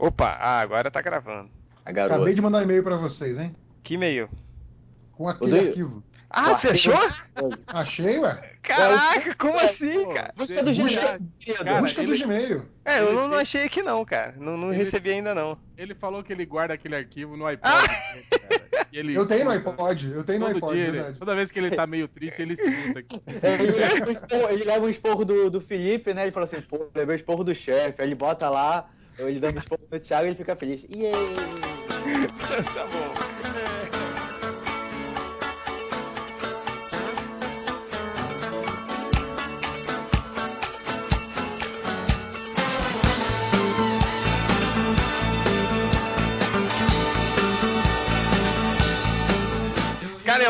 Opa, ah, agora tá gravando. A garota. Acabei de mandar um e-mail pra vocês, hein? Que e-mail? Com aquele Odeio. arquivo. Ah, você achou? Achei, ué. Caraca, como assim, cara? Busca do Gmail. Cara, Busca do ele- Gmail. É, eu não, não achei aqui não, cara. Não, não Ele- recebi ainda não. Ele falou que ele guarda aquele arquivo no iPod. Ah! cara. E ele Eu tenho no escuta. iPod, eu tenho no Todo iPod, dia ele- verdade. toda vez que ele tá meio triste, ele escuta aqui. Ele leva um esporro, ele leva um esporro do, do Felipe, né? Ele fala assim, pô, levei o esporro do chefe. Aí ele bota lá, ele um esporro no Thiago e ele fica feliz. Yay! tá bom.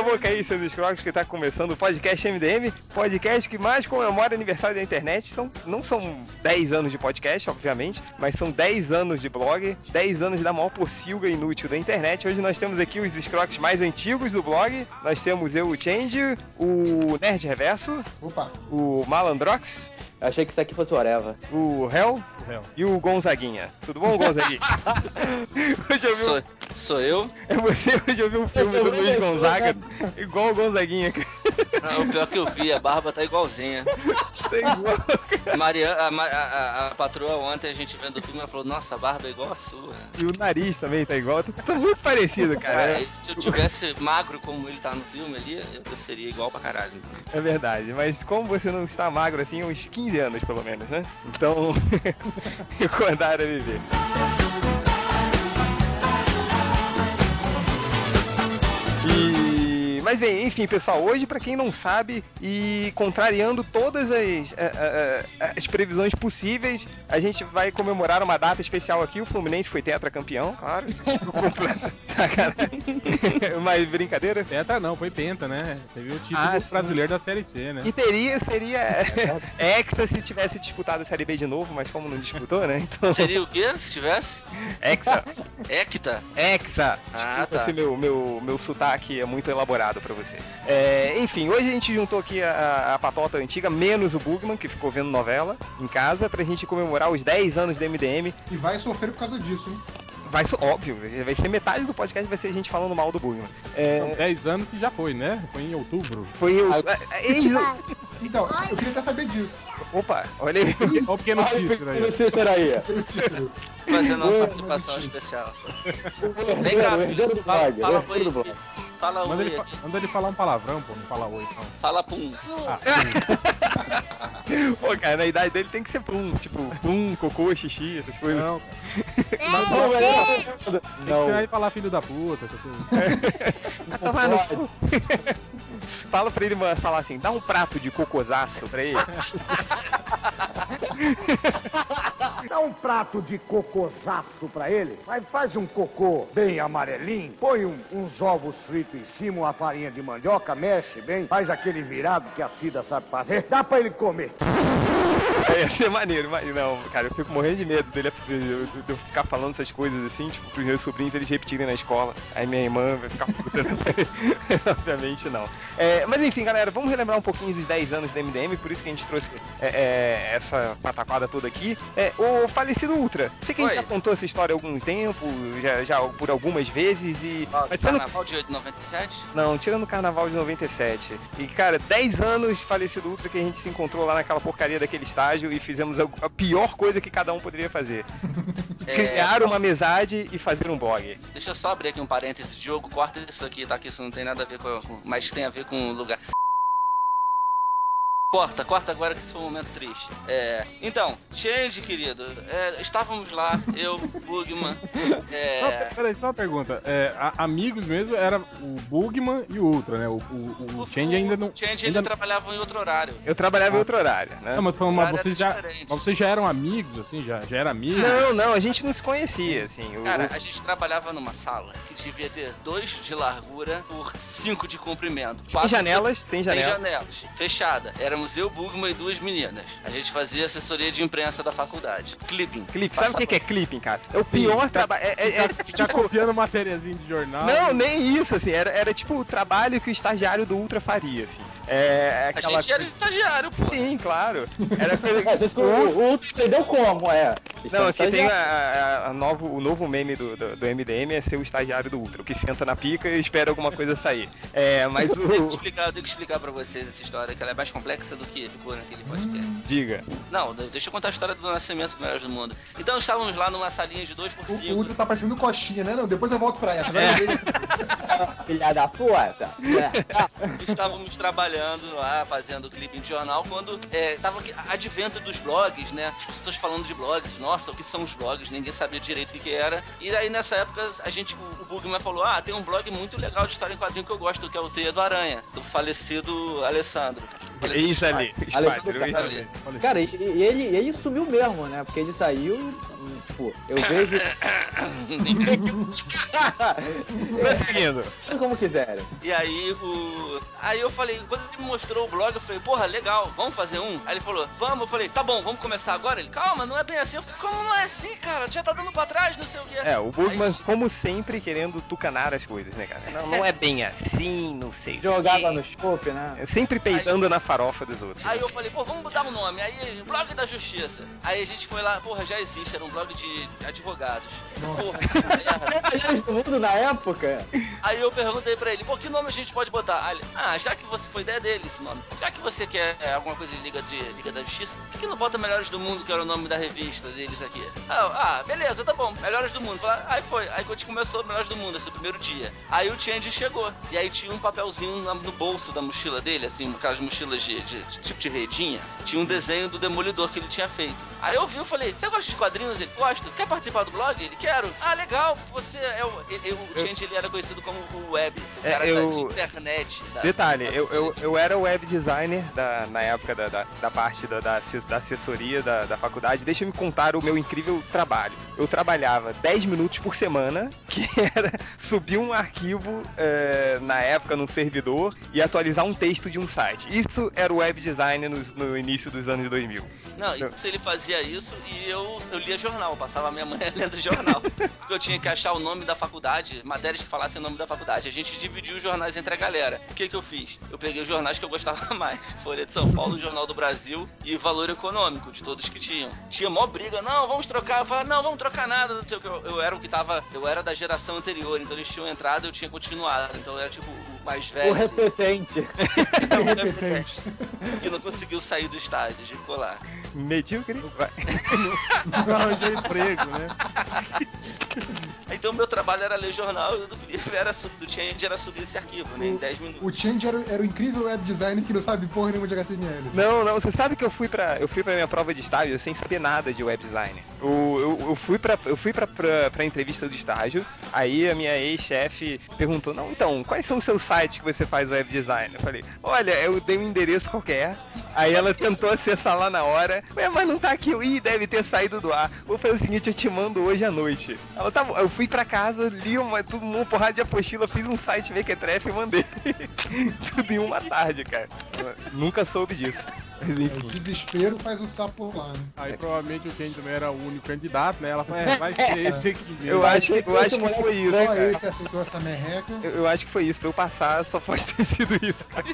A boca aí, seus escroques, que tá começando o podcast MDM, podcast que mais comemora aniversário da internet. São, não são 10 anos de podcast, obviamente, mas são 10 anos de blog, 10 anos da maior pocilga inútil da internet. Hoje nós temos aqui os escroques mais antigos do blog. Nós temos eu, o Change, o Nerd Reverso, Opa, o Malandrox, Eu achei que isso aqui fosse o Areva. o Hell O réu. e o Gonzaguinha. Tudo bom, Gonzaguinha? hoje eu vi um... Sou, sou eu? É você, hoje eu vi um filme do Luiz Gonzaga, igual o Gonzaguinha. Não, o pior que eu vi, a barba tá igualzinha. Tá igual. Maria, a, a, a- a patroa ontem a gente vendo o filme, ela falou, nossa, a barba é igual a sua. E o nariz também tá igual, tá, tá muito parecido, cara. Cara, se eu tivesse magro como ele tá no filme ali, eu, eu seria igual pra caralho. É verdade, mas como você não está magro assim, uns 15 anos pelo menos, né? Então, recordaram a viver. E... Mas bem, enfim, pessoal, hoje, pra quem não sabe, e contrariando todas as, a- a- a- as previsões possíveis, a gente vai comemorar uma data especial aqui. O Fluminense foi tetracampeão, claro. Mas brincadeira. Penta não, foi Penta, né? Teve o título Ah, brasileiro da Série C, né? E teria, seria Hexa se tivesse disputado a Série B de novo, mas como não disputou, né? Então. Seria o quê, se tivesse? Hexa. Hecta? Hexa. Ah, Desculpa tá. se meu, meu, meu sotaque é muito elaborado pra você. É, enfim, hoje a gente juntou aqui a, a patota antiga, menos o Bugman, que ficou vendo novela em casa, pra gente comemorar os 10 anos do MDM. e vai sofrer por causa disso, hein? Vai ser óbvio, vai ser metade do podcast, vai ser a gente falando mal do Bugman. São É, 10 anos que já foi, né? Foi em outubro. foi eu. Ah, é, eis- Então, eu queria até saber disso. Opa, olha aí. Olha o pequeno Cícero aí. Olha o Cícero aí. Eu preciso- Fazendo uma participação mas- especial. Vem cá, filho. Fala, fala, oi, fala Manda oi ele, manda ele falar um palavrão, pô. Não fala oi, então. Fala pum. Ah, Pô, cara, na idade dele tem que ser pum, tipo, pum, cocô, xixi, essas coisas. não. Não, não, Tem que não. ensinar ele a falar filho da puta. essas coisas. Tomar no cu. Fala pra ele falar assim, dá um prato de cocosaço pra ele. Dá um prato de cocosaço pra ele. Mas faz um cocô bem amarelinho. Põe um- uns ovos fritos em cima, uma farinha de mandioca, mexe bem. Faz aquele virado que a Cida sabe fazer. Dá pra ele comer. É, ia ser maneiro, mas não, cara, eu fico morrendo de medo dele de eu, de eu ficar falando essas coisas assim, tipo, pros meus sobrinhos eles repetirem na escola. Aí minha irmã vai ficar puta. Obviamente não. É, mas enfim, galera, vamos relembrar um pouquinho dos 10 anos do MDM, por isso que a gente trouxe é, é, essa pataquada toda aqui. É, o falecido Ultra. Sei que a gente Oi. já contou essa história há algum tempo, já, já por algumas vezes, e. Ó, mas Carnaval de 97? Não, tirando o carnaval de 97. E, cara, 10 anos falecido Ultra que a gente se encontrou lá naquela porcaria daquele estágio e fizemos a, pior coisa que cada um poderia fazer. É, Criar uma amizade e fazer um blog. Deixa eu só abrir aqui um parênteses. Diogo, corta isso aqui, tá? Que isso não tem nada a ver com. com mas tem a ver com o lugar. Corta, corta agora que isso foi um momento triste. É, então, Change, querido, é, estávamos lá, eu, Bugman, Só, é, peraí, só uma pergunta. É, a- amigos mesmo era o Bugman e o Ultra, né? O, o, o Change ainda não. Change ainda ele trabalhava em outro horário. Eu trabalhava em outro horário, né? Não, mas, falando, mas vocês já, diferente. mas vocês já eram amigos, assim? Já, já era amigo? Não, não, a gente não se conhecia, assim. O- Cara, a gente trabalhava numa sala que devia ter dois de largura por cinco de comprimento. sem Quatro- janelas, sem Sem janelas. janelas. Fechada. Éramos eu, Bugman e duas meninas. A gente fazia assessoria de imprensa da faculdade. Clipping. Clipe, sabe o que que é clipping, cara? É o Sim, pior trabalho. É, é- é ficar tipo- copiando matériazinha de jornal. Não, nem isso, assim. Era, era tipo o trabalho que o estagiário do Ultra faria, assim. É, é A aquela... gente era estagiário, pô. Sim, claro. Era coisa É, vocês, o, o Ultra aprendeu como, é? Não, aqui tem a, a- a novo, o novo meme do, do, do MDM é ser o estagiário do Ultra, o que senta na pica e espera alguma coisa sair. É, mas Eu tenho que o. explicar, eu tenho que explicar pra vocês essa história, que ela é mais complexa do que ficou naquele podcast. Diga. Não, de- deixa eu contar a história do nascimento do Melhores do Mundo. Então estávamos lá numa salinha de 2 por O, o 5 Ultra tá parecendo coxinha, né? Não, depois eu volto pra essa. Vai essa- Filha da puta. É. Estávamos trabalhando lá, fazendo clipe de jornal, quando é, tava aqui- advento dos blogs, né? As pessoas falando de blogs. Nossa, o que são os blogs? Ninguém sabia direito o que, que era. E aí, nessa época, a gente, o, o Bugman falou, ah, tem um blog muito legal de história em quadrinho que eu gosto, que é o Teia do Aranha, do falecido Alessandro. Falecido Olha, Cara, e, e ele, ele sumiu mesmo, né? Porque ele saiu, hum, tipo, eu vejo. Prosseguindo. Como quiserem. E aí o. Aí eu falei, quando ele me mostrou o blog, eu falei, porra, legal, vamos fazer um? Aí ele falou, vamos, eu falei, tá bom, vamos começar agora? Ele, calma, não é bem assim. Eu falei, como não é assim, cara? Já tá dando pra trás, não sei o que. É, o Bugman, como sempre, querendo tucanar as coisas, né, cara? Não, não é bem assim, não sei. Jogava no chope, né? Sempre peidando na farofa dos outros. Aí eu falei, pô, vamos mudar o nome. Aí, blog da justiça. Aí a gente foi lá, porra, já existe, era um blog de advogados. Nossa. Porra, do mundo na época. Aí eu perguntei pra ele, pô, que nome a gente pode botar? Aí ele, ah, já que você foi ideia dele esse nome, já que você quer é, alguma coisa de Liga, de Liga da Justiça, por que não bota Melhores do Mundo, que era o nome da revista deles aqui? Ah, eu, ah, beleza, tá bom, Melhores do Mundo. Aí foi, aí quando a gente começou Melhores do Mundo, esse é o primeiro dia. Aí o Change chegou, e aí tinha um papelzinho no bolso da mochila dele, assim, aquelas mochilas de- de tipo de redinha, tinha um desenho do Demolidor que ele tinha feito. Aí eu vi, eu falei, você gosta de quadrinhos? Ele, gosta. Quer participar do blog? Ele, quero. Ah, legal, porque você é o... ele- o Eu- Change, ele era conhecido como o Web, o É, cara eu- da, de internet. da- Detalhe, da- eu, eu, eu era web designer da, na época da, da, da parte da, da, da assessoria da, da faculdade. Deixa eu me contar o meu incrível trabalho. Eu trabalhava 10 minutos por semana, que era subir um arquivo é, na época num servidor e atualizar um texto de um site. Isso era o web design no, no início dos anos 2000. Não, Não. isso ele fazia isso e eu, eu lia jornal, passava a minha manhã lendo jornal. Eu tinha que achar o nome da faculdade, matérias que falassem o nome da faculdade. A gente dividiu os jornais entre a galera. O que que eu fiz? Eu peguei os jornais que eu gostava mais. Folha de São Paulo, Jornal do Brasil e Valor Econômico, de todos que tinham. Tinha mó briga, não, vamos trocar. Eu falava, não, vamos trocar nada. Eu, eu era o que tava. Eu era da geração anterior, então eles tinham entrado eu tinha continuado. Então era tipo mais velho. O repetente. Não, Que repetente. que não conseguiu sair do estádio, ficou lá. Medíocre? Vai. Não arranjou emprego, né? Então meu trabalho era ler jornal e o do Felipe era sub- do Change era subir esse arquivo, né? Em 10 O minutos. Change era, era o incrível web designer que não sabe porra nenhuma de HTML. Não, não, você sabe que eu fui pra. Eu fui pra minha prova de estágio sem saber nada de web design. Eu, eu, eu fui, pra, eu fui pra, pra, pra entrevista do estágio, aí a minha ex-chefe perguntou, não, então, quais são os seus sites que você faz web design? Eu falei, olha, eu dei um endereço qualquer. Aí ela tentou acessar lá na hora. Ué, mas não tá aqui. Ih, deve ter saído do ar. Vou fazer o seguinte, eu te mando hoje à noite. Ela tá. Eu fui pra casa, li uma, tudo, uma porrada de apostila, fiz um site mequetrefe e mandei. tudo em uma tarde, cara. Eu nunca soube disso. É, o desespero faz o sapo lá, né? Aí provavelmente o Change também era o único candidato, né? Ela falou, é, vai ser esse aqui mesmo. Eu acho, eu acho que foi isso, Só cara. esse aceitou essa merreca. Eu, eu acho que foi isso. Pra eu passar, só pode ter sido isso, cara.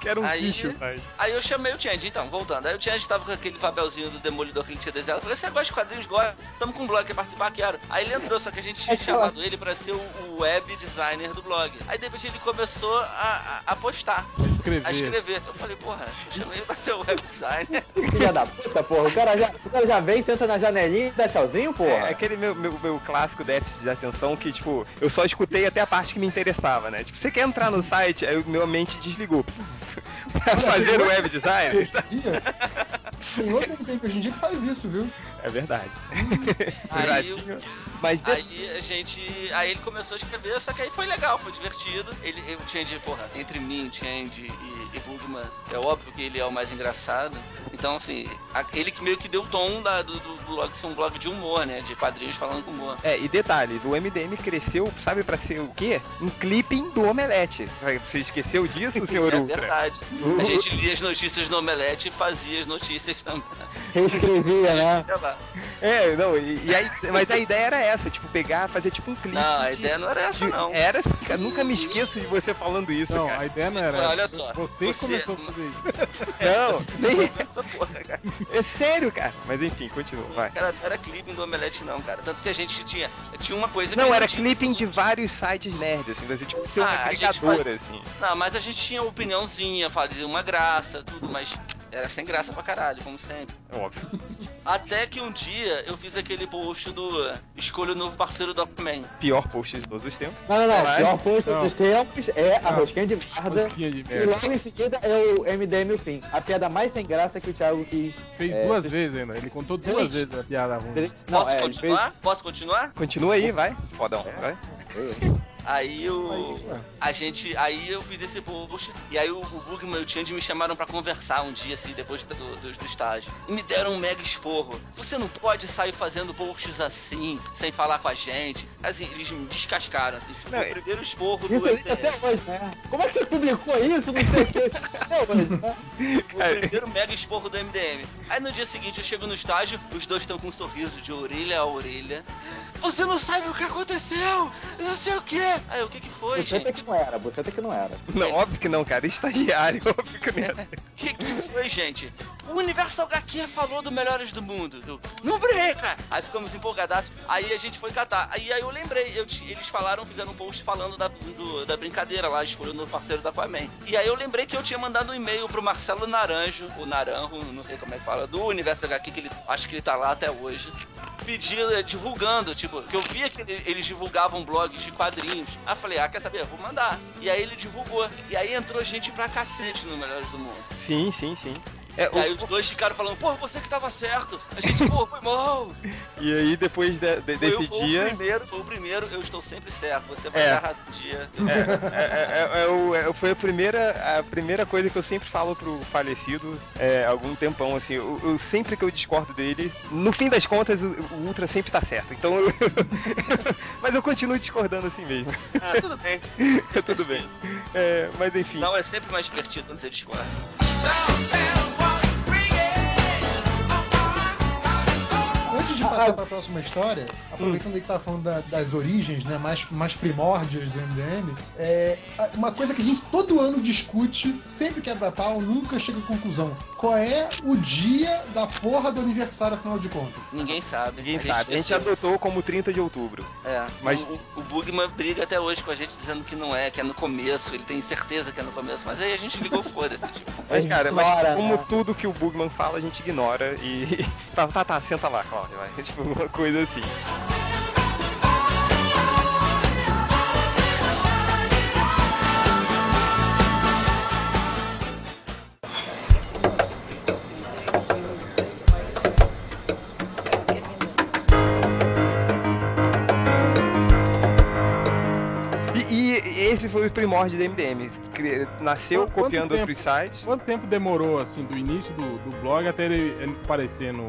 Que era um Aí- bicho, pai. Aí eu chamei o Change, então, voltando. Aí o Change tava com aquele papelzinho do Demolidor que ele tinha desenhado. Eu falei, você gosta de quadrinhos? Gosta? Tamo com um blog, quer participar? Quero. Aí ele entrou, só que a gente tinha chamado ele pra ser o, o web designer do blog. Aí de repente ele começou a, a, a postar, Escrever. a escrever. Eu falei, porra, eu chamei ele pra ser o web designer. Filha da puta, porra. O cara, já, o cara já vem, senta na janelinha e dá tchauzinho, É porra. aquele meu, meu, meu clássico déficit de ascensão que, tipo, eu só escutei até a parte que me interessava, né? Tipo, você quer entrar no site? Aí minha mente desligou. pra fazer o web design? Hoje em dia, tem outro MDM hoje em dia que faz isso, viu? É verdade. Aí. Mas de- Aí a gente. Aí ele começou a escrever, só que aí foi legal, foi divertido. Ele, eu Change, porra, entre mim, Change e, e Bugman, é óbvio que ele é o mais engraçado. Então, assim, a- ele que meio que deu o tom da- do, do blog ser um blog de humor, né? De quadrinhos falando com humor. É, e detalhes, o MDM cresceu, sabe pra ser o quê? Um clipping do Omelete. Você esqueceu disso, senhor é Ultra? verdade. O- A gente lia as notícias no Omelete e fazia as notícias também. Reescrevia, A né? É, não, e, e aí, mas a ideia era essa, tipo, pegar, fazer tipo um clipe. Não, a de- ideia não era essa, de- não. Era, assim, cara, nunca me esqueço de você falando isso, Não, cara. a ideia não era Olha essa. só. Você Você, Você- começou a fazer isso. Não, nem- porra, cara. é sério, cara. Mas enfim, continua, vai. Era, era clipping do Omelete, não, cara. Tanto que a gente tinha. Tinha uma coisa. Não, era clipping de vários sites nerds, assim, você tipo ser Ah, agregador, faz- assim. Não, mas a gente tinha opiniãozinha, fazia uma graça, tudo, mas era sem graça pra caralho, como sempre. Óbvio. Até que um dia eu fiz aquele post do Escolha o novo parceiro do Aquaman. Pior post de todos os tempos. Não, não, não. Mas- Pior post Não. dos tempos é a Não. rosquinha de merda. Rosquinha de E merda. logo em seguida é o MDM o fim. A piada mais sem graça que o Thiago quis. Fez é, duas vocês- vezes ainda. Ele contou duas Três. vezes a piada ruim. três- Não, Posso é, continuar? Posso continuar? Continua aí, vai. Fodão, vai. fez- Aí eu. A gente. Aí eu fiz esse post. E aí o, o Bugman e o Change me chamaram pra conversar um dia, assim, depois do, do, do estágio. Me deram um mega esporro. Você não pode sair fazendo posts assim, sem falar com a gente. Assim, eles me descascaram, assim. Foi Não, o primeiro esporro do Isso existe MDM. até hoje, né? Como é que você publicou isso? Não sei o que. Isso existe até hoje, né? Foi o primeiro mega esporro do MDM. Aí no dia seguinte eu chego no estágio, os dois estão com um sorriso de orelha a orelha. Você não sabe o que aconteceu! Não sei o que! Aí o que que foi, Você até gente? que não era, você até que não era. Não, óbvio que não, cara. Estagiário, óbvio que não. é. O que, que foi, gente? O Universo HQ falou do Melhores do Mundo. Eu, não brinca! Aí ficamos empolgadaços. Aí a gente foi catar. Aí, aí eu lembrei, eu eles falaram, fizeram um post falando da, do- da brincadeira lá, escolhendo o parceiro da Aquaman. E aí eu lembrei que eu tinha mandado um e-mail pro Marcelo Naranjo, o Naranjo, não sei como é que fala, do Universo HQ, que ele acho que ele tá lá até hoje. Pedindo, divulgando, tipo, que eu via que ele- eles divulgavam blogs de quadrinhos. Aí eu falei, ah, quer saber? Vou mandar. E aí ele divulgou. E aí entrou gente pra cacete no Melhores do Mundo. Sim, sim, sim. É, E aí o- os dois ficaram falando, pô, você que tava certo. A gente, pô, foi mal. E aí, depois de- de- Foi, desse eu- foi o dia. primeiro, foi o primeiro, eu estou sempre certo. Você vai É. dar razão um dia. É, é- é o- é- foi a primeira, a primeira coisa que eu sempre falo pro falecido é, há algum tempão, assim, eu, eu- sempre que eu discordo dele, no fim das contas, o, o Ultra sempre tá certo. Então eu- Mas eu continuo discordando assim mesmo. Ah, tudo bem. Tudo bem. É, mas enfim. Não, é sempre mais divertido quando você discorda. Passar para a próxima história, aproveitando que tá falando da- das origens, né, mais, mais primórdios do MDM, é a- uma coisa que a gente todo ano discute, sempre quebra pau, nunca chega a conclusão. Qual é o dia da porra do aniversário, afinal de contas? Ninguém sabe. Ninguém sabe. A gente adotou como 30 de outubro. É, Mas- o, o Bugman briga até hoje com a gente dizendo que não é, que é no começo, ele tem certeza que é no começo, mas aí a gente ligou, foda-se. Tipo. Mas, gente cara, mas como né? tudo que o Bugman fala, a gente ignora e. tá, tá, tá, senta lá, Cláudio, vai. Tipo, uma coisa assim. Esse foi o primórdio do MDM. Nasceu Quanto- copiando tempo? outros sites. Quanto tempo demorou, assim, do início do, do blog até ele aparecer no,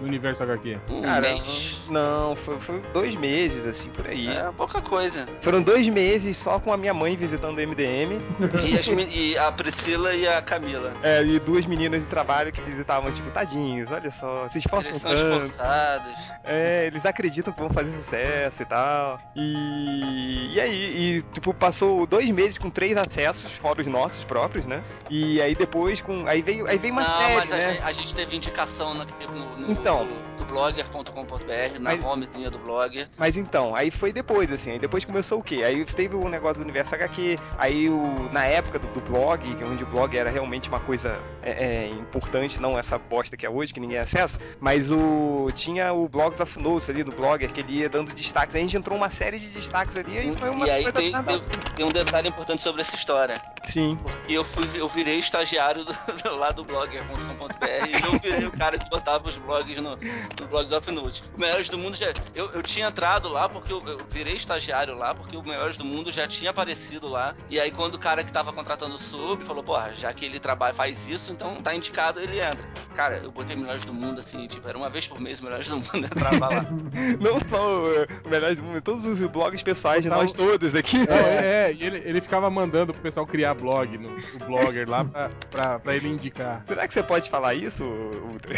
no universo HQ? Um Cara, mês. não, foi, foi dois meses, assim, por aí. É pouca coisa. Foram dois meses só com a minha mãe visitando o MDM. E, as e a Priscila e a Camila. É, e duas meninas de trabalho que visitavam, tipo, tadinhos, olha só, se esforçam Eles são tanto. esforçados. É, eles acreditam que vão fazer sucesso e tal. E, e aí, e, tipo, passou dois meses com três acessos, fora os nossos próprios, né? E aí depois com. Aí veio, aí veio uma não, série, mas a, né? gente, a gente teve indicação na- no, no, Então. blogger.com.br, na Mas- homezinha do blogger. Mas então, aí foi depois, assim, aí depois começou o quê? Aí teve o negócio do universo HQ, aí o, na época do, do blog, que onde o blog era realmente uma coisa é, é, importante, não essa bosta que é hoje, que ninguém acessa, mas o tinha o Blogs of Notes ali do blogger, que ele ia dando destaques, aí a gente entrou uma série de destaques ali, e foi uma E aí tem, tem, tem um detalhe importante sobre essa história. Sim. E eu fui, eu virei estagiário do, do- lá do blogger.com.br e eu virei o cara que botava os blogs no, no Blogs of Nudes. O Melhores do Mundo já. Eu, eu tinha entrado lá porque eu, eu virei estagiário lá, porque o Melhores do Mundo já tinha aparecido lá. E aí quando o cara que tava contratando o sub falou, porra, já que ele trabalha, faz isso, então tá indicado, ele entra. cara, eu botei Melhores do Mundo, assim, tipo, era uma vez por mês Melhores do Mundo, entrava lá. Não só o, o Melhores do Mundo, todos os blogs pessoais de nós todos aqui. É, é, e ele, ele ficava mandando pro pessoal criar blog, no, o blogger lá, pra, pra, pra ele indicar. Será que você pode falar isso, Ultra?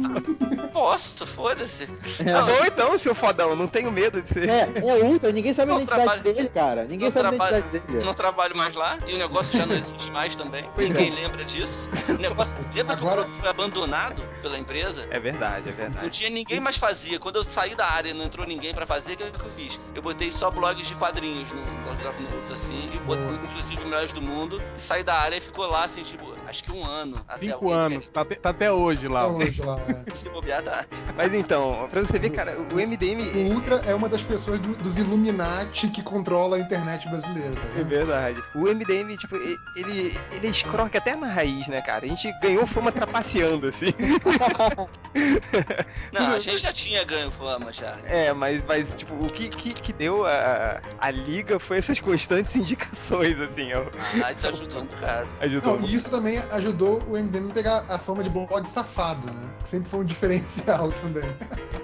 Posso, foda-se. Tá bom então, seu fodão, não tenho medo de ser. É, é ultra, ninguém sabe a Não identidade trabalho- dele, cara. Ninguém Não sabe a trabalho- identidade dele. Não trabalho mais lá e o negócio já não existe mais também. Ninguém lembra disso. O negócio, lembra que o Agora- produto foi abandonado pela empresa? É verdade, é Não verdade. tinha ninguém mais fazia. Quando eu saí da área e não entrou ninguém pra fazer, o que, que eu fiz? Eu botei só blogs de quadrinhos no Blogs of Notes, assim, e botei, inclusive Melhores do Mundo, e saí da área e ficou lá, assim, tipo, acho que um ano. Cinco anos, tá, até- tá até hoje lá. Até hoje lá, é. Se bobear, tá. Mas então, pra você ver, cara, o MDM. O Ultra é uma das pessoas do- dos Illuminati que controla a internet brasileira, tá É verdade. O MDM, tipo, ele, ele é escroque até na raiz, né, cara? A gente ganhou fama trapaceando, assim. Não, a gente já tinha ganho fama já. É, mas, mas tipo, o que, que, que deu a, a liga foi essas constantes indicações, assim, ó. Ah, isso ajudou um bocado. Ajudou. Não, e isso também ajudou o MDM a pegar a fama de blog safado, né? Que sempre foi um diferencial também.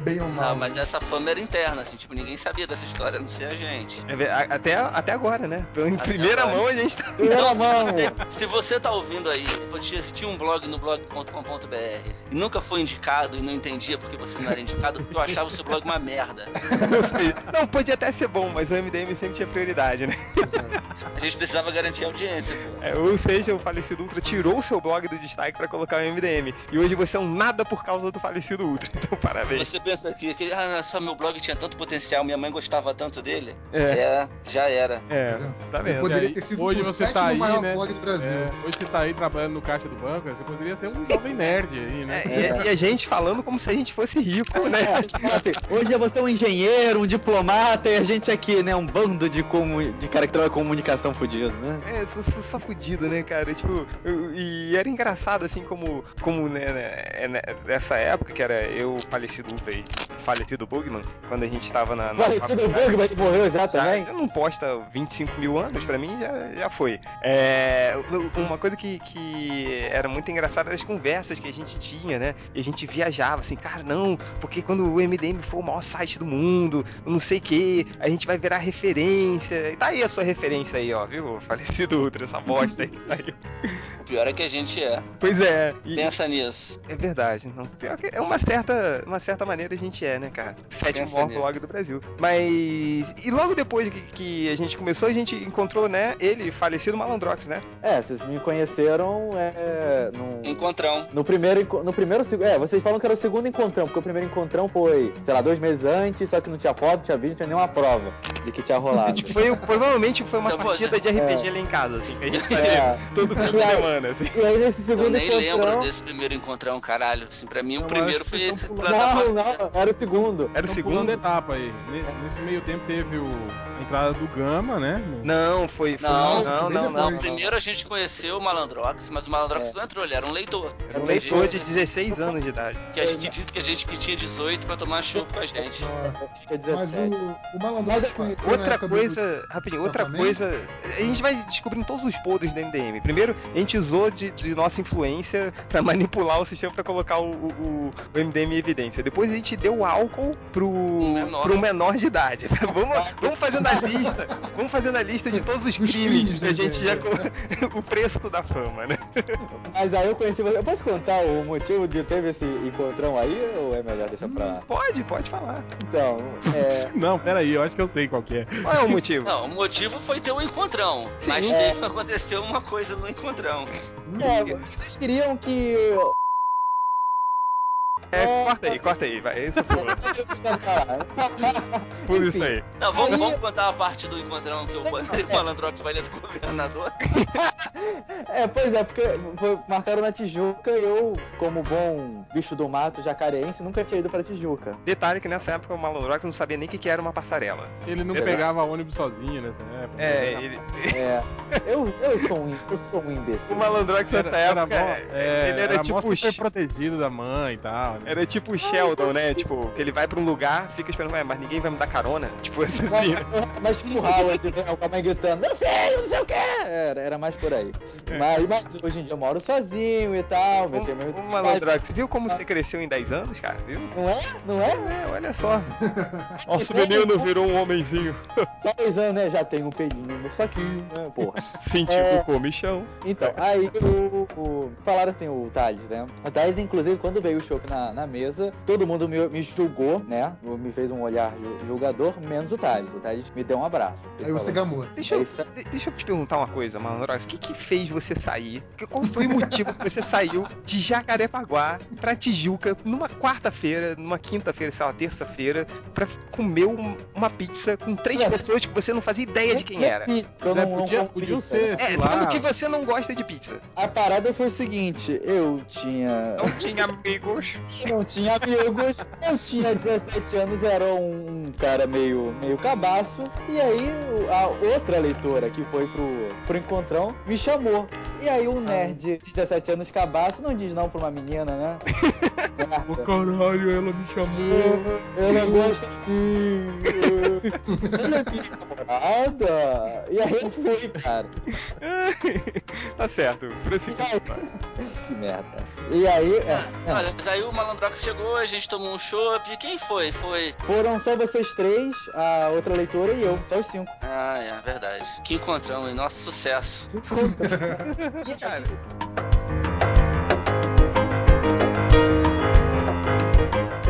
Bem ou mal. Não, mas essa fama era interna, assim, tipo, ninguém sabia dessa história, a não ser a gente. É até, até agora, né? Então, em Até primeira agora. mão a gente tá. Primeira Então, se mão. você, se você tá ouvindo aí, tinha, tinha um blog no blog.com.br e nunca foi indicado e não entendia porque você não era indicado, porque eu achava o seu blog uma merda. Não, sei. Não, podia até ser bom, mas o MDM sempre tinha prioridade, né? A gente precisava garantir a audiência, pô. É, ou seja, o falecido Ultra tirou o seu blog do destaque pra colocar o MDM. E hoje você é um nada por causa do falecido Ultra. Então, parabéns. Você pensa que, que ah, só meu blog tinha tanto potencial, minha mãe gostava tanto dele? É, É, já era. é, tá Eu vendo? poderia aí, ter sido hoje você tá aí, maior né? blog do Brasil. É, hoje você tá aí trabalhando no caixa do banco, você poderia ser um jovem nerd aí, né? É, e, e a gente falando como se a gente fosse rico, né? É, tipo assim, hoje você é um engenheiro, um diplomata e a gente aqui, né? Um bando de, comu... de cara que trabalha com comunicação fudido, né? É, só, só, só fudido, né, cara? Tipo, eu- e era engraçado, assim, como, como né, né, é, né, nessa época, que era eu, o falecido Ultra e o falecido Bugman, quando a gente tava na. na Falecido. Bugman, ele morreu já Já, também? eu não posta 25 mil anos, pra mim já, já foi. É, uma coisa que, que era muito engraçada eram as conversas que a gente tinha, né? E a gente viajava assim, cara, não, porque quando o MDM for o maior site do mundo, não sei o que, a gente vai virar referência. E tá aí a sua referência aí, ó, viu? Falecido Ultra, essa bosta aí. saiu. O pior é que a gente é. Pois é. E, Pensa nisso. é verdade. Não, pior que é uma certa, uma certa maneira a gente é, né, cara? Sétimo maior nisso. blog do Brasil. Mas. E logo depois que, que a gente começou, a gente encontrou, né, ele, falecido Malandrox, né? É, vocês me conheceram é, no, Encontrão. no primeiro no primeiro é, vocês falam que era o segundo encontrão, porque o primeiro encontrão foi, sei lá, dois meses antes, só que não tinha foto, não tinha vídeo, não tinha nenhuma prova de que tinha rolado. Foi, provavelmente foi uma Então, partida de RPG lá em casa, assim, que a gente fazia É. todo fim de aí- semana, assim. E aí nesse Eu segundo nem lembro encontrão, desse primeiro encontrão, caralho. Assim, pra mim, o Não, primeiro acho que foi esse. pra não, não, era o segundo. Era o pulando segundo? etapa aí. Ne- Nesse meio tempo teve o, a entrada do Gama, né? Não, foi. foi Não, não, não, não. depois. Primeiro a gente conheceu o Malandrox, mas o Malandrox não entrou, ele era um leitor. Era um leitor gente- de 16 anos de idade. Que a gente disse que a gente que tinha 18 pra tomar chopp com a gente. Nossa. Tinha Mas 17. o, o Malandro se conheceu na Outra época do- coisa, rapidinho, outra coisa. A gente vai descobrindo todos os podres do MDM. Primeiro, a gente usou de, de nossa influência pra manipular o sistema pra colocar o, o, o MDM em evidência. Depois a gente deu álcool pro, menor. pro menor de idade. vamos, vamos fazendo a lista. Vamos fazendo a lista de todos os crimes que a gente já. O preço da fama, né? Mas aí eu conheci você. Eu posso contar o motivo de ter esse encontrão aí ou é melhor deixar pra lá? Pode, pode falar. Então, é. Não, pera aí, eu acho que eu sei qual que é. Qual é o motivo? Não, o motivo foi ter o encontrão. mas é. teve, aconteceu uma coisa no encontrão. É, vocês queriam que. É, corta aí, corta aí, vai. Isso pula. Pula isso aí. Não, vamos, Aí- vamos contar a parte do encontrão que eu mandei o Malandrox pra ilha do governador. É, pois é, porque foi, marcaram na Tijuca e eu, como bom bicho do mato jacareense, nunca tinha ido pra Tijuca. Detalhe que nessa época o Malandrox não sabia nem o que, que era uma passarela. Ele não Verdade. pegava ônibus sozinho nessa época. É, Era- ele, É. Eu, eu, sou, um, eu sou um imbecil. o Malandrox nessa era época, mó- é, ele era, mó tipo... super protegido da mãe e tal. Era tipo o Sheldon, né? Tipo, que ele vai pra um lugar, fica esperando, "Ué, mas ninguém vai me dar carona? Tipo, assim? Mas tipo o Howard, né? O mãe gritando, meu filho, não sei o quê. Era, era mais por aí. Mas, mas hoje em dia eu moro sozinho e tal. meu- meu- Ô, Malandrox, viu como você cresceu em 10 anos, cara? Viu? Não é? Não é? É, olha só. Nosso menino virou um homenzinho. Só dois anos, né? Já tem um pelinho no saquinho, né? Porra. Sentiu É. o comichão. Então, aí o, o- Falaram assim, o Thales, né? O Thales, inclusive, quando veio o choque na, na mesa, todo mundo me, me julgou, né? Me fez um olhar ju- julgador, menos o Thales. O Thales me deu um abraço. Aí você gamou. Deixa É eu, de- deixa eu te perguntar uma coisa, Malandrox. O que que fez você sair? Que- Qual foi o motivo que você saiu de Jacarepaguá pra Tijuca numa quarta-feira, numa quinta-feira, sei lá, terça-feira, pra comer um- uma pizza com três É. pessoas que você não fazia ideia de quem era? Pizza, Zé, não- não podia, como podiam pizza, ser, né? É, sendo lá. que você não gosta de pizza. A parada foi o seguinte, eu tinha. Não tinha amigos. Não tinha amigos, eu tinha 17 anos, era um, cara meio, meio cabaço, e aí a outra leitora que foi pro, pro encontrão me chamou. E aí um nerd de 17 anos cabaço não diz não pra uma menina, né? Ô, caralho, ela me chamou. Ela gosta de mim. Ela é minha namorada. E aí eu fui, cara. tá certo. Prossiga. Que merda. E aí, é, é, Olha, mas aí o Malandrox chegou, a gente tomou um chopp. Quem foi? Foi. foram só vocês três, a outra leitora e eu, só os cinco. Ah, é verdade. Que encontrão, hein? Nosso sucesso. E, cara,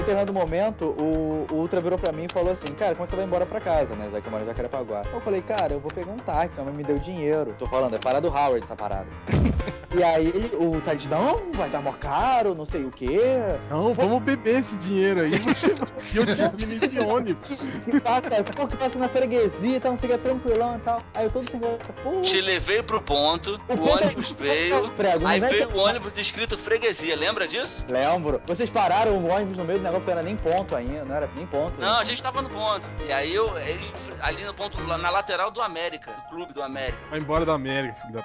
determinado momento, o, o Ultra virou pra mim e falou assim, cara, como é que você vai embora pra casa, né? Já que eu moro em Jacarepaguá. Eu falei, cara, eu vou pegar um táxi, minha mãe me deu dinheiro. Tô falando, é parada do Howard essa parada. e aí ele, o Tadinho, não, vai dar mó caro, não sei o quê. Não, vamos beber esse dinheiro aí. Você e eu te de ônibus. Que passa, pô, que passa na freguesia e tal, não sei o que, tranquilão e tal. Aí eu todo sem graça, pô. Te levei pro ponto, o, ponto é ônibus que- veio. Prego, Aí vai veio o ônibus escrito freguesia, lembra disso? Lembro. Vocês pararam o ônibus no meio do negócio, porque não era nem ponto ainda, não era nem ponto. Não, a gente tava no ponto. E aí eu, ele, ali no ponto, na lateral do América, do clube do América. Vai embora da América, da.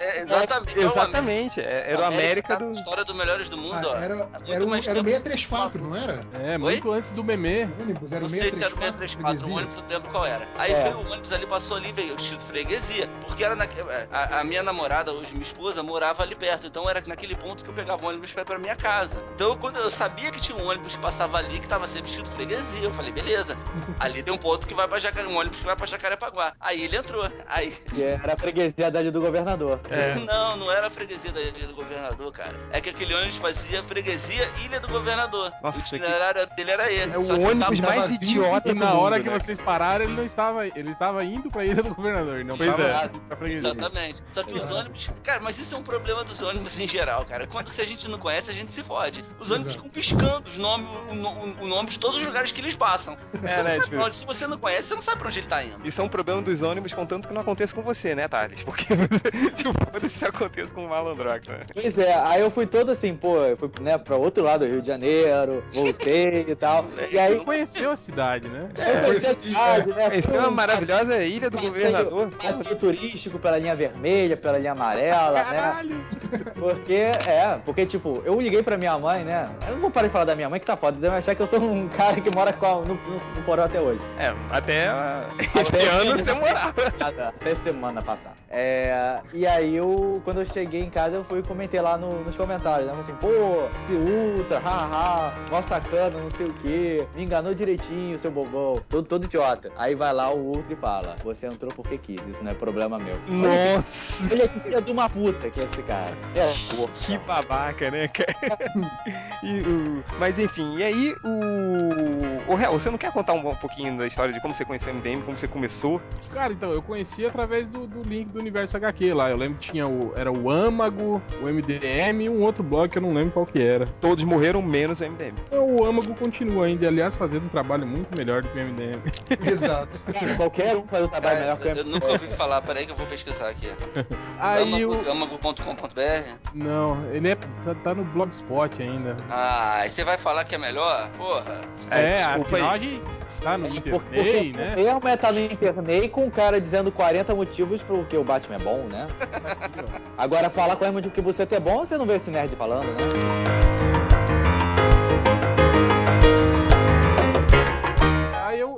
É, exatamente. é o América. Exatamente. é- Era o América tá na do. História do Melhores do Mundo, ó. Ah, era, Há muito era, o, era o tempo. 634, não era? É, muito antes do meme. O ônibus era Não o sei se era o 634. 634, o ônibus não lembro qual era. Aí É. veio o ônibus ali, passou ali, veio o escrito freguesia. Porque era na, a, a minha namorada, hoje minha esposa, morava ali perto. Então era naquele ponto que eu pegava o ônibus pra ir pra minha casa. Então quando eu sabia que tinha um ônibus que passava ali, que tava sempre escrito freguesia, eu falei, beleza. Ali tem um ponto que vai pra Jacare, um ônibus que vai pra Jacarepaguá. Aí ele entrou. Aí. Era a freguesia da ilha do governador. É. Não, não era a freguesia da Ilha do Governador, cara. É que aquele ônibus fazia freguesia Ilha do Governador. Nossa, o isso aqui- itinerário dele era esse. É o só que ônibus tava- mais idiota E na hora mundo, que né? vocês pararam, ele não estava. Ele estava indo pra ilha do governador. Ele não Pois tava é. pra freguesia. Exatamente. Só que os ônibus. Cara, mas isso é um problema dos ônibus em geral, cara. Quando se a gente não conhece, a gente se fode. Os ônibus Exato. ficam piscando os nomes, o, o nome de todos os lugares que eles passam. É, não né, tipo- onde. Se você não conhece, você não sabe pra onde ele tá indo. Isso é um problema dos ônibus, contanto que não aconteça com você, né, Thales? Porque, tipo, foda se aconteça com o Malandrox, né? Pois é, aí eu fui todo assim, pô, eu fui né, pra outro lado do Rio de Janeiro, voltei e tal. E aí conheceu a cidade, né? eu conheci a cidade, né? Essa fui é uma um maravilhosa ilha do governador. Passeio turístico pela linha vermelha, pela linha amarela, né? Porque, é, porque tipo, eu liguei pra minha mãe, né? Eu não vou parar de falar da minha mãe que tá foda, vai achar que eu sou um cara que mora a- no, no, porão até hoje. É, até ah, esse Até ano você morava. Até semana passada. É, e aí eu, quando eu cheguei em casa, eu fui e comentei lá no- nos comentários, né? Assim, pô, se ultra, haha, mó sacana, não sei o que, me enganou direitinho, seu bobão, todo, todo idiota. Aí vai lá o ultra e fala, você entrou porque quis, isso não é problema meu. Nossa, Olha que filha de uma puta que é esse cara. É, que babaca, né, cara? E o- Mas enfim, e aí o. O Real, você não quer contar um, um pouquinho da história de como você conheceu o MDM, como você começou? Cara, então, eu conheci através do, do link do Universo HQ lá. Eu lembro que tinha o. Era o Âmago, o MDM e um outro blog que eu não lembro qual que era. Todos morreram menos o MDM. Então, o Âmago continua ainda, aliás, fazendo um trabalho muito melhor do que o MDM. Exato. Cara, qualquer um faz o trabalho melhor que o eu nunca ouvi falar, peraí que eu vou pesquisar aqui. Aí o. Âmago.com.br Não, ele é, tá, tá no Blogspot ainda. Ah, aí você vai falar que é melhor? Porra. É, desculpa afinal aí. a gente tá no Porque Internet, né? mesmo é estar no internet com um cara dizendo 40 motivos pro que o Batman é bom, né? Agora falar qual é o motivo que você é bom, você não vê esse nerd falando, né?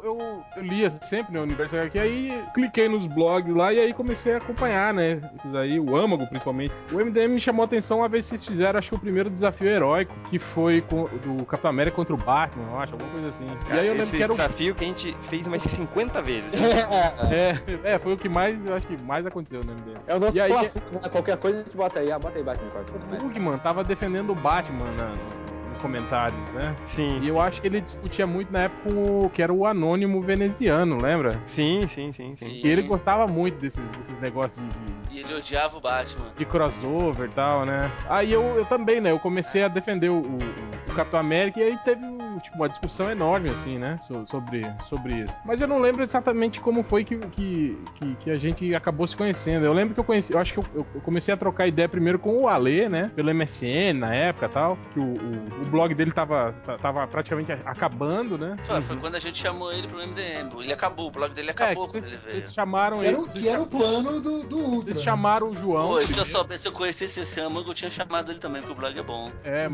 Eu, eu, lia sempre no Universo HQ, aí cliquei nos blogs lá e aí comecei a acompanhar, né? Esses aí, o Âmago principalmente. O MDM me chamou a atenção uma vez que vocês fizeram, acho que o primeiro desafio heróico, que foi com, do Capitão América contra o Batman, eu acho, alguma coisa assim. e aí eu lembro Esse que era o. desafio que a gente fez umas 50 vezes. É, é, foi o que mais, eu acho que mais aconteceu no MDM. É o nosso E aí- plafond, né? Qualquer coisa a gente bota aí. Ah, bota aí, Batman. qualquer coisa. O Bugman tava defendendo o Batman na, nos comentários, né? Sim. E eu acho que ele discutia muito na época o que era o anônimo veneziano, lembra? Sim, sim, sim, sim. Sim. E ele gostava muito desses, desses negócios de, de- E ele odiava o Batman. de crossover e tal, né? Aí eu, eu também, né? Eu comecei a defender o, o- o Capitão América e aí teve tipo, uma discussão enorme, assim, né? so- sobre, sobre isso. Mas eu não lembro exatamente como foi que, que, que, que a gente acabou se conhecendo. Eu lembro que eu conheci, eu acho que eu, eu- comecei a trocar ideia primeiro com o Ale, né? Pelo MSN na época e tal. Que o, o, o blog dele tava, ta- tava praticamente acabando, né? Foi, foi quando a gente chamou ele pro MDM. Ele acabou, o blog dele É, acabou que quando vocês, ele veio. vocês chamaram era, ele. que era o plano do, do Ultra. né? chamaram o João. Pô, se eu soubesse, se eu conhecesse esse âmago, eu tinha chamado ele também, porque o blog é bom. É.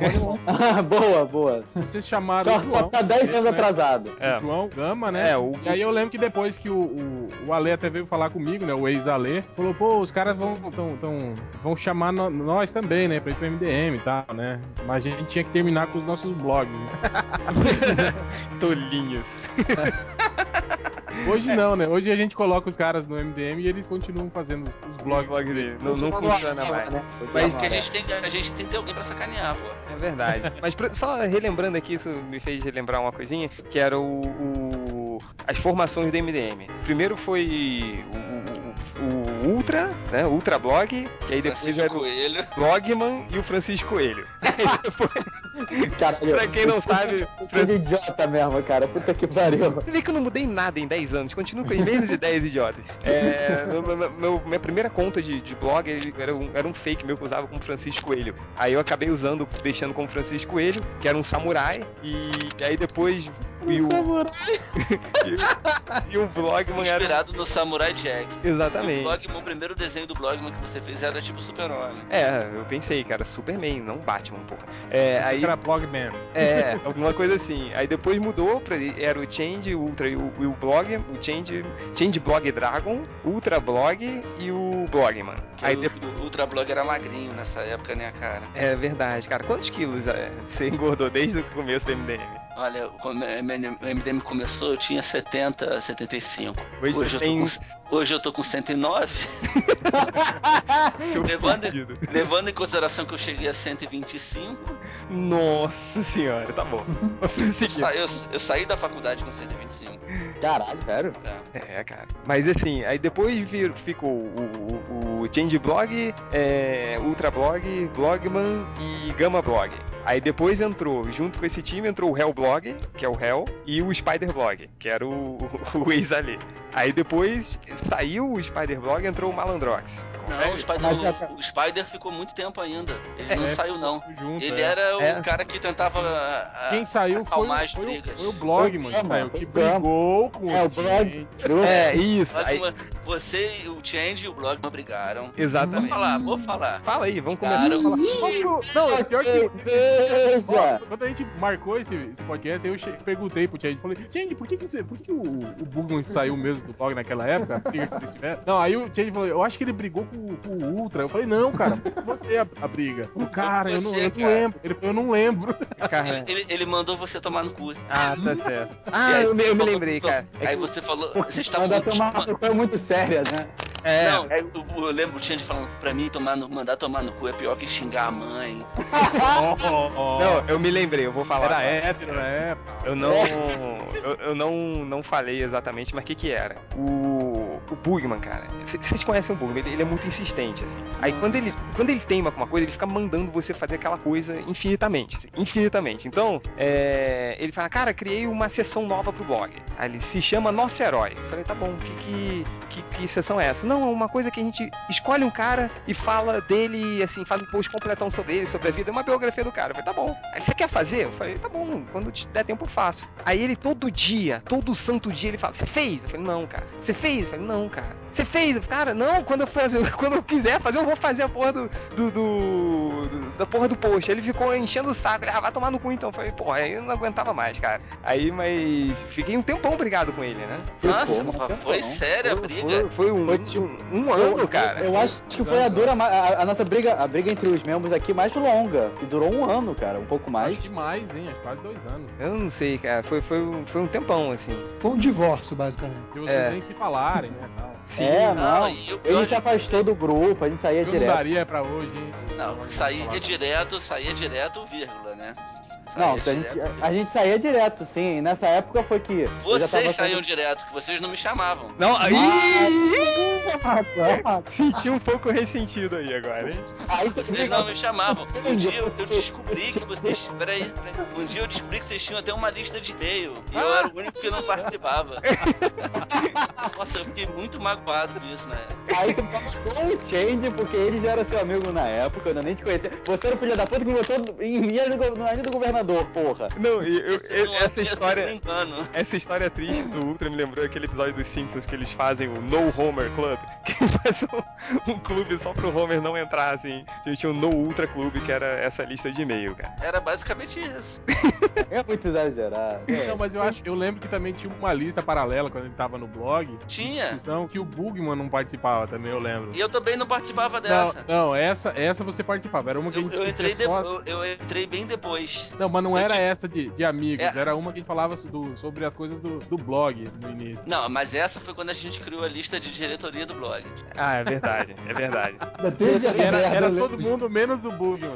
Ah, boa, boa. Vocês chamaram Só, tá 10 anos né? atrasado. É. o João Gama, né? É, o- E aí eu lembro que depois que o, o, o Ale até veio falar comigo, né? O ex-Ale, falou, pô, os caras vão, tão, tão, vão chamar no- nós também, né? Pra ir pro MDM e tal, né? Mas a gente tinha que terminar com os nossos blogs. né? Tolinhos. Hoje não, né? Hoje a gente coloca os caras no MDM e eles continuam fazendo os, os blogs. Blog dele. Não, não funciona mais. Né? Mas Porque a gente, tem, que- a gente tem que ter alguém pra sacanear, pô. É verdade. Mas pra- só relembrando aqui, isso me fez relembrar uma coisinha, que era o, o- as formações do MDM. Primeiro foi o, o- o Ultra, né? O Ultra Blog, que aí depois Francisco era o Coelho. Blogman e o Francisco Coelho. Caralho. pra quem não sabe, de idiota mesmo, cara. Puta que pariu. Você vê que eu não mudei nada em 10 anos, continuo com as mesmas ideias idiotas. É, meu- meu- meu- minha primeira conta de, de blog era um, era um fake meu que eu usava como Francisco Coelho. Aí eu acabei usando, deixando como Francisco Coelho, que era um samurai, e, aí depois. E o, e, o Blogman era. Inspirado no Samurai Jack. O, Exatamente. Blogman, o primeiro desenho do Blogman que você fez era tipo super-homem. É, eu pensei, cara, Superman, não Batman, porra. É, aí. Era Blogman. É, alguma coisa assim. Aí depois mudou pra era o Change, o Ultra e o, e o Blog, o Change, Change Blog Dragon, Ultra Blog e o Blogman. Que Aí o, depois. o Ultra Blog era magrinho nessa época, né, cara? É verdade, cara. Quantos quilos é, você engordou desde o começo do MDM? Olha, quando o MDM começou, eu tinha 70, 75. Hoje, Hoje eu tô tem com, hoje eu tô com 109. seu levando-. Levando em consideração que eu cheguei a 125, Nossa senhora, tá bom. Eu, sa- eu- eu saí da faculdade com 125. Caralho, sério? É. É, cara. Mas assim, aí depois vir, ficou o, o, o Change Blog, é, Ultra Blog, Blogman e Gamma Blog. Aí depois entrou, junto com esse time, entrou o Hell Blog, que é o Hell, e o Spider Blog, que era o, o ex ali. Aí depois saiu o Spider Blog e entrou o Malandrox. Não, o Spider, Mas é- o, o Spider ficou muito tempo ainda. Ele não É, saiu, não. Junto, Ele é. era o É. cara que tentava. ah, Quem saiu foi, acalmar o- as foi, o, brigas. foi o blog, mano, que saiu, foi que o brigou com É, o blog. É, isso. Mas Aí, uma- Você, e o Change e o Blog não brigaram. Vou exatamente. falar, vou falar. Fala aí, vamos começar Cara, a falar. Não, é pior que. Quando a gente marcou esse, esse podcast, eu perguntei pro Change, falei, Change, por que, que, você, por que, que o, o Bugman saiu mesmo do blog naquela época? Não, aí o Change falou, eu acho que ele brigou com, com o Ultra. Eu falei, não, cara, foi você a, a briga. O cara, eu não, você, eu não lembro. Ele falou, eu não lembro. Cara. Ele, ele mandou você tomar no cu. Ah, tá certo. Ah, aí eu me, eu me falou- lembrei, cara. É Aí você falou. Vocês estavam. Mandar tomar uma coisa muito séria, né? é, Não, aí eu, eu lembro o Change falando, pra mim, tomar no, mandar tomar no cu é pior que xingar a mãe. não, eu me lembrei, eu vou falar. Era hétero na época. Eu não. Eu, eu não, não falei exatamente, mas o que que era? O. O Bugman, cara. Vocês conhecem o Bugman, ele, ele é muito insistente, assim. Aí quando ele, quando ele teima com uma coisa, ele fica mandando você fazer aquela coisa infinitamente. assim, infinitamente. Então, é, ele fala, cara, criei uma sessão nova pro blog. Aí ele se chama Nosso Herói. Eu falei, tá bom, que, que, que, que sessão é essa? Não, é uma coisa que a gente escolhe um cara e fala dele, assim, faz um post completão sobre ele, sobre a vida, é uma biografia do cara. Eu falei, tá bom. Aí você quer fazer? Eu falei, tá bom, quando te der tempo eu faço. Aí ele todo dia, todo santo dia, ele fala, você fez? Eu falei, não, cara. Você fez? Eu Falei, não, cara. Você fez? Cara, não, quando eu, fazer, quando eu quiser fazer, eu vou fazer a porra do, do, do- do- da porra do post. Ele ficou enchendo o saco, ele, ah, vai tomar no cu então. Eu Falei, porra, aí eu não aguentava mais, cara. Aí, mas fiquei um tempão brigado com ele, né? Nossa, foi não. séria a Foi- briga. Foi, foi um, Foi tipo- um, um ano, cara. Eu acho que foi a dura a, a nossa briga, a briga entre os membros aqui mais longa, que durou um ano, cara, um pouco mais. Acho que mais, hein? Que quase dois anos. Eu não sei, cara. Foi, foi, um, foi um tempão, assim. Foi um divórcio, basicamente. De vocês É. nem se falarem, né? Tal. Sim, é, não, não. Ele se afastou do grupo, a gente saía Eu não direto. daria pra hoje, hein? Não, saía direto, saía direto, vírgula, né? Não, a gente, a gente saía direto, sim. E nessa época foi que. Vocês saíam saindo- direto, que vocês não me chamavam. Não, aí. Ah, Senti um pouco ressentido aí agora, hein? Aí Vocês não me chamavam. Um dia eu, eu descobri que vocês. Peraí, peraí. Um dia eu descobri que vocês tinham até uma lista de e-mail. E eu era o único que não participava. Nossa, eu fiquei muito magoado com isso, né? Aí você passou o change, porque ele já era seu amigo na época, eu ainda nem te conhecia. Você era o filho da puta que votou em mim no do governador, porra. Não, e eu- eu- não essa um história. Essa história triste do Ultra me lembrou aquele episódio dos Simpsons que eles fazem o No Homer Club, que faz um, um clube só pro Homer não entrar, assim. A gente tinha o No Ultra Clube, que era essa lista de e-mail, cara. Era basicamente isso. É muito exagerado. É. Não, mas eu acho, eu lembro que também tinha uma lista paralela quando ele tava no blog. Tinha. Que o Bugman não participava também, eu lembro. E eu também não participava Não, dessa. não, essa, essa você participava. Era uma que a Eu, gente eu entrei de- só- eu, eu entrei bem depois. Não, mas não era essa de, de amigos, É. era uma que falava do- sobre as coisas do, do blog no início. Não, mas essa foi quando a gente criou a lista de diretoria do blog. Ah, é verdade, é verdade. Ainda teve a era, era eu todo mundo menos o Bugman.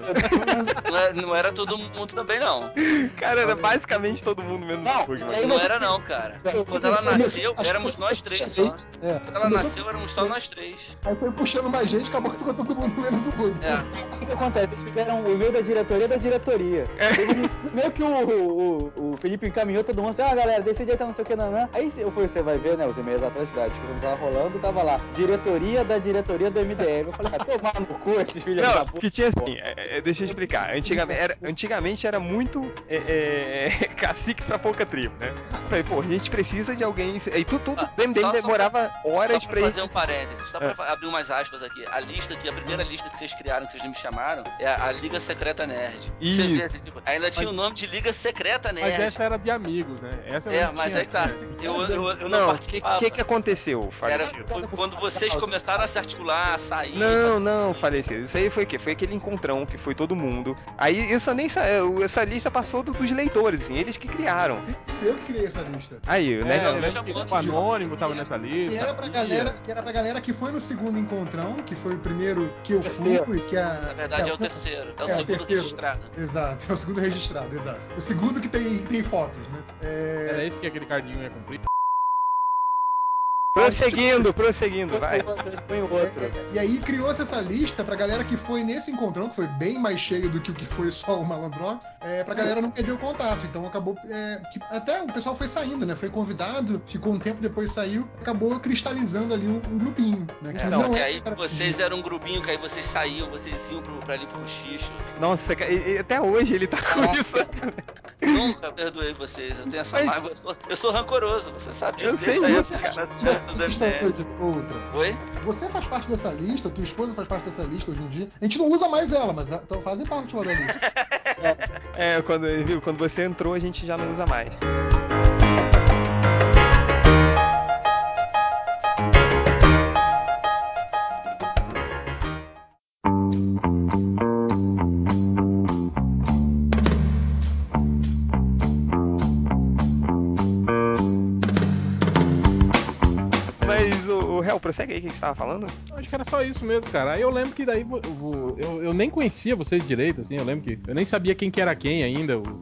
Não era, não era todo mundo também, não. Cara, era basicamente todo mundo menos Não, o Bugman. e aí Não era, não, cara. É, Quando ela nasceu, éramos nós três só. É. Quando ela nasceu, éramos só nós três. Aí foi puxando mais gente, acabou que ficou todo mundo menos o bug. É. O que, que acontece? Eles tiveram o e-mail da diretoria da diretoria. Um- Meio que o, o, o Felipe encaminhou todo mundo assim, ah galera, decide aí, tá não sei o que, não, não. Aí eu fui, você vai ver, né, os e-mails atrás da discussão tava rolando, tava lá, diretoria da diretoria do MDM. Eu falei, ah, tomar no cu esses filhos da Não, puta. que tinha assim, é, é, deixa eu explicar. Antigamente era, antigamente era muito é, é, cacique pra pouca tribo, né? Falei, pô, a gente precisa de alguém. Aí tudo, tudo Ah, do MDM só- só demorava horas Só pra pra fazer isso. um parênteses, só pra abrir umas aspas aqui. A lista que, a primeira lista que vocês criaram, que vocês me chamaram, é a, a Liga Secreta Nerd. Isso. Você vê assim, tipo, ainda tinha o nome de Liga Secreta Nerd. Mas essa era de amigos, né? Essa eu É, mas tinha- aí que tá. Eu, eu, eu não, Não, o que, participava. que que aconteceu, Era, falecido? foi quando vocês começaram a se articular, a sair. Não, não, falecido. Isso aí foi o quê? Foi aquele encontrão que foi todo mundo. Aí isso nem sa- essa lista passou do- dos leitores, assim, eles que criaram. Eu que criei essa lista. Aí, o É, que o Anônimo tava nessa Que lista. era, pra galera, que era pra galera que foi no segundo encontrão, que foi o primeiro que eu fui, que a. Na verdade que é a- o terceiro. É o É, segundo terceiro. registrado. Exato, é o segundo registrado, exato. O segundo que tem, tem fotos, né? É, Era esse que aquele cardinho ia cumprir. Prosseguindo, prosseguindo, vai. Foi o outro. E aí criou-se essa lista pra galera que foi nesse encontrão, que foi bem mais cheio do que o que foi só o Malandrox, é, pra galera não perder o contato. Então acabou. é, que até o pessoal foi saindo, né? Foi convidado, ficou um tempo depois saiu, acabou cristalizando ali um, um grupinho, né? Que É, não só que aí vocês eram um grupinho que aí vocês saíam, vocês iam pro, pra ali pro xixo. Nossa, e- e até hoje ele tá com isso. Nunca perdoei vocês, eu tenho essa Mas- mágoa. Eu sou, eu sou rancoroso, você sabe disso Eu sei disso, cara. Oi? Você faz parte dessa lista, tua esposa faz parte dessa lista hoje em dia. A gente não usa mais ela, mas então fazem parte lá da lista. É, quando, viu, quando você entrou, a gente já não usa mais. Mas o, o Hel, prossegue aí o que você tava falando? Acho que era só isso mesmo, cara. Aí eu lembro que daí vo- eu, eu nem conhecia vocês direito, assim, eu lembro que. Eu nem sabia quem que era quem ainda, o-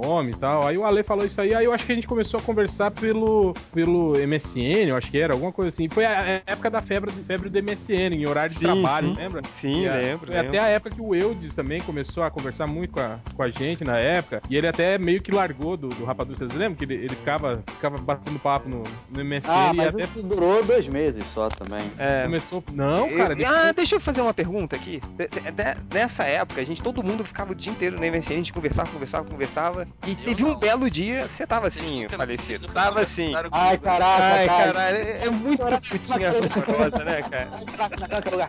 nomes e tal. Aí o Ale falou isso aí, aí eu acho que a gente começou a conversar pelo, pelo MSN, eu acho que era, alguma coisa assim. Foi a, época da febre, febre do MSN, em horário de Sim, trabalho, sim. lembra? Sim, a- lembro, Foi lembro. até a época que o Eudes também começou a conversar muito com a, com a gente na época. E ele até meio que largou do, do Rapadura. Vocês lembram que ele, ele ficava, ficava batendo papo no, no MSN Ah, e mas até isso durou dois meses só também. É, começou. Não, cara, Eu- ele ah, deixa eu fazer uma pergunta aqui. De- de- de- nessa época, a gente, todo mundo ficava o dia inteiro na MSN, a gente conversava, conversava, conversava. E Eu teve um não. belo dia, você tava assim, nunca- falecido. Tava assim. Ai, caraca, Ai, cara. caralho, é muito putinha horrorosa, né, cara?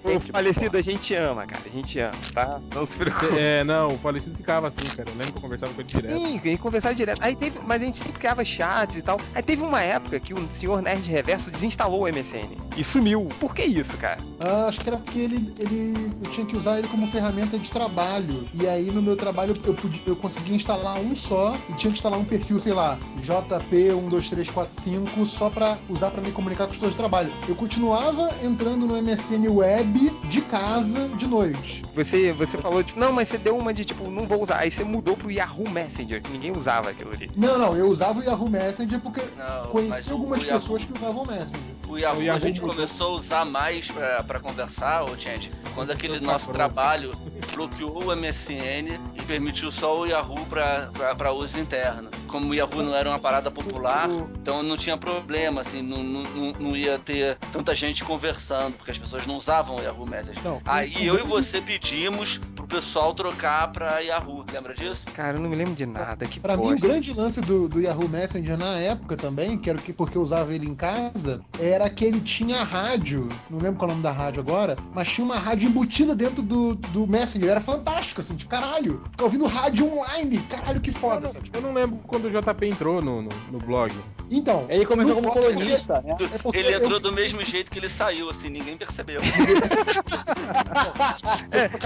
O falecido a gente ama, cara. A gente ama, tá? Não se preocupe. É, não, o falecido ficava assim, cara. Eu lembro que eu conversava com ele direto. Sim, a gente conversava direto. Aí teve, mas a gente sempre criava chats e tal. Aí teve uma época que o senhor Nerd Reverso desinstalou o MSN e sumiu. Por que isso, cara? Ah, acho que era porque ele, ele, eu tinha que usar ele como ferramenta de trabalho. E aí no meu trabalho eu, podia, eu conseguia instalar um só e tinha que instalar um perfil, sei lá, JP12345 só pra usar pra me comunicar com os pessoas de trabalho. Eu continuava entrando no MSN Web de casa de noite. Você, você falou, tipo, não, mas você deu uma de tipo, não vou usar. Aí você mudou pro Yahoo Messenger, que ninguém usava aquilo ali. Não, não, eu usava o Yahoo Messenger porque Não, conheci algumas Yahoo- pessoas que usavam o Messenger. O Yahoo, O Yahoo a gente começou a usar mais pra, pra conversar, ô gente, quando aquele nosso trabalho bloqueou o MSN e permitiu só o Yahoo pra, pra uso interno. Como o Yahoo não era uma parada popular, então não tinha problema, assim, não, não, não- não ia ter tanta gente conversando, porque as pessoas não usavam o Yahoo Messenger. Não, Aí eu e você pedimos pro pessoal trocar pra Yahoo, lembra disso? Cara, eu não me lembro de nada. Que Pra mim, o bosta. grande lance do, do Yahoo Messenger na época também, que era que, porque eu usava ele em casa, era que ele tinha rádio, não lembro qual é o nome da rádio agora, mas tinha uma rádio embutida dentro do, do Messenger. Era fantástico, assim, tipo, caralho, ficar ouvindo rádio online, caralho, que Eu foda, não, sabe? eu não lembro quando o JP entrou no, no, no blog. Então, Ele começou como colunista, né? É porque Ele eu- entrou do mesmo jeito que ele saiu, assim, ninguém percebeu.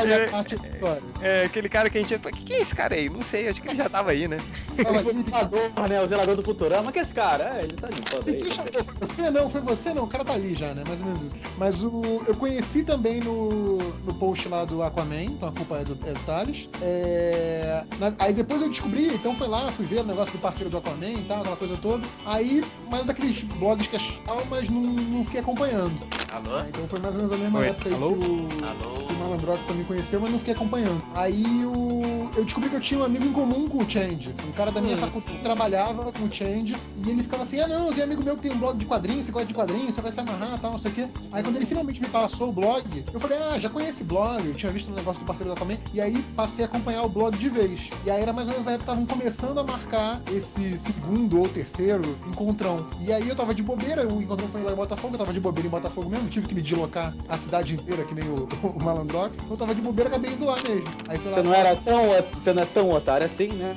Minha parte da história. É, aquele cara que a gente. Que que é esse cara aí? Não sei, acho que ele já tava aí, né? Foi o zelador, né? O zelador do Futurama. Que é esse cara? É, ele tá limpando aí. deixa ver, foi você não, foi você não, o cara tá ali já, né? Mais ou menos isso. Mas o. Eu conheci também no, no post lá do Aquaman, então a culpa é do, é do Thales. É, na- aí depois eu descobri, então foi lá, fui ver o negócio do parceiro do Aquaman e tal, aquela coisa toda. Aí, mais daqueles blogs que é legal, mas não, não fiquei acompanhando. Alô? né? Então foi mais ou menos a mesma Oi, época aí alô? que o. Alô? que o Malandrox também conheceu, mas não fiquei acompanhando. Aí o... eu descobri que eu tinha um amigo em comum com o Change. Um cara da minha faculdade trabalhava com o Change e ele ficava assim: ah, não, eu tenho amigo meu que tem um blog de quadrinhos, você gosta de quadrinhos, você vai se amarrar tal, não sei o quê. Aí quando ele finalmente me passou o blog, eu falei: ah, já conheço esse blog, eu tinha visto o negócio do parceiro da Aquaman, e aí passei a acompanhar o blog de vez. E aí era mais ou menos a época que estavam começando a marcar esse segundo ou terceiro encontrão. E aí eu tava de bobeira, o encontrão foi lá em Botafogo, eu tava de bobeira em Botafogo mesmo, tive que me deslocar a cidade inteira, que nem o, o Malandrox. Eu tava de bobeira, acabei indo lá mesmo. Aí lá Você não era tão, você não é tão otário assim, né?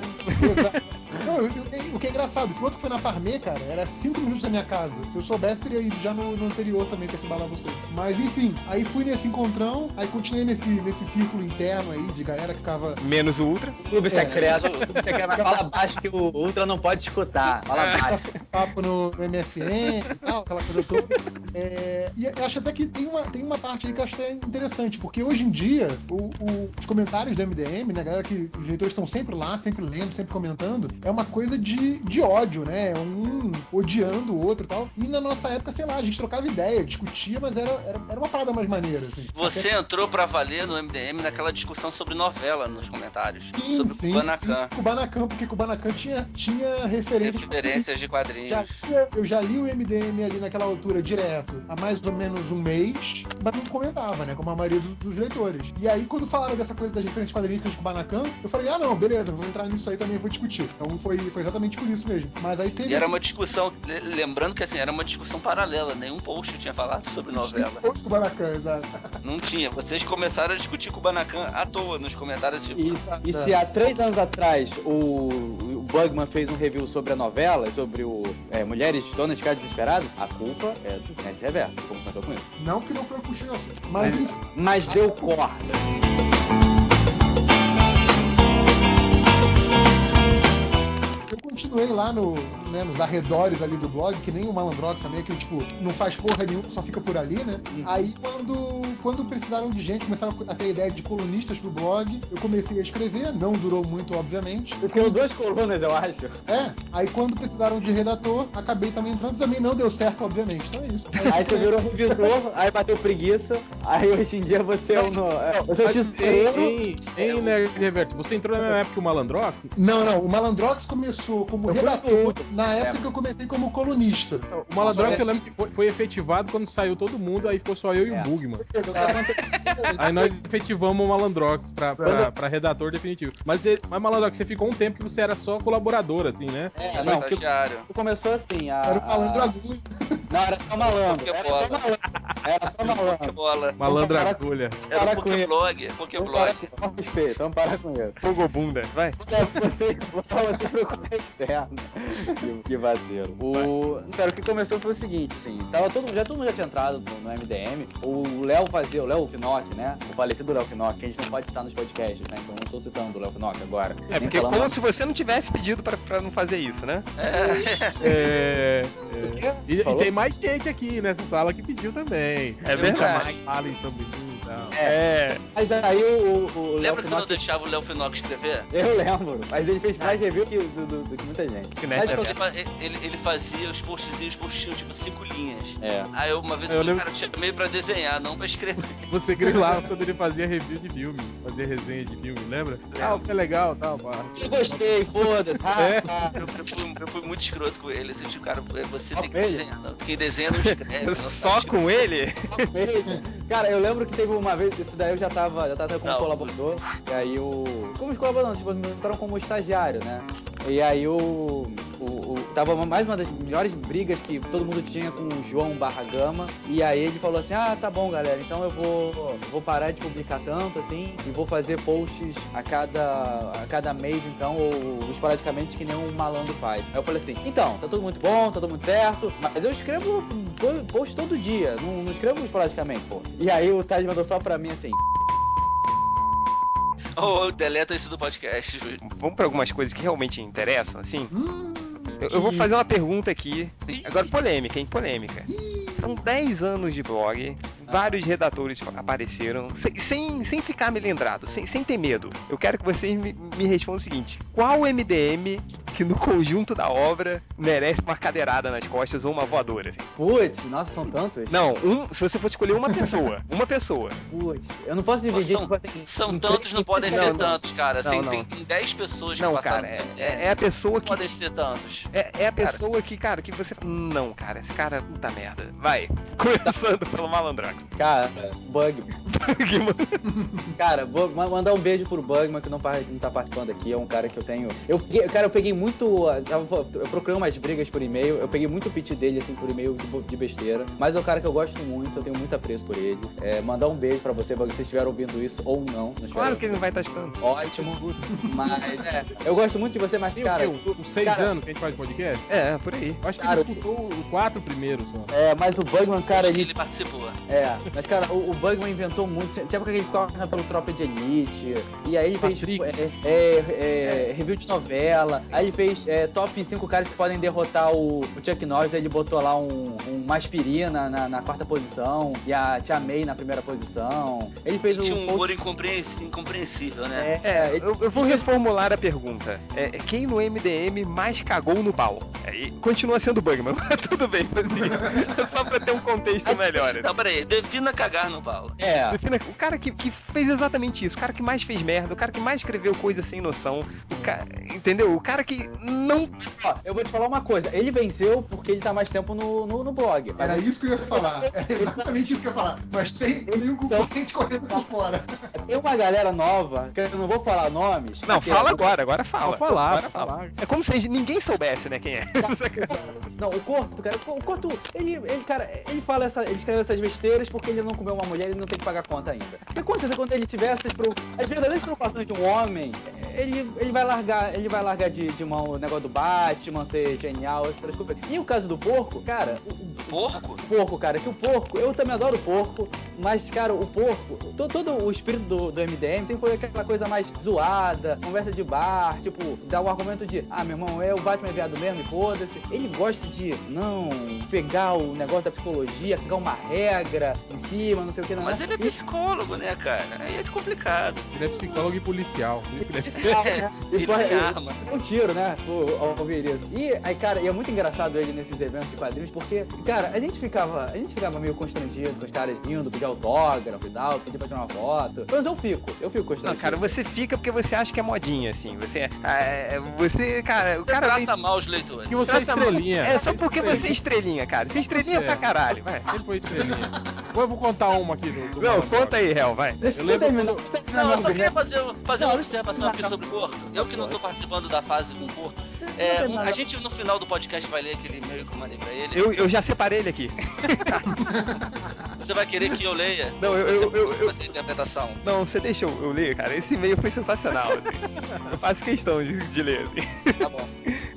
Não, eu- eu- o que é engraçado, que o outro que foi na Parmê, cara, era 5 minutos da minha casa. Se eu soubesse, teria ido já no, no anterior também perturbar lá você. Mas enfim, aí fui nesse encontrão, aí continuei nesse, nesse círculo interno aí de galera que ficava. Menos o Ultra. Clube É. secreto. Clube secreto, fala baixo que o Ultra não pode escutar. Fala baixo. papo no, no MSN e tal, aquela coisa toda. É, e eu acho até que tem uma, tem uma parte aí que eu acho até interessante, porque hoje em dia, o- o- os comentários do MDM, né, galera que os leitores estão sempre lá, sempre lendo, sempre comentando, é uma coisa de, de ódio, né? É Um odiando o outro e tal. E na nossa época, sei lá, a gente trocava ideia, discutia, mas era, era, era uma parada mais maneira, assim. Você Até- entrou pra valer no MDM naquela discussão sobre novela nos comentários. Sim, sobre sim, Kubanacan. sim, Kubanacan, porque Kubanacan tinha, tinha referências Referências de Já quadrinhos. tinha- eu já li o MDM ali naquela altura direto, há mais ou menos um mês, mas não comentava, né? Como a maioria dos, dos leitores. E aí, quando falaram dessa coisa das diferentes quadrinísticas de Kubanacan, eu falei, ah, não, beleza, vou entrar nisso aí também, vou discutir. Então foi, foi exatamente por isso mesmo. Mas aí teve. E era uma discussão, le- lembrando que assim, era uma discussão paralela, nenhum post tinha falado sobre novela. Outro Kubanacan, exato. Não tinha. Vocês começaram a discutir Kubanacan à toa nos comentários, tipo. E, e se há três anos atrás o, o Bugman fez um review sobre a novela, sobre o é, Mulheres Donas de Casa Desesperadas, a culpa é do Nerd Reverso, como começou com isso. Não que não foi o assim. Mas. Mas deu corda. Eu continuei lá no, né, nos arredores ali do blog, que nem o Malandrox também, que tipo, não faz porra nenhuma, só fica por ali, né? Aí quando, quando precisaram de gente, começaram a ter ideia de colunistas pro blog, eu comecei a escrever, não durou muito, obviamente. Você escreveu duas colunas, eu acho. É, aí quando precisaram de redator, acabei também entrando, também não deu certo, obviamente. Então é isso. Aí você virou revisor, aí bateu preguiça, aí hoje em dia você é o, no, é, você é o tesoureiro. Em, em, em Nerd Reverso, você entrou na época que o Malandrox? Não, não, o Malandrox começou como Eu fui redator na época É. que eu comecei como colunista. O Malandrox eu lembro que foi, foi efetivado quando saiu todo mundo, aí ficou só eu e É. o Bugman. Exato. Aí nós efetivamos o Malandrox pra, pra, pra redator definitivo. Mas, você- mas Malandrox, você ficou um tempo que você era só colaborador, assim, né? É, não, porque Estagiário. começou assim, a... Era o malandro agulha. Não, era só malandro. Era só malandro. Era só malandro. Parar- agulha. Era Para com ele. Pokéblog. Vamos Pokéblog. parar com vamos vamos parar com isso. Fogo bunda, vai. É, vocês, procurar externo. Que, que vacilo. O, cara, o que começou foi o seguinte, assim, tava todo, já, todo mundo já tinha entrado no, no MDM. O Léo fazia, o Léo Finock, né? O falecido Léo Finock, que a gente não pode citar nos podcasts, né? Então não estou citando o Léo Finock agora. É porque falando- como se você não tivesse pedido pra, pra não fazer isso, né? É. Quê? é. E, e tem mais gente aqui nessa sala que pediu também. É Nunca verdade. mais falem sobre mim tal. É. Mas aí o, o, o Léo Lembra que eu não deixava o Léo Finock escrever? Eu lembro, mas ele fez mais review que, do, do- do que muita gente. Que né? Mas, eu- ele, fa- ele, ele fazia os postzinhos, os posts tinham tipo cinco linhas. É. Aí eu, uma vez Eu eu falei, lembro- cara, eu te chamei pra desenhar, não pra escrever. Você grilava quando ele fazia review de filme, fazia resenha de filme, lembra? Ah, foi legal tal, pá. Eu gostei, foda-se. Ah, É. ah. Eu, eu fui, eu fui muito escroto com ele. Assim, tipo, cara, você Só tem que com ele? desenhar. Quem desenha não escreve. não Só sabe com ele? Cara, eu lembro que teve uma vez, isso daí eu já tava, já tava como Não. colaborador, e aí o. Como colaborador, tipo, me botaram como estagiário, né? E aí o, o, o- Tava mais uma das melhores brigas que todo mundo tinha com o João Barra Gama. E aí ele falou assim: Ah, tá bom, galera, então eu vou, vou parar de publicar tanto assim e vou fazer posts a cada, a cada mês, então, ou esporadicamente, que nem um malandro faz. Aí eu falei assim: então, tá tudo muito bom, tá tudo muito certo, mas eu escrevo po- post todo dia, não, não escrevo esporadicamente, pô. E aí o Tade mandou só pra mim assim: Ou deleta isso do podcast. Vamos pra algumas coisas que realmente interessam, assim? Hum, Eu, eu vou fazer uma pergunta aqui. Agora, polêmica, hein? Polêmica. São 10 anos de blog, vários redatores apareceram, sem, sem, sem ficar melindrado, sem, sem ter medo. Eu quero que vocês me, me respondam o seguinte: qual MDM que no conjunto da obra merece uma cadeirada nas costas ou uma voadora? assim? Putz, nossa, são tantos? Não, um, se você for escolher uma pessoa, uma pessoa. Putz, eu não posso Pô, dividir, são- assim. São tantos, não podem não, ser não. tantos, cara. Assim, Não, tem, não. tem 10 pessoas que Não, passaram. cara, é, é- é a pessoa Não que. podem ser tantos. É, é a pessoa que, cara, que você. Não, cara, esse cara é puta merda. Vai, começando pelo malandraco. Cara, Bugman. Cara, vou ma- mandar um beijo pro Bugman, que não, não tá participando aqui. É um cara que eu tenho. Eu, cara, eu peguei muito. Eu procurei umas brigas por e-mail. Eu peguei muito pitch dele, assim, por e-mail de, besteira. Mas é um cara que eu gosto muito, eu tenho muito apreço por ele. É, mandar um beijo pra você, Bug, se vocês estiveram ouvindo isso ou não. não Claro que ele não vai estar escutando. Ótimo. Mas, é. Eu gosto muito de você, mas, Tem cara. o seis cara- anos que a gente faz podcast? É, por aí. Eu acho que Cara, ele escutou os quatro primeiros só. É, mas o Bugman, cara, Acho que ele ele participou. É, mas cara, o, o Bugman inventou muito. Tinha época que ele ficava pelo Tropa de Elite. E aí ele fez tipo, é, é, é, review de novela. Aí ele fez é, top 5 caras que podem derrotar o, o Chuck Norris. Aí ele botou lá um, um Maspirina na, na quarta posição. E a Tia May na primeira posição. Ele fez Tinha um post- humor incompreensível, incompreensível, né? É, É, ele- eu, eu vou reformular a pergunta. É, quem no MDM mais cagou no pau? Continua sendo Bugman, mas tudo bem, assim, só pra ter um contexto melhor. assim. Não, peraí, defina cagar no pau. é. Defina- O cara que, que fez exatamente isso, o cara que mais fez merda, o cara que mais escreveu coisa sem noção, o cara, entendeu? O cara que não. Ó, eu vou te falar uma coisa. Ele venceu porque ele tá mais tempo no, no, no blog. Era isso que eu ia falar. É exatamente isso que eu ia falar. Mas tem, tem um concorrente correndo por fora. Tem uma galera nova, que eu não vou falar nomes. Não, fala agora, agora fala. Vou falar, agora fala. falar. É como se ninguém soubesse, né, quem é. Não, o Corto, cara, o Corto, ele, ele, cara, ele fala essa, ele escreve essas besteiras porque ele não comeu uma mulher e não tem que pagar conta ainda. O que acontece quando ele tiver essas pro, as verdadeiras preocupações de um homem, ele, ele vai largar, ele vai largar de, de mão o negócio do Batman, ser genial, essas coisas. E o caso do porco, cara, o, Porco? o porco, cara, que o porco, eu também adoro o porco, mas, cara, o porco, to- todo o espírito do, do MDM sempre foi aquela coisa mais zoada, conversa de bar, tipo, dá o argumento de, ah, meu irmão, é o Batman é viado mesmo e foda-se. Ele gosta de não pegar o negócio da psicologia, pegar uma regra em cima, não sei o que, não. Mas ele é psicólogo, né, cara? Aí é complicado. Ele é psicólogo e policial. Ele é É, E ele porra, tem arma. um tiro, né? O, ao ver isso. E aí, cara, e é muito engraçado ele nesses eventos de quadrinhos, porque, cara, a gente ficava, a gente ficava meio constrangido com os caras vindo, pedir autógrafo e tal, pedir pra tirar uma foto. Mas eu fico, eu fico constrangido. Não, cara, você fica porque você acha que é modinha, assim. Você. é, você, cara, o Você cara vem. trata mal os leitores. Que você é estrelinha. É só porque você é estrelinha, cara. Você é estrelinha Você pra é. caralho, vai. Ele foi estrelinha. Eu vou contar uma aqui do, do Não, conta aí, Hel, vai. Deixa eu eu, lembro terminar. eu Não, eu só queria fazer, fazer Não, uma eu observação aqui sobre o Porto. Eu que não tô participando da fase com o Porto. É, um- a gente no final do podcast vai ler aquele e-mail que eu mandei pra ele. Eu, eu já separei ele aqui. Você vai querer que eu leia? Não, eu- Você eu- eu- eu- fazer a interpretação. Não, você deixa eu, eu ler, cara. Esse e-mail foi sensacional, assim. Eu faço questão de, de ler, assim. Tá bom.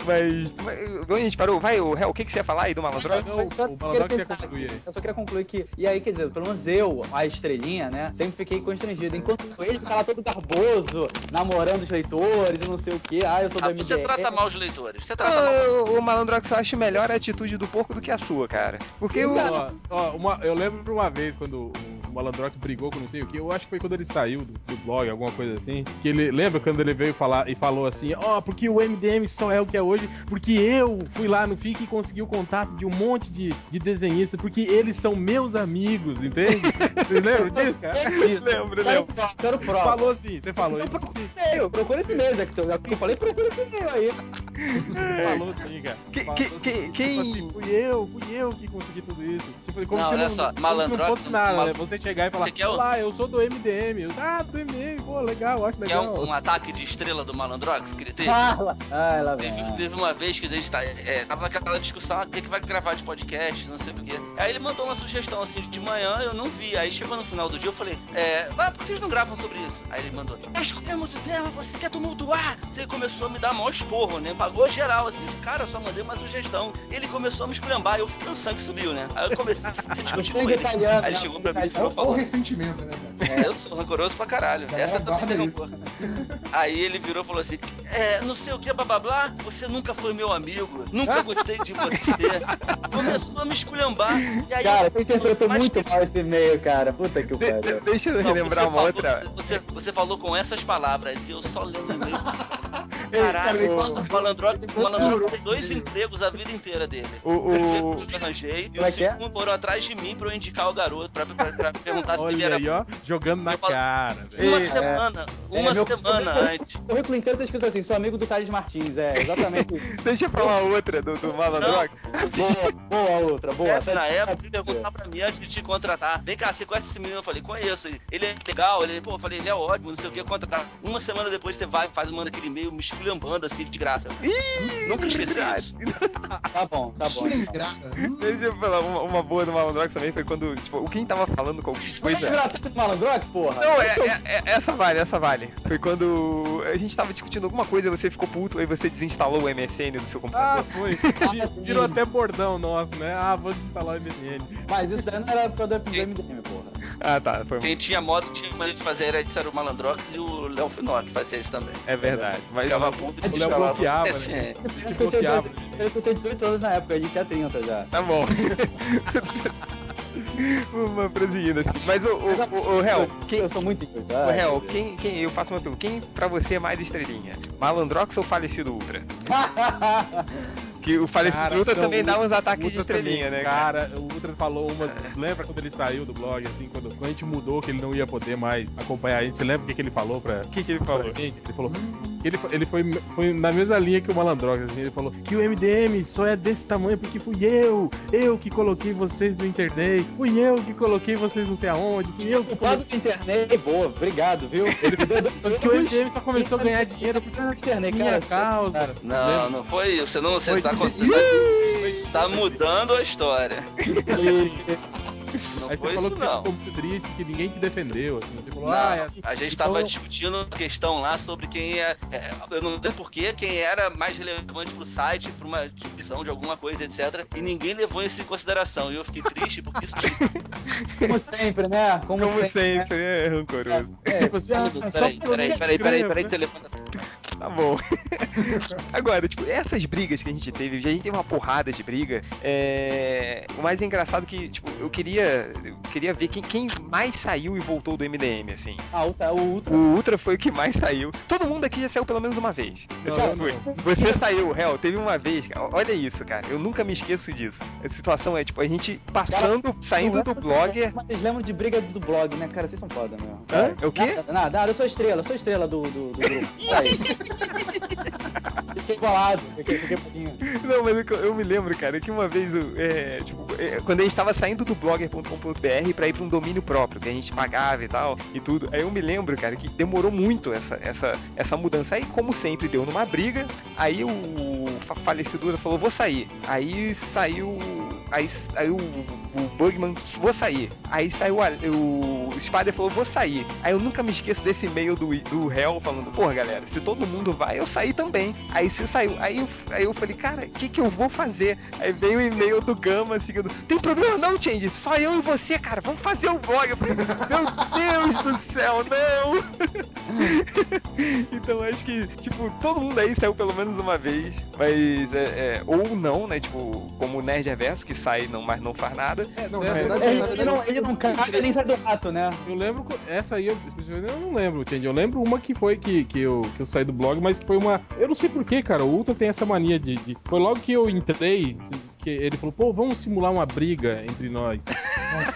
Mas. mas onde a gente parou? Vai, o Hel, o que, que você ia falar aí do Malandrox? Não, Mas só o Malandrox ia pensar concluir aí. Eu só queria concluir que. E aí, quer dizer, pelo menos eu, a estrelinha, né? Sempre fiquei constrangido. Enquanto ele fica lá todo garboso, namorando os leitores e não sei o que. Ah, eu sou do Ah, você trata mal os leitores. Você trata mal. Ah, o, Malandrox eu acho melhor a atitude do porco do que a sua, cara. Porque o. Ó, ó, uma- eu lembro de uma vez quando o Malandrox brigou com não sei o que, eu acho que foi quando ele saiu do, do blog, alguma coisa assim. Que ele lembra quando ele veio falar e falou assim: Ó, porque o MDM só é o que é hoje, porque eu fui lá no FIC e consegui o contato de um monte de, de desenhistas, porque eles são meus amigos, entende? Vocês lembram disso, cara? É isso. Lembro, Quero lembro. Quero prova. Falou assim, você falou Eu isso procuro sim. esse e-mail, procura esse e-mail, já que eu, falei, procura esse e-mail aí. Você falou sim, cara. Que- Falou que- assim, que- tipo quem- assim, fui eu, fui eu que consegui tudo isso. Tipo, como Não, se olha não, só, Malandrox, não fosse nada, mal- né? Você chegar e falar, Você quer o- olá, eu sou do MDM. Eu, ah, do MDM, pô, legal, acho Que é legal. um, um ataque de estrela do Malandrox que ele teve. Fala. Ah, lá vem. Teve, teve uma vez que a gente tá, é, tava naquela discussão, ah, o que, que vai gravar de podcast, não sei o quê. Aí ele mandou uma sugestão assim de manhã, eu não vi. Aí chegou no final do dia, eu falei, é, ah, por que vocês não gravam sobre isso? Aí ele mandou, escolhemos o tema, você quer tumultuar? Você começou a me dar maior esporro, né? Pagou geral, assim, cara, eu só mandei uma sugestão. Ele começou a me esculhambar, eu, meu sangue subiu, né? Aí eu comecei a discutir com ele. Aí ele né? chegou pra mim e Olha virou e o falou, ressentimento, né, cara? é, eu sou rancoroso pra caralho. Galera, Essa também tem isso. rancor. Aí ele virou e falou assim: É, não sei o que, blá blá blá, você nunca foi meu amigo, nunca gostei de você. Começou a me esculhambar. E aí Cara, você interpretou mas muito que- mal esse e-mail, cara. Puta que De- de- pariu. deixa eu relembrar uma falou- outra. Você, você falou com essas palavras e eu só lendo o e-mail. Caralho, o Malandrox, tem dois empregos a vida inteira dele. O, o, eu arranjei, e Como é o que é? segundo foram atrás de mim pra eu indicar o garoto, pra, pra- pra perguntar se ele era aí, ó, jogando na cara. velho. uma É. semana, uma É, meu- semana meu- antes. O currículo inteiro tá escrito assim, sou amigo do Thales Martins, é, exatamente. Deixa eu falar outra do, do Malandrox. boa, boa outra, boa. na época ele perguntar pra mim antes de te contratar. Vem cá, você conhece esse menino? Eu falei, conheço. Ele é legal, ele, pô, eu falei, ele é ótimo, não sei o que, contratar. Uma semana depois você vai, faz, manda aquele e-mail me esculhambando assim de graça. Nunca esqueci isso. Tá bom, tá bom. Então. grata. Deixa eu falar, uma, uma boa do Malandrox também foi quando, tipo, o quem tava falando qualquer Você coisa. virar tudo do Malandrox, porra? Não, é, é- é- essa vale, essa vale. Foi quando a gente tava discutindo alguma coisa, você ficou puto, aí você desinstalou o MSN do seu Ah, computador. foi. Vi- Virou até bordão nosso, né? Ah, vou desinstalar o MSN. Mas isso daí não era época do MDM, porra. Ah, tá, foi Quem tinha modo tinha maneira de fazer era, era o Malandrox e o Léo que fazia isso também. É verdade. Mas Ficava puto e O Léo bloqueava, né? tinha bloqueava. 18 parece que eu tinha 18 anos na época, a gente tinha 30 já. Tá bom. uma prosseguindo assim. Mas o, o, o, o Hel, quem, Eu sou muito o Hel, quem, quem, eu faço uma pergunta, quem pra você é mais estrelinha? Malandrox ou Falecido Ultra? Que o Falecido Cara, Ultra não, também dá uns ataques de Ultra estrelinha, também, né, cara? O Ultra falou umas. Lembra quando ele saiu do blog, assim, quando, quando a gente mudou que ele não ia poder mais acompanhar a gente? Você lembra o que, que ele falou pra, O que, que ele falou? gente? Ele falou. Ele, ele foi, foi na mesma linha que o Malandrox, assim, ele falou que o MDM só é desse tamanho porque fui eu, eu que coloquei vocês no internet, fui eu que coloquei vocês não sei aonde, fui eu que Culpado da internet, boa, obrigado, viu? Ele deu que o MDM só começou a ganhar dinheiro por na internet, minha cara. causa. Não, não foi isso. Você não, você Foi tá, con- tá mudando a história. Não Aí você falou isso que você ficou muito triste, que ninguém te defendeu. Assim. Você falou, Não, ah, é assim. a gente Então- tava discutindo a questão lá sobre quem é, é, Eu não sei porquê, quem era mais relevante pro site, pra uma divisão de alguma coisa, etc. E ninguém levou isso em consideração. E eu fiquei triste porque isso. Como sempre, né? Como, Como sempre. sempre, é rancoroso. né? É, Tipo assim, ah, Peraí, só peraí, peraí, não peraí, peraí, escrevo, peraí, né? telefone. Tá Tá bom. Agora, tipo, essas brigas que a gente teve, a gente teve uma porrada de briga. É... O mais engraçado que, tipo, eu queria, eu queria ver quem, quem mais saiu e voltou do MDM, assim. Ah, o, tá, o Ultra. O Ultra foi o que mais saiu. Todo mundo aqui já saiu pelo menos uma vez. Não, Você não. Você saiu, réu, teve uma vez. cara. Olha isso, cara. Eu nunca me esqueço disso. A situação é, tipo, a gente passando, saindo do blogger. Mas vocês lembram de briga do blog, né? Cara, vocês são foda mesmo. Hã? É o quê? Nada, nada, nada, eu sou estrela, eu sou estrela do, do, do grupo. Aí. Fiquei bolado, fiquei, fiquei pouquinho. Não, mas eu, eu me lembro, cara, que uma vez, eu, é, tipo, é, quando a gente tava saindo do blogger.com.br pra ir pra um domínio próprio, que a gente pagava e tal, e tudo, aí eu me lembro, cara, que demorou muito essa, essa, essa mudança. Aí, como sempre, deu numa briga, aí o fa- falecido falou, vou sair. Aí saiu, aí, aí o, o Bugman, vou sair. Aí saiu o Spider falou, vou sair. Aí eu nunca me esqueço desse e-mail do, do Hell falando, porra, galera, se todo mundo vai, eu saí também. Aí você saiu. Aí eu, aí eu falei, cara, o que que eu vou fazer? Aí veio o e-mail do Gama, seguindo, tem problema não, Change, só eu e você, cara, vamos fazer o blog. Eu falei, meu Deus do céu, não! então acho que, tipo, todo mundo aí saiu pelo menos uma vez, mas é, é, ou não, né? Tipo, como o Nerd Reverso, que sai, não, mas não faz nada. É, não, É, verdade, Ele, não, ele não caga nem sai do rato, né? Eu lembro, essa aí eu, eu não lembro, Change. Eu lembro uma que foi que, que, eu, que eu saí do blog, mas foi uma. Eu não sei porquê, cara. O Ultra tem essa mania de, de- Foi logo que eu entrei, que ele falou, pô, vamos simular uma briga entre nós.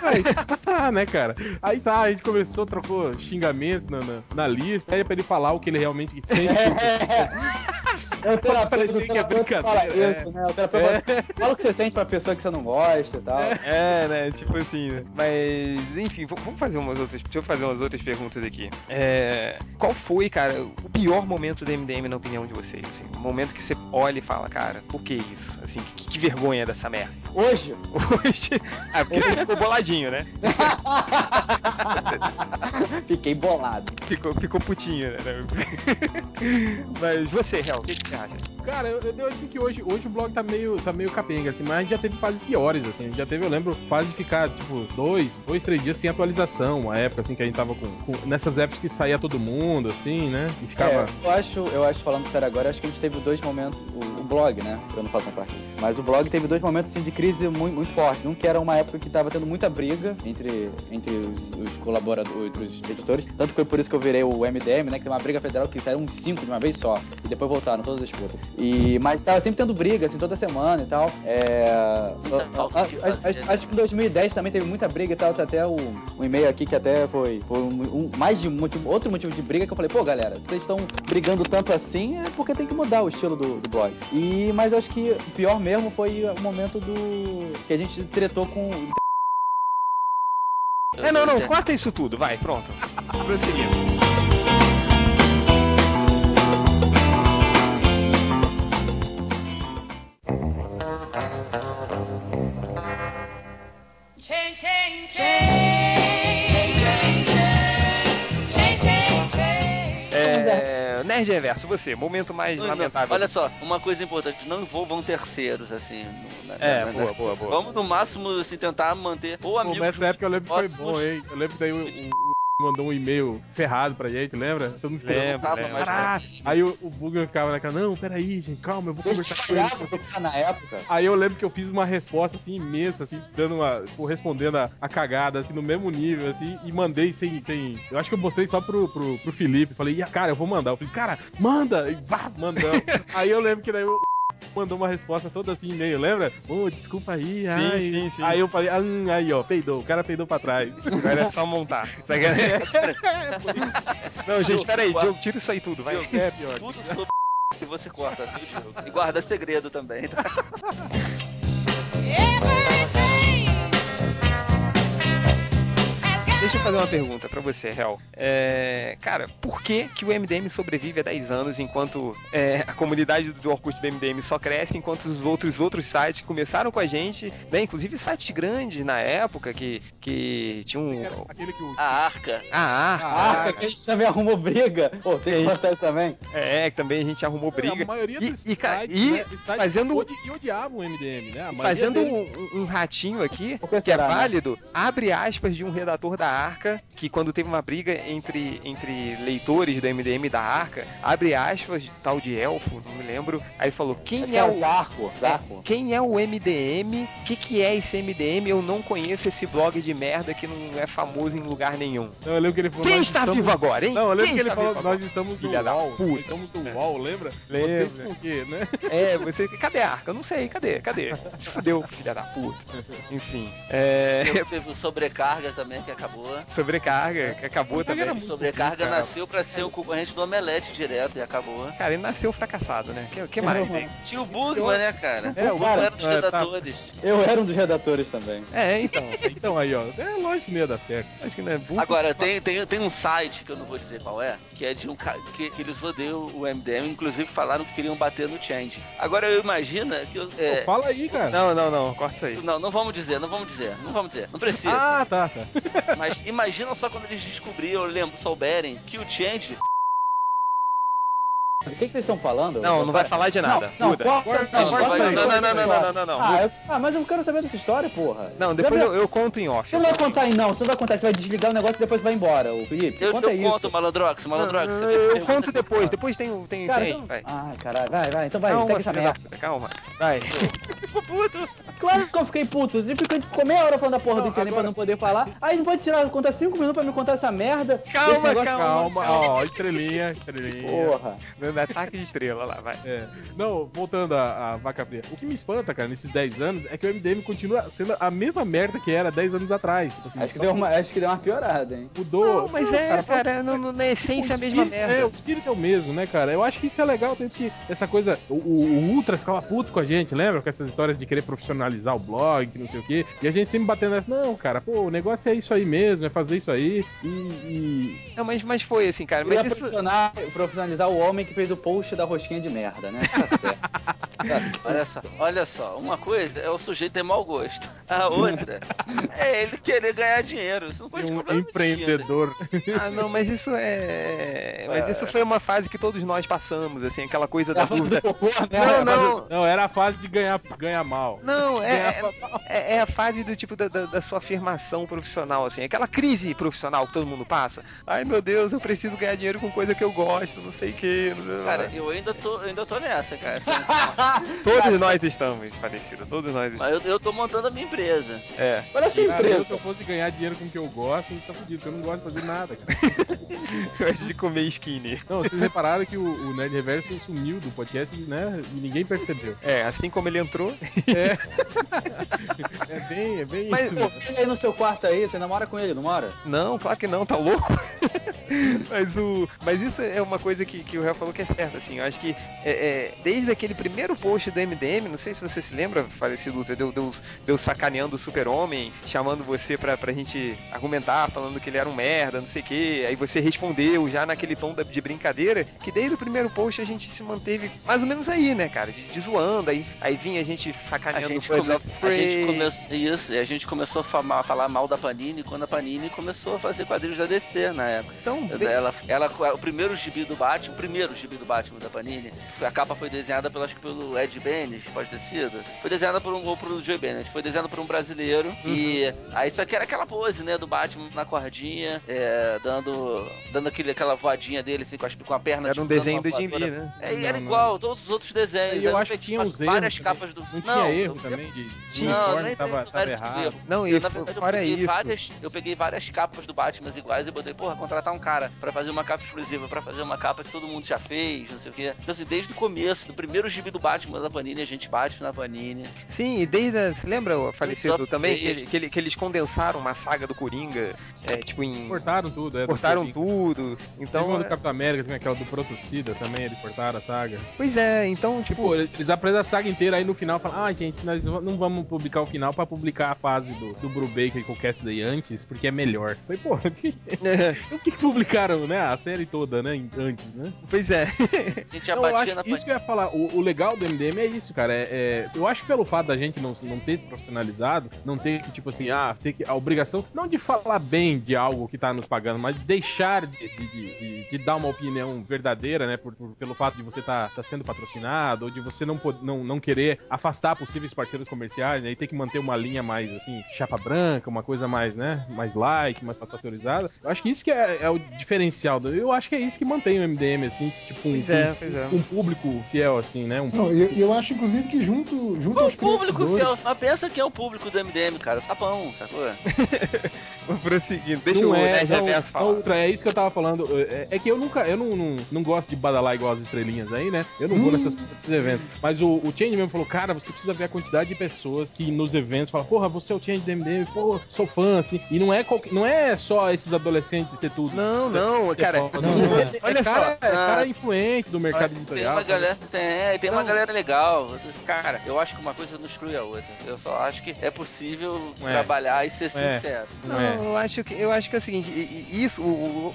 Aí, tá, né, cara? Aí tá, a gente começou, trocou xingamentos na, na, na lista, aí é pra ele falar o que ele realmente sente. É o terapeuta, Parecia o que é terapeuta fala brincadeira, isso, né? O terapeuta fala, fala o que você sente pra pessoa que você não gosta e tal. É, né? Tipo assim, né? Mas, enfim, vamos fazer umas outras. Deixa eu fazer umas outras perguntas aqui. É, qual foi, cara, o pior momento do MDM na opinião de vocês? Assim, o momento que você olha e fala, cara, por que isso? Assim, que, que vergonha dessa merda. Hoje, Hoje. Ah, porque você ficou boladinho, né? fiquei bolado. Ficou, ficou putinho, né? Mas você, Real, o que, que você acha? Cara, eu, eu acho que hoje, hoje o blog tá meio, tá meio capenga, assim, mas a gente já teve fases piores, assim. A gente já teve, eu lembro, fase de ficar, tipo, dois, dois, três dias sem atualização. Uma época, assim, que a gente tava com. com- nessas épocas que saía todo mundo, assim, né? E ficava. É, eu acho, eu acho, falando sério agora, acho que a gente teve dois momentos, o, o blog, né? Eu não faço mais parte. Mas o blog teve dois momentos assim, de crise muito, muito fortes. Um que era uma época que tava tendo muita briga entre, entre os, os colaboradores, os editores. Tanto que foi por isso que eu virei o MDM, né? Que tem uma briga federal que saíram uns cinco de uma vez só. E depois voltaram, todas as putas. E, mas tava sempre tendo briga, assim, toda semana e tal. É. Então, a- a- que acho- que em 2010 também teve muita briga e tal. Tem até o, um e-mail aqui que até foi, foi um, um- mais de um motivo, outro motivo de briga que eu falei, pô, galera, vocês estão brigando tanto assim, é porque tem que mudar o estilo do, do blog. E, mas eu acho que o pior mesmo foi o momento do. que a gente tretou com. É, não, não, corta isso tudo, vai, pronto. Prosseguindo. É. Nerd Reverso, você, momento mais lamentável. Olha só, uma coisa importante, não envolvam terceiros, assim. no- na- É, na- boa, na- boa, boa. Vamos no máximo, assim, tentar manter ou Pô, amigos. nessa época eu lembro que foi bom, hein? Eu lembro que daí o, o- o mandou um e-mail ferrado pra gente, lembra? Todo mundo mais Caraca! Aí o, o Bugman ficava naquela, não, peraí, gente, calma, eu vou conversar com ele. na época. Aí eu lembro que eu fiz uma resposta assim imensa, assim, dando uma. Tipo, respondendo a, a cagada, assim, no mesmo nível, assim, e mandei sem. sem eu acho que eu mostrei só pro, pro, pro Felipe. Falei, e cara, eu vou mandar. Eu falei, cara, manda! E vá, mandando. aí eu lembro que daí eu. Mandou uma resposta toda assim, e-mail, lembra? Ô, desculpa aí, ai. sim, sim. Aí eu falei, ah, hum, aí ó, peidou, o cara peidou pra trás. Agora é só montar. Não, gente, pera aí, Diogo, tira isso aí tudo, vai. É pior. Tudo sobre que você corta, viu, Diogo? E guarda segredo também, tá? Deixa eu fazer uma pergunta pra você, Hel. É, cara, por que, que o MDM sobrevive há 10 anos enquanto é, a comunidade do Orkut do MDM só cresce, enquanto os outros outros sites começaram com a gente, né? Inclusive sites grandes na época que, que tinham um, Aquele que o. A arca. a Arca, Ah, que a gente também arrumou briga. Pô, tem que Gente. contar isso também. é, que também a gente arrumou briga. A maioria E- dos e, sites, e né, sites fazendo- odi- odiavam o MDM, né? A Fazendo um, um- ratinho aqui, que que é né? válido, abre aspas de um redator da Arca, que quando teve uma briga entre, entre leitores do MDM da Arca, abre aspas, tal de elfo, não me lembro, aí falou, quem Acho que é era o... Zarco, Zarco. É, quem é o MDM? O que, que é esse MDM? Eu não conheço esse blog de merda que não é famoso em lugar nenhum. Não, eu lembro que ele falou. Quem está estamos- vivo agora, hein? Não, eu lembro Quem que ele falou, nós agora? estamos do Filha da UOL. puta. Nós somos do UOL, lembra? Lembro. Vocês o quê, né? É, você. Cadê a arca? Eu não sei, cadê? Cadê? Se fudeu, filha da puta. Enfim. É. Teve- sobrecarga também, que acabou. Sobrecarga, que acabou era também. Sobrecarga nasceu pra ser o concorrente do Omelete direto e acabou. Cara, ele nasceu fracassado, né? Que, que mais, hein? Tinha o Bugman, né, cara? É, o Bugman era um dos é, tá. redatores. Eu era um dos redatores também. É, então. Então aí, ó. É lógico que não ia dar certo. Acho que não é burro. Agora, tem, tem, tem um site que eu não vou dizer qual é, que é de um cara que, que eles odeiam o MDM, inclusive falaram que queriam bater no Change. Agora eu imagino que. eu- Pô, É, fala aí, cara. Não, não, não, corta isso aí. não, não vamos dizer, não vamos dizer, não vamos dizer, não precisa. Ah, tá, tá. Mas imagina só quando eles descobriram, lembro, souberem que o Change. O que, que vocês estão falando? Não, não vai falar de nada. Não, não, Muda. corta, Corta, não, não, não, não, não, não, não, não, não. Ah, ah, mas eu quero saber dessa história, porra. Não, depois eu, eu conto em off. Você não vai contar aí, não. Você não vai contar. Você vai desligar o negócio e depois vai embora, o Felipe. Eu, Conta eu isso. conto, Malandrox, Malandrox. você eu, conto depois, depois tem o. Tem, Cara, tem, então... vai. Ai, caralho, vai, vai. Então vai, calma, segue essa merda. calma. Vai. Claro que eu fiquei puto. Você ficou, ficou meia hora falando da porra Não, do internet agora- pra não poder falar. Aí não pode tirar, contar cinco minutos pra me contar essa merda. Calma, calma. Calma, ó, estrelinha, estrelinha. Porra. Ataque de estrela lá, vai. É. Não, voltando à, à vaca fria. O que me espanta, cara, nesses 10 anos é que o MDM continua sendo a mesma merda que era 10 anos atrás. Tipo assim, Acho que, deu uma, acho que deu uma piorada, hein? Mudou. Não, mas é, cara, no, no- na essência é a o mesma espírito- É, merda. o espírito é o mesmo, né, cara? Eu acho que isso é legal, tem que essa coisa. O, o- o Ultra ficava puto com a gente, lembra? Com essas histórias de querer profissionalizar o blog, que não sei o quê. E a gente sempre batendo nessa, não, cara, pô, o negócio é isso aí mesmo, é fazer isso aí. E. e- Não, mas, mas foi assim, cara. Mas isso. profissionalizar, profissionalizar o homem que fez o post da rosquinha de merda, né? Tá certo. Tá. Olha só, olha só, uma coisa é o sujeito ter mau gosto. A outra é ele querer ganhar dinheiro. Isso não pode ser um de empreendedor. Ah, não, mas isso é. Mas isso foi uma fase que todos nós passamos, assim, aquela coisa da dúvida. né? Não, não. Não, era a fase de ganhar, ganhar mal. Não, é, Ganhava é, é a fase do tipo da, da, da sua afirmação profissional, assim, aquela crise profissional que todo mundo passa. Ai meu Deus, eu preciso ganhar dinheiro com coisa que eu gosto, não sei o que. Cara, eu ainda tô, eu ainda tô nessa, cara. todos nós estamos, falecido, todos nós estamos. Mas eu, eu tô montando a minha empresa. É. Olha essa Cara, eu, se empresa. eu fosse ganhar dinheiro com o que eu gosto, tá fudido, porque eu não gosto de fazer nada, cara. Eu gosto de comer skinny. Não, vocês repararam que o, o Nerd Reverso sumiu do podcast, né? E ninguém percebeu. É, assim como ele entrou. É bem, é bem Mas, isso mesmo. ele aí no seu quarto aí, você namora com ele, não mora? Não, claro que não, tá louco? mas, o, mas isso é uma coisa que, que o Real falou que é certo, assim. Eu acho que é, é, desde aquele primeiro post do MDM, não sei se você se lembra, falecido Lúcia, deu, deu, deu sacaneando o super-homem, chamando você pra, pra gente argumentar, falando que ele era um merda, não sei o quê. Aí você respondeu já naquele tom da- de brincadeira, que desde o primeiro post a gente se manteve mais ou menos aí, né, cara? De, de zoando, aí, aí vinha a gente A sacaneando gente, o Birds come- a gente começou isso, a gente começou a fama- falar mal da Panini quando a Panini começou a fazer quadrinhos da DC na época. Então, bem- Ela, ela, o primeiro gibi do Batman, o primeiro gibi do Batman da Panini, a capa foi desenhada pelo, acho que pelo Ed Benes, pode ter sido. Foi desenhada por um ou pelo Joe Bennett, foi desenhada por um brasileiro. E aí isso aqui era aquela pose, né, do Batman na cordinha, é, dando, dando aquele, aquela voadinha dele, assim, com, as, com a perna. era um tipo, dando desenho do Jim. Lee, né? É, e Não, era não. igual, todos os outros desenhos. Eu acho que tinha uns várias erros capas do. Não tinha erro eu- também de de Não, uniforme tava, não tava errado. Não, e Eu, na verdade, eu peguei isso. várias, eu peguei várias capas do Batman iguais e botei, porra, contratar um cara pra fazer uma capa exclusiva, pra fazer uma capa que todo mundo já fez, não sei o quê. Então, assim, desde o começo, do primeiro gibi do Batman da Panini, a gente bate na Panini. Sim, e desde. a- Você lembra, o falecido, também? Que, que, que eles condensaram uma saga do Coringa, é, tipo, em. Cortaram tudo, é. do cortaram tudo. Teve Então. uma do é- Capitão América, tem aquela do Protocida também, eles cortaram a saga. Pois é, então, tipo. Pô, eles apresentam a saga inteira, aí no final falam, ah, gente, nós não vamos publicar o final pra publicar a fase do, do Brubaker com o Cassidy antes, porque é melhor. Falei, pô, o que, é, o que que publica publicaram, né, a série toda, né, antes, né? Pois é. A gente já eu batia acho na isso que eu ia falar. O, o legal do MDM é isso, cara. É, é- eu acho que pelo fato da gente não, não ter se profissionalizado, não ter que, tipo assim, ah, ter que, a obrigação, não de falar bem de algo que tá nos pagando, mas de deixar de, de, de- de- de dar uma opinião verdadeira, né? por- por- pelo fato de você tá, tá sendo patrocinado, ou de você não, não, não querer afastar possíveis parceiros comerciais, né? E ter que manter uma linha mais, assim, chapa branca, uma coisa mais, né? Mais light, mais pasteurizada. Eu acho que isso que é, é o diferencial. do- Eu acho que é isso que mantém o MDM, assim, tipo, um, Pois é, pois é. um público fiel, assim, né? Um Não, eu, eu acho, inclusive, que junto, junto O aos público criadores- fiel. Mas pensa que é o público do MDM, cara. Sapão, sacou? Vamos prosseguindo. Deixa não o é, Nerd Reverso falar. Ultra, é isso que eu tava falando. É, é que eu nunca, eu não, não, não gosto de badalar igual as estrelinhas aí, né? Eu não vou nessas, nesses eventos. Mas o, o Change mesmo falou, cara, você precisa ver a quantidade de pessoas que nos eventos falam, porra, você é o Change do MDM, pô, sou fã, assim. E não é, qualquer, não é só esses adolescentes ter tudo. Não, não, cara. Não, não é. Olha só. cara, é cara Ah. Influente do mercado Tem editorial. uma galera, tem, tem uma Não. galera legal. Cara, eu acho que uma coisa não exclui a outra. Eu só acho que é possível É. trabalhar e ser É. sincero. Não Não, é. eu acho que eu acho que é o seguinte, isso,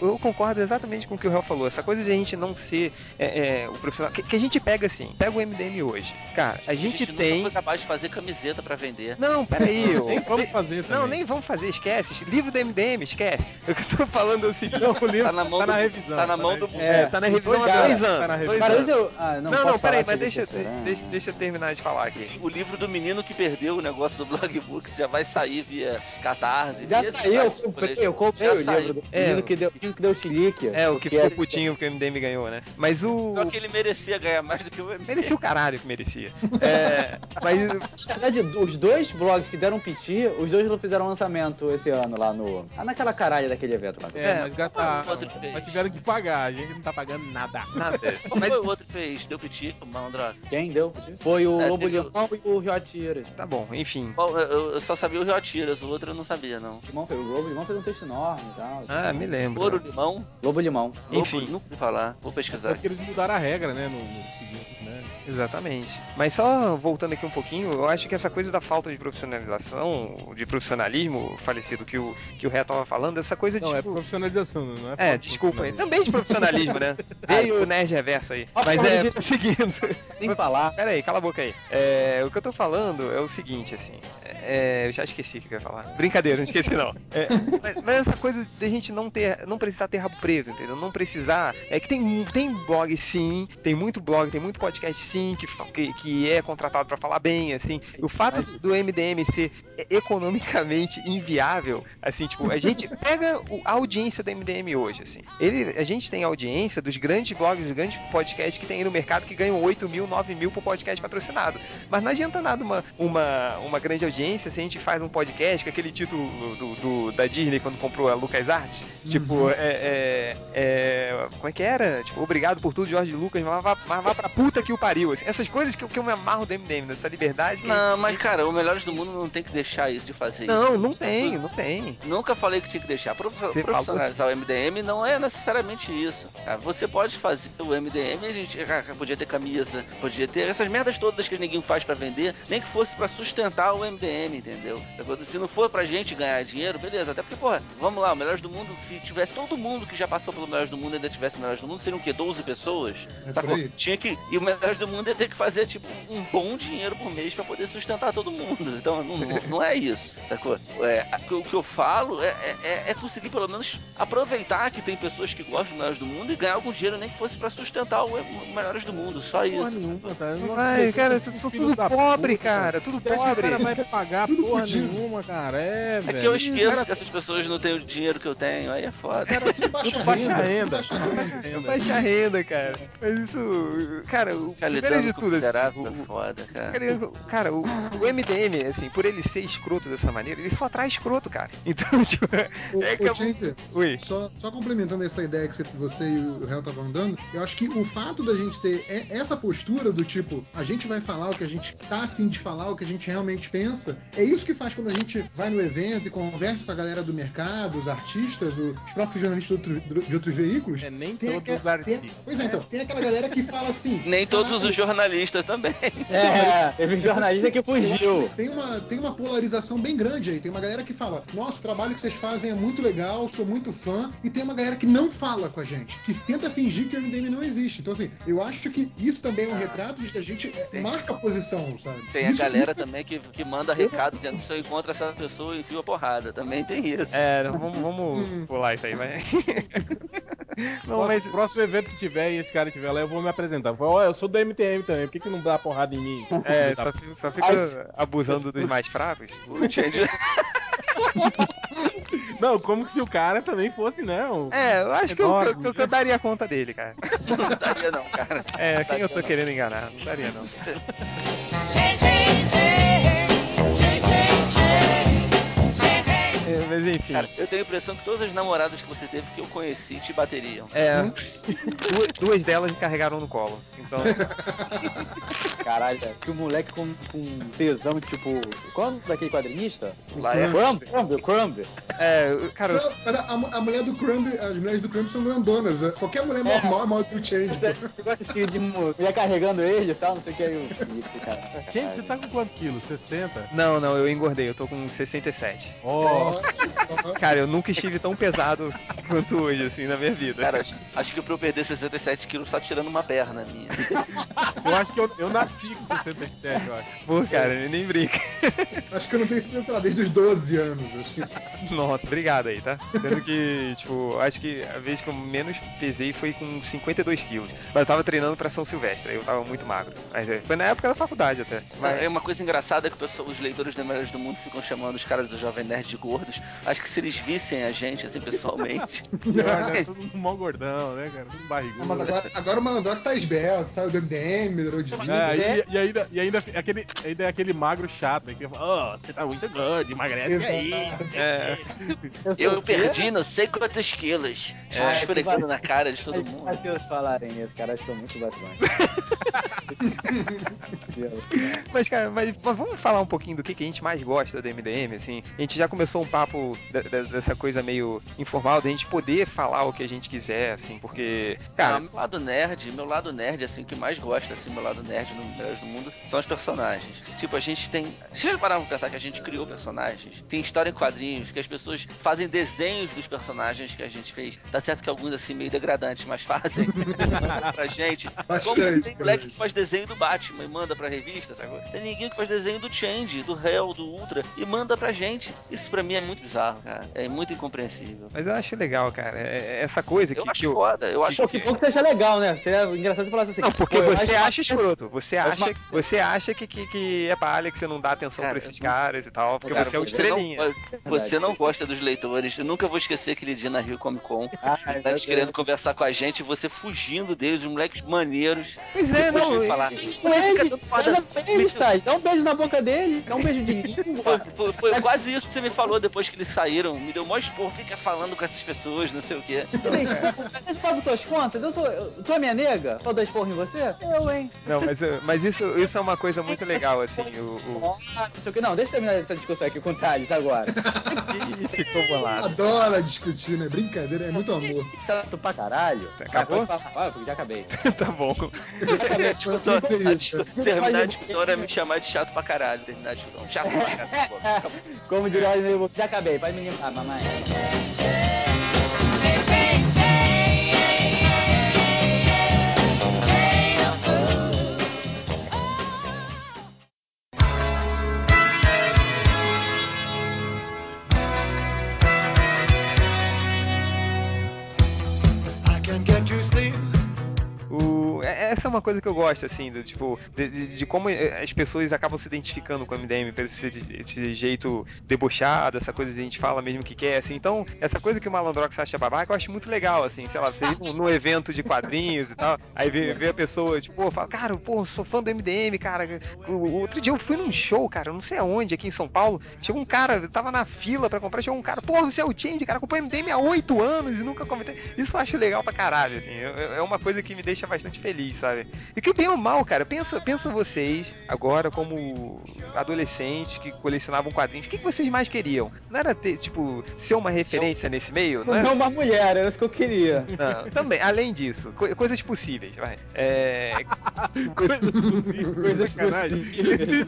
eu concordo exatamente com o que o Real falou. Essa coisa de a gente não ser é, é, o profissional. Que, que a gente pega assim, pega o MDM hoje. Cara, a gente, nunca tem. foi capaz de fazer camiseta pra vender. Não, peraí. ô. Nem vamos fazer também. Não, nem vamos fazer, esquece. Livro do MDM, esquece. O que eu tô falando é o seguinte. Não, o livro Tá na mão tá do- na revisão. tá na mão na do- revisão. É, tá na revisão dois tá anos. dois eu. Ah, não, Não, peraí, mas sobre deixa, deixa, deixa eu terminar de falar aqui. O livro do menino que perdeu o negócio do Blogbooks já vai sair via Catarse. Já via saiu, eu comprei, eu comprei Já o saiu. livro do É, menino que deu, menino que deu chilique. É, o que Porque ficou era- putinho porque o MDM ganhou, né? Mas o. Pior que ele merecia ganhar mais do que o MDM. Merecia o caralho que merecia. É, mas Na verdade, os dois blogs que deram piti, os dois não fizeram lançamento esse ano lá no. Ah, naquela caralha daquele evento lá. É, mas gastaram. Mas tiveram que pagar, a gente não tá pagando nada. Nada. Qual Mas foi o outro que fez? Deu piti? O Malandrox? Quem deu? Foi o É, Lobo teve o- Limão e o Jotiras. tá bom, enfim. Qual- Eu, eu só sabia o Jotiras, o outro eu não sabia, não. Limão fez- O Lobo Limão fez um texto enorme e tal. Ah, me lembro. Ouro Limão? Lobo Limão. Enfim. Lobo, nunca ouvi falar. Vou É pesquisar. porque eles mudaram a regra, né? No, no seguinte, né? Exatamente. Mas só voltando aqui um pouquinho, eu acho que essa coisa da falta de profissionalização, de profissionalismo falecido que o, que o Ré tava falando, essa coisa de. Não, é tipo, profissionalização, não é? É, desculpa aí. Também de profissionalismo, né? Veio o Nerd Reverso aí. Ah, Mas é, gente. seguindo. Sem falar. Pera aí, cala a boca aí. É, o que eu tô falando é o seguinte, assim. é, eu já esqueci o que eu ia falar. Brincadeira, não esqueci não. É, mas, mas essa coisa de a gente não ter, não precisar ter rabo preso, entendeu? Não precisar. É que tem, tem blog sim, tem muito blog, tem muito podcast sim, que, que, que é contratado pra falar bem, assim. O fato do MDM ser economicamente inviável, assim, tipo, a gente pega o- a audiência do MDM hoje, assim. Ele, a gente tem audiência dos grandes blogs, dos grandes podcasts que tem aí no mercado que ganham 8 mil, 9 mil por podcast patrocinado. Mas não adianta nada uma, uma, uma grande audiência se a gente faz um podcast com aquele título do, do- da Disney quando comprou a Lucas Arts. Tipo, é, é, é- Como é que era? Tipo, obrigado por tudo, Jorge Lucas, mas vá, mas vá pra puta que o pariu. assim. essas coisas que, eu- que eu me amarro do MDM, dessa liberdade. que a Não, gente mas cara, o Melhores do Mundo não tem que deixar isso de fazer isso. Não, não tem, não tem. Nunca falei que tinha que deixar. Pro- Você profissionalizar o MDM não é necessariamente isso. cara. Você pode fazer o MDM, a gente cara, podia ter camisa, podia ter essas merdas todas que ninguém faz pra vender, nem que fosse pra sustentar o MDM, entendeu? Se não for pra gente ganhar dinheiro, beleza. Até porque, porra, vamos lá, o Melhores do Mundo, se tivesse todo mundo que já passou pelo Melhores do Mundo ainda tivesse o Melhores do Mundo, seriam o quê? 12 pessoas? É. Tinha que. E o Melhores do Mundo ia ter que fazer, tipo, um bom dinheiro por mês pra poder sustentar todo mundo. Então, não, não, não é isso, sacou? É, a- o que eu falo é, é, é conseguir, pelo menos, aproveitar que tem pessoas que gostam do Melhores do Mundo e ganhar algum dinheiro, nem que fosse pra sustentar o, Melhores do Mundo. Só isso. nenhuma, cara. Nossa, tem cara, filhos tudo da pobre, puta. cara, tudo que o pobre. cara vai pagar Tudo porra nenhuma, cara. É, É velho. que eu esqueço Cara, que essas pessoas não têm o dinheiro que eu tenho, aí é foda. Tudo baixa baixa renda. renda. tudo Baixa renda. Baixa renda, cara. Mas isso. Cara, o Ficar lidando de tudo, assim, o- é foda, cara. Cara, o, o MDM, assim, por ele ser escroto dessa maneira, ele só atrai escroto, cara. Então, tipo, Ô, é que eu- Chandler, Ui. Só, só complementando essa ideia que você, e o Réu estavam dando, eu acho que o fato da gente ter essa postura do tipo, a gente vai falar o que a gente tá afim de falar, o que a gente realmente pensa? É isso que faz quando a gente vai no evento e conversa com a galera do mercado, os artistas, os próprios jornalistas de, outro- de outros veículos. É, nem Tem todos os aquela- tem- artistas. pois é, então, tem aquela galera que fala assim. Nem todos "Caralho, os jornalistas também. É, teve jornalista que fugiu. Tem uma, tem uma polarização bem grande aí. Tem uma galera que fala: Nossa, o trabalho que vocês fazem é muito legal, sou muito fã. E tem uma galera que não fala com a gente, que tenta fingir que o MDM não existe. Então, assim, eu acho que isso também é um retrato de que a gente Tem. marca a posição, sabe? Tem a Isso- galera isso- também que, que manda recado dizendo que se eu encontro essa pessoa, eu enfio a porrada. Também tem isso. É, vamos, vamos Hum. pular isso aí, vai. Não, Próximo, mas. próximo evento que tiver e esse cara tiver lá, eu vou me apresentar. Vou falar, Ó, eu sou do MTM também, por que, que não dá porrada em mim? É, só, só fica abusando dos mais fracos. Não, como que se o cara também fosse, não. É, eu acho que eu, Enorme. que eu- que eu daria conta dele, cara. Não daria não, cara. É, quem eu tô querendo enganar? Não daria, não. Mas enfim. Cara, eu tenho a impressão que todas as namoradas que você teve que eu conheci te bateriam. É, duas, duas delas me carregaram no colo. Então, Caralho, que o moleque com, com tesão, tipo. Qual daquele quadrinista? Laerte. Crumb, Crumb, Crumb. é, cara, Não, pera, a, a mulher do Crumb, as mulheres do Crumb são grandonas. né? Qualquer mulher normal é maior que o Change. Eu gosto de, de mulher carregando ele e tal, não sei o que. Aí cara, Gente, você tá com quantos quilos? 60? não, não, eu engordei, eu tô com 67. Ó, Cara, eu nunca estive tão pesado quanto hoje, assim, na minha vida. Cara, acho, acho que pra eu perder 67 quilos só tirando uma perna minha. eu acho que eu, eu nasci com 67, eu acho. Pô, cara, nem brinca. Acho que eu não tenho experiência lá desde os 12 anos. Acho. Nossa, obrigado aí, tá? Sendo que, tipo, acho que a vez que eu menos pesei foi com 52 quilos. Mas eu tava treinando pra São Silvestre, eu tava muito magro. Mas é, foi na época da faculdade até. Mas, É uma coisa engraçada que o pessoal- os leitores do Melhores do Mundo ficam chamando os caras do Jovem Nerd de gordos. Acho que se eles vissem a gente, assim, pessoalmente. Pior, né? Todo mundo mó gordão, né, cara? Tudo barrigudo. Mas agora, agora o Malandrox tá esbelto, saiu do MDM, melhorou de vida. É, e, e ainda, e ainda aquele, ainda é aquele magro chato, né? Que fala, oh, você tá muito gordo, emagrece aí. Exato. é, Eu perdi não sei quantos quilos. É, esfregando na cara de todo mundo. Mas se eles falarem isso, cara, eu sou muito bastante. mas, cara, mas, mas vamos falar um pouquinho do que, que a gente mais gosta do MDM, assim. A gente já começou um papo de- de- dessa coisa meio informal, da gente poder falar o que a gente quiser, assim, porque, Ah, cara, meu lado nerd, meu lado nerd, assim, o que mais gosta, assim, meu lado nerd no Melhores do Mundo, são os personagens. Tipo, a gente tem. Vocês já pararam pra pensar que a gente criou personagens? Tem história em quadrinhos, que as pessoas fazem desenhos dos personagens que a gente fez. Tá certo que alguns, assim, meio degradantes, mas fazem pra gente. Como Bastante, tem moleque cara. que faz desenho do Batman e manda pra revista, sabe? Tem ninguém que faz desenho do Change, do Hell, do Ultra e manda pra gente. Isso pra mim é muito bizarro, cara. É muito incompreensível. mas eu acho legal, cara. é- é essa coisa que, Eu acho que eu. foda, eu acho Pô, que bom que você acha legal, né? Seria engraçado se falasse assim. Não, porque você acho- acha escroto. Você acha, uma- você acha que, que, que é palha, que você não dá atenção Cara, pra esses eu não- caras e tal, porque Cara, você é o não- estrelinha. Você não gosta dos leitores. Eu nunca vou esquecer aquele dia na Rio Comic Con. Ah, Eles meu Deus. querendo conversar com a gente, você fugindo deles, os moleques maneiros. Pois é, não. falar. Você dá um beijo na boca dele, dá um beijo de língua. Foi, foi- foi quase isso que você me falou depois que eles saíram. Me deu mó expor, fica falando com essas pessoas, não sei o quê. Vocês pagam tuas contas? Eu sou. eu- tu é minha nega? Tô dar esporro em você? Eu, hein? Não, mas, mas isso, isso é uma coisa muito legal, assim. O, o... Ah, não sei o que. Não, deixa eu terminar essa discussão aqui com o Thales agora. Ih, ficou bolado. Adora discutir, né? Brincadeira, é muito amor. Chato pra caralho. Acabou? Ah, já acabei. tá bom. A discussão, Foi a terminar a discussão era me chamar de chato pra caralho. Terminar a discussão. Chato pra caralho. Como diria o meu, já acabei. Me Ah, mamãe. I can get you sleep. O, essa é uma coisa que eu gosto, assim, do, tipo, de, de- de como eh, as pessoas acabam se identificando com o MDM, pelo esse, esse jeito debochado, essa coisa de a gente fala mesmo o que quer, assim. Então, essa coisa que o Malandrox acha babaca, eu acho muito legal, assim, sei lá, você ir num, num evento de quadrinhos e tal, aí vê, vê a pessoa, tipo, pô, fala, cara, pô, sou fã do MDM, cara. O, o outro dia eu fui num show, cara, não sei aonde, aqui em São Paulo, chegou um cara, tava na fila pra comprar, chegou um cara, pô, você é o Change, cara, acompanha MDM há oito anos e nunca comentei. Isso eu acho legal pra caralho, assim, é uma coisa que me deixa bastante feliz, sabe? E que bem ou mal, cara, pensa, pensa vocês agora como adolescentes que colecionavam quadrinhos, o que, que vocês mais queriam? Não era ter, tipo, ser uma referência nesse meio? Não Não era é uma mulher, era isso que eu queria. Não, também, além disso, co- coisas possíveis, vai. É, Coisas possíveis. Coisas possíveis.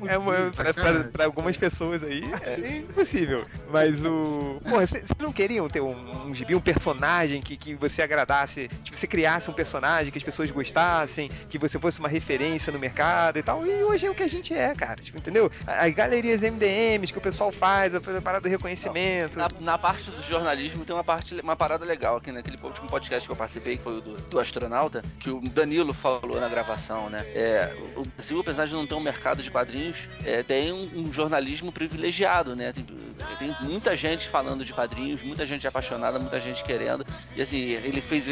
Eu é uma, pra, pra- pra algumas pessoas aí é impossível. Mas o. Porra, vocês não queriam ter um, um gibi, um personagem que, que você agradasse? Tipo, você criasse um personagem que as pessoas gostassem, que você fosse uma referência no mercado e tal. E hoje é o que a gente é, cara. Tipo, entendeu? As galerias MDMs que o pessoal faz, a parada do reconhecimento. Na, na parte do jornalismo tem uma parte, uma parada legal aqui naquele último podcast que eu participei, que foi o do, do astronauta, que o Danilo falou na gravação, né? É, o Brasil, apesar de não ter um mercado de quadrinhos, é, tem um, um jornalismo privilegiado, né? Tem, tem muita gente falando de quadrinhos, muita gente apaixonada, muita gente querendo. E assim, ele fez.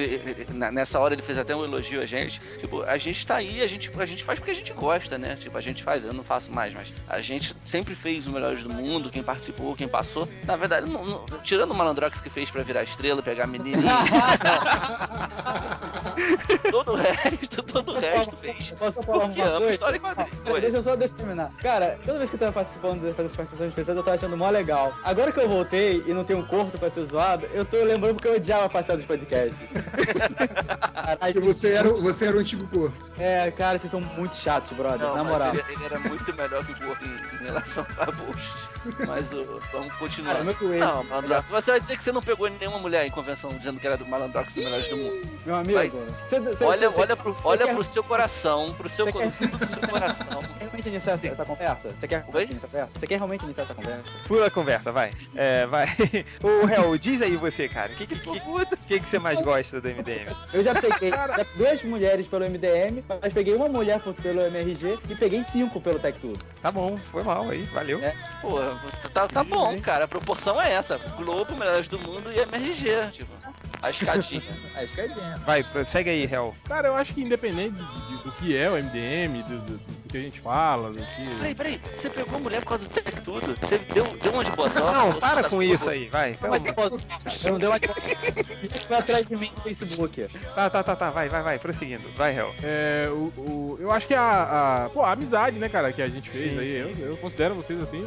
Nessa hora ele fez até um elogio a gente. Tipo, a gente tá aí, a gente, a gente faz porque a gente gosta, né? Tipo, a gente faz, eu não faço mais, mas a gente sempre fez o Melhores do Mundo, quem participou, quem passou. Na verdade, não- não- tirando o Malandrox que fez pra virar estrela, pegar a menininha. todo o resto, todo o resto fez. Posso falar Porque ama coisa? história e quadrinhos. Oi. Deixa eu só deixa eu terminar. Cara, toda vez que eu tava participando dessas participações especiais, eu tava achando mó legal. Agora que eu voltei e não tenho um corpo pra ser zoado, eu tô lembrando porque eu odiava participar dos podcasts. Porque você era, o- você era o antigo corpo. É, cara, vocês são muito chatos, brother. Não, na mas moral. Ele, ele era muito melhor que o Gordo em, em relação a Bush. Mas o- vamos continuar. Cara, não, Malandrox, você vai dizer que você não pegou nenhuma mulher em convenção dizendo que era do Malandrox dos melhores do mundo. Meu amigo, Vai. você, você, olha, você, olha, pro, olha quer- pro seu coração, pro seu, Você quer- do seu coração. quer realmente iniciar essa, essa conversa? Você quer Oi? iniciar essa conversa? Você quer realmente iniciar essa conversa? Pula a conversa, vai. É, vai. Ô, Hel, diz aí você, cara. O que, que, que, que, que você mais gosta do MDM? Eu já peguei já duas mulheres pelo MDM, mas peguei uma mulher pelo MRG e peguei cinco pelo Tech Tudo. Tá bom, foi mal aí, valeu. É. Pô, tá, tá bom, cara. A proporção é essa. Globo, melhores do mundo e MRG. Tipo, a escadinha. A escadinha. Vai, prossegue aí, Hel. Cara, eu acho que independente de- de- do que é o MDM, do, do- do que a gente fala, do que. Peraí, peraí. Você pegou a mulher por causa do Tech Tudo? Você deu, deu uma de botox? Não, para com isso aí, vai. Eu não dei uma. Foi atrás de mim no Facebook. Tá, tá, tá, tá, vai, vai, vai, prosseguindo. Vai, Hel. É, o, o- eu acho que a, a, pô, a amizade, né, cara, que a gente fez Sim, aí, sim. eu, eu considero vocês assim,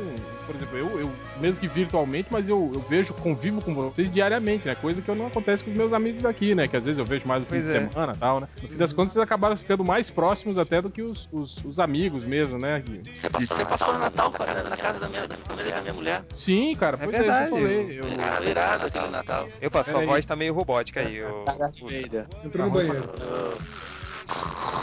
por exemplo, eu, eu mesmo que virtualmente, mas eu, eu vejo, convivo com vocês diariamente, né, coisa que eu não acontece com os meus amigos daqui, né, que às vezes eu vejo mais no fim Pois de é. semana e tal, né. No fim das contas, vocês acabaram ficando mais próximos até do que os, os, os amigos mesmo, né. que- Você passou, você passou o Natal, cara, na casa da minha, da família da minha mulher. Sim, cara, É pois é, que verdade, eu falei. Eu, Cara, irado aquele Natal. Eu passo, sua Peraí. voz tá meio robótica aí. Eu... Darth Vader. Entrou no banheiro.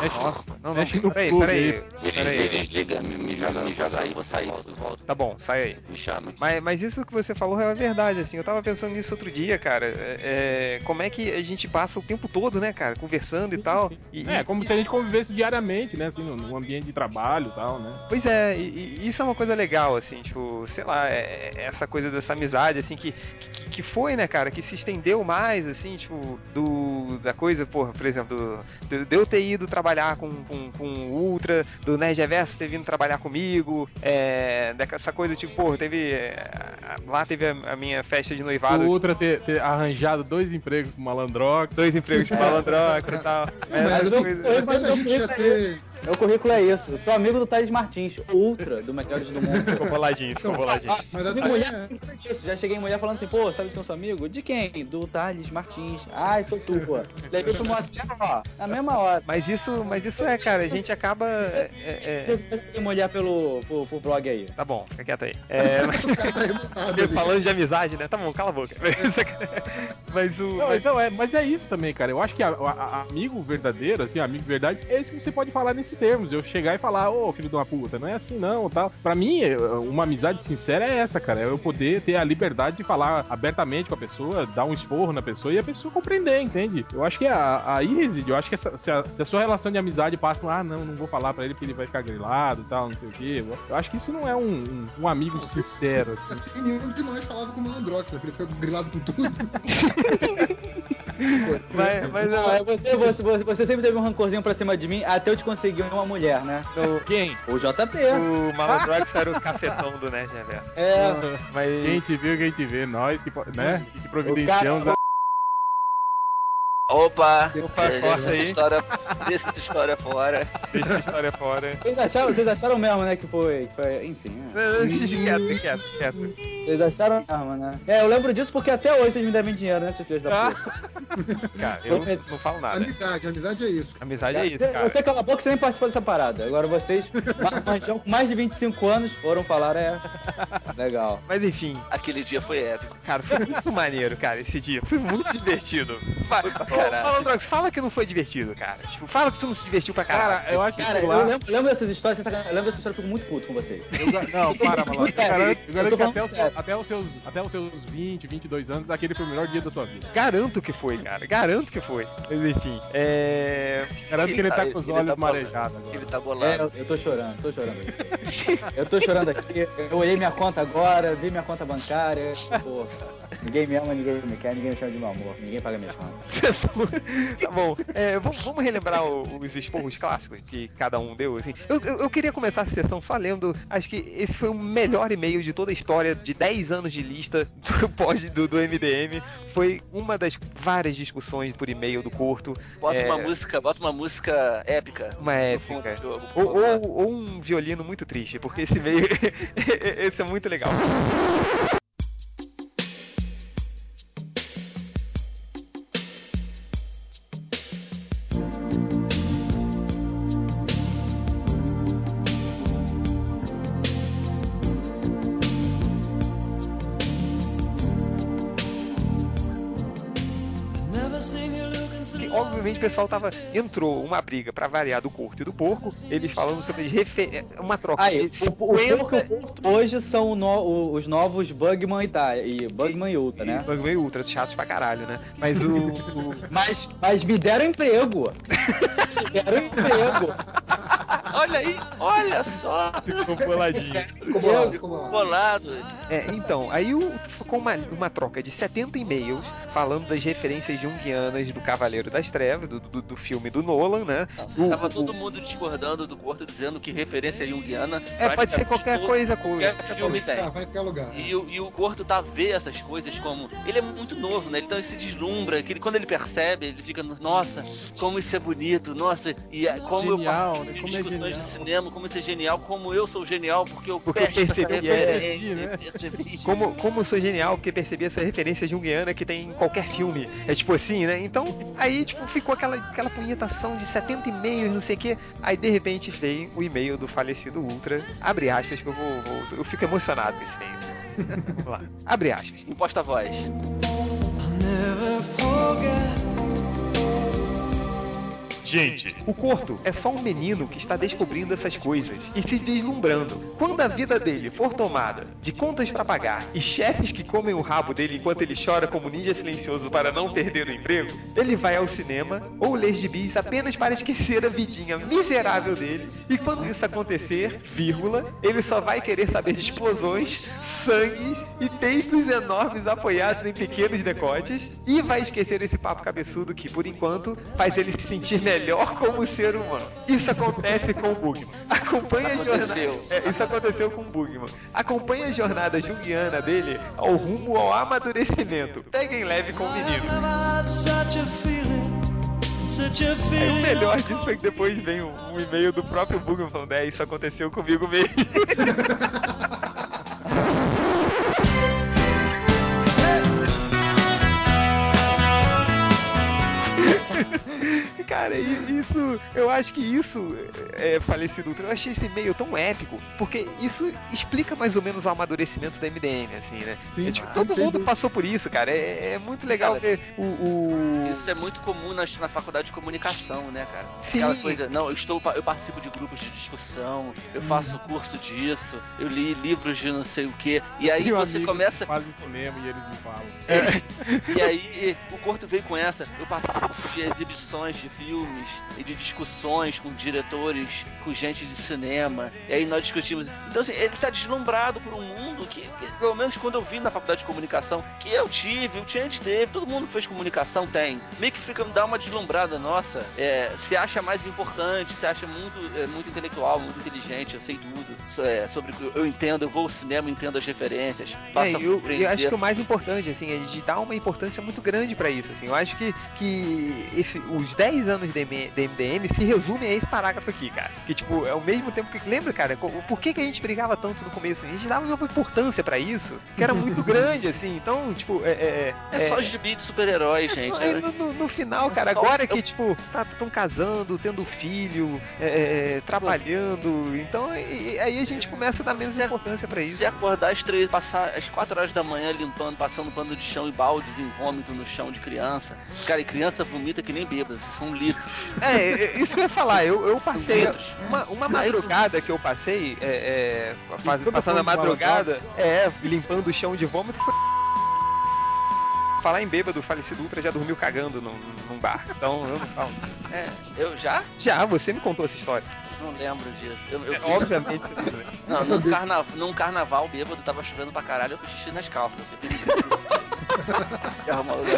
Mexe, Nossa, não, não, mexe no peraí, plug peraí, aí. peraí. Desliga, me, me joga, me joga aí, vou sair, depois volto. Tá bom, sai aí. Me chama. Mas, mas isso que você falou é verdade, assim, eu tava pensando nisso outro dia, cara. É, é, como é que a gente passa o tempo todo, né, cara, conversando e tal. E, É, e- como se a gente convivesse diariamente, né, assim, no, no ambiente de trabalho e tal, né. Pois é, e, e isso é uma coisa legal, assim, tipo, sei lá, é- é essa coisa dessa amizade, assim, que, que, que foi, né, cara, que se estendeu mais, assim, tipo, do, da coisa, porra, por exemplo, do, do- de eu ter ido trabalhar com, com, com o Ultra, do Nerd Reverso ter vindo trabalhar comigo, é, dessa coisa, tipo, porra, teve, é, lá teve a, a minha festa de noivado, O Ultra ter, ter arranjado dois empregos pro Malandrox. dois empregos de malandroca e tal, Mas essas eu- coisas- até da gente já ter. Meu currículo é isso. Eu sou amigo do Thales Martins, ultra do Melhores do Mundo. Ficou boladinho, ficou boladinho. Mas De até. mulher, isso. Já cheguei em mulher falando assim, pô, sabe que eu sou amigo? De quem? Do Thales Martins. Ai, sou tu, pô. Levei pro motel, ó, na mesma hora. Mas isso, mas isso é, cara, a gente acaba. é- é- é- mulher pelo, pro, pro blog aí. Tá bom, fica quieto aí. É, mas- tá revoltado ali. falando de amizade, né? Tá bom, cala a boca. Mas o. Não, mas- então, é, mas é isso também, cara. Eu acho que a, a- a- amigo verdadeiro, assim, amigo de verdade, é isso que você pode falar nesses termos. Eu chegar e falar, ô filho de uma puta, não é assim não, tal. Pra mim, é, uma amizade sincera é essa, cara. É eu poder ter a liberdade de falar abertamente com a pessoa, dar um esporro na pessoa e a pessoa compreender, entende? Eu acho que a- aí reside. Eu acho que essa- se, a, se a sua relação de amizade passa por, ah, não, não vou falar pra ele porque ele vai ficar grilado e tal, não sei o quê. Eu acho que isso não é um, um- um amigo sincero, assim. Assim, nenhum de nós falava com o Malandrox, né? Ele ficar grilado com tudo. mas, mas Não, é você, você, você, você sempre teve um rancorzinho pra cima de mim até eu te conseguir uma mulher, né? o, Quem? O JP. o Malandrox era o cafetão do Nerd Reverso. É, Mas. Quem te viu, quem te vê, nós que, né, que cara, providenciamos a... Opa! Opa, deixa corta essa aí. história, deixa essa história fora. Deixa essa história fora. Vocês acharam, vocês acharam mesmo, né, que foi, que foi enfim, né? Quieto, quieto, quieto. Vocês acharam mesmo, né? É, eu lembro disso porque até hoje vocês me devem dinheiro, né, seus filhos da Ah, puta. Cara, eu não falo nada. Amizade, amizade é isso. Amizade é isso, cara. Você cala a boca, você nem participou dessa parada. Agora vocês, com mais de 25 anos, foram falar, é... Legal. Mas enfim, Aquele dia foi épico. cara, foi muito maneiro, cara, esse dia. Foi muito divertido. Vai, Caralho. Fala, Drox, fala que não foi divertido, cara. Tipo, fala que tu não se divertiu pra caralho. Cara, eu acho que Cara, eu lembro, lembro dessas histórias, você tá- eu lembro dessas histórias, eu fico muito puto com vocês. Eu Não, para, malandro. Eu garanto, eu garanto que até os, até, os seus, até os seus 20, 22 anos, aquele foi o melhor dia da sua vida. Garanto que foi, cara. Garanto que foi. Mas enfim, é. Garanto que ele tá Ele- com os ele olhos tá marejados agora. Ele tá É, bolado. eu, eu tô chorando, tô chorando aqui. Eu tô chorando aqui, eu olhei minha conta agora, vi minha conta bancária, pô, ninguém me ama, ninguém me quer, ninguém me chama de meu amor, ninguém paga minhas contas. tá bom. É, vamos, vamos relembrar os esporros clássicos que cada um deu, assim. Eu, eu, eu queria começar essa sessão só lendo. Acho que esse foi o melhor e-mail de toda a história de 10 anos de lista do pod do, do MDM. Foi uma das várias discussões por e-mail do Corto. Bota é, uma música, bota uma música épica. Uma épica. jogo, Ou, ou, ou um violino muito triste, porque esse e-mail. esse é muito legal. O pessoal tava. Entrou uma briga pra variar do curto e do porco, eles falando sobre refer... uma troca. Aí, de o, o 50 porco e o Porto hoje são no- o- os novos Bugman e, tá, e Bugman e Ultra, né? Bugman e Ultra, chatos pra caralho, né? Mas o. o- Mas, mas me deram emprego! me deram emprego! Olha aí, olha só. Ficou boladinho. Ficou bolado, ficou. Bolado. É, então, aí o, ficou uma, uma troca de 70 e-mails falando das referências junguianas do Cavaleiro das Trevas, do, do, do filme do Nolan, né? O- Tava o- todo mundo discordando do Corto, dizendo que referência junguiana. É, pode ser qualquer todo- coisa, coisa. Qualquer filme tem. Tá, vai qualquer lugar. E, o- e o Corto tá a ver essas coisas como. Ele é muito novo, né? Então ele se deslumbra. Que ele, quando ele percebe, ele fica, nossa, como isso é bonito, nossa, e é- como Genial, eu né? participo Como é discussões genial. de cinema, como isso é genial, como eu sou genial, porque eu Porque eu percebi, é, né? percebi. Como, como eu sou genial, porque percebi essa referência junguiana que tem em qualquer filme. É tipo assim, né? Então, aí, tipo, ficou aquela, aquela punhetação de 70 e-mails, não sei o quê. Aí, de repente, veio o e-mail do falecido Ultra. Abre aspas, que eu vou. vou- eu fico emocionado com esse e-mail. Vamos lá. Abre aspas. Imposta a voz. Gente, o Corto é só um menino que está descobrindo essas coisas e se deslumbrando. Quando a vida dele for tomada de contas para pagar e chefes que comem o rabo dele enquanto ele chora como ninja silencioso para não perder o emprego, ele vai ao cinema ou ler gibis apenas para esquecer a vidinha miserável dele. E quando isso acontecer, vírgula, ele só vai querer saber de explosões, sangues e peitos enormes apoiados em pequenos decotes e vai esquecer esse papo cabeçudo que, por enquanto, faz ele se sentir melhor como ser humano. Isso acontece com o Bugman. Acompanhe a jornada. É, isso aconteceu com o Bugman. Acompanhe a jornada junguiana dele ao rumo ao amadurecimento. Peguem leve com o menino. Aí o melhor disso foi que depois vem um, um e-mail do próprio Bugman falando: É, isso aconteceu comigo mesmo. Cara, isso, eu acho que isso é falecido Ultra. Eu achei esse e-mail tão épico, porque isso explica mais ou menos o amadurecimento da MDM, assim, né? Sim, É, tipo, ah, todo mundo passou por isso, cara. É, é muito legal Cara, ver o. o- Isso é muito comum na, na faculdade de comunicação, né, cara? Sim. Aquela coisa, não, eu estou, eu participo de grupos de discussão, eu faço curso disso, eu li livros de não sei o que, e aí Tenho você começa, fazem cinema e eles me falam. e aí o Corto veio com essa, eu participo de exibições de filmes e de discussões com diretores, com gente de cinema. E aí nós discutimos. Então, assim, ele tá deslumbrado por um mundo que, que, pelo menos quando eu vi na faculdade de comunicação, que eu tive, o Change teve, todo mundo fez comunicação tem. Meio que fica, dá uma deslumbrada nossa. É, se acha mais importante, se acha muito, é, muito intelectual, muito inteligente, eu sei tudo. So- é, sobre eu entendo, eu vou ao cinema, entendo as referências. Passa É, eu, eu acho que o mais importante, assim, é de dar uma importância muito grande pra isso, assim. Eu acho que, que esse, os 10 anos de MDM se resumem a esse parágrafo aqui, cara. Que, tipo, é o mesmo tempo que... Lembra, cara, por que, que a gente brigava tanto no começo? A gente dava uma importância pra isso, que era muito grande, assim. Então, tipo, é... é, É só gibi de super-heróis, é gente. só- era- é no, no- no final, cara, Só- agora eu- que, tipo, estão casando, tendo filho, é, é, trabalhando, então e- aí a gente começa a dar menos Se- importância pra isso. Se acordar às três, passar às quatro horas da manhã limpando, passando pano de chão e baldes em vômito no chão de criança. Cara, e criança vomita que nem bêbado, são litros. É, é, isso que eu ia falar, eu, eu passei uma, uma madrugada que eu passei, é, é, faz- passando a madrugada, é, limpando o chão de vômito, foi Falar em bêbado, o falecido Ultra já dormiu cagando num, num bar. Então eu não falo. É, eu já? Já, você me contou essa história. Não lembro disso. Eu, eu É, obviamente você lembra. Não, num, carna... num carnaval bêbado, tava chovendo pra caralho, eu fiz xixi nas calças. Eu Tava maluco.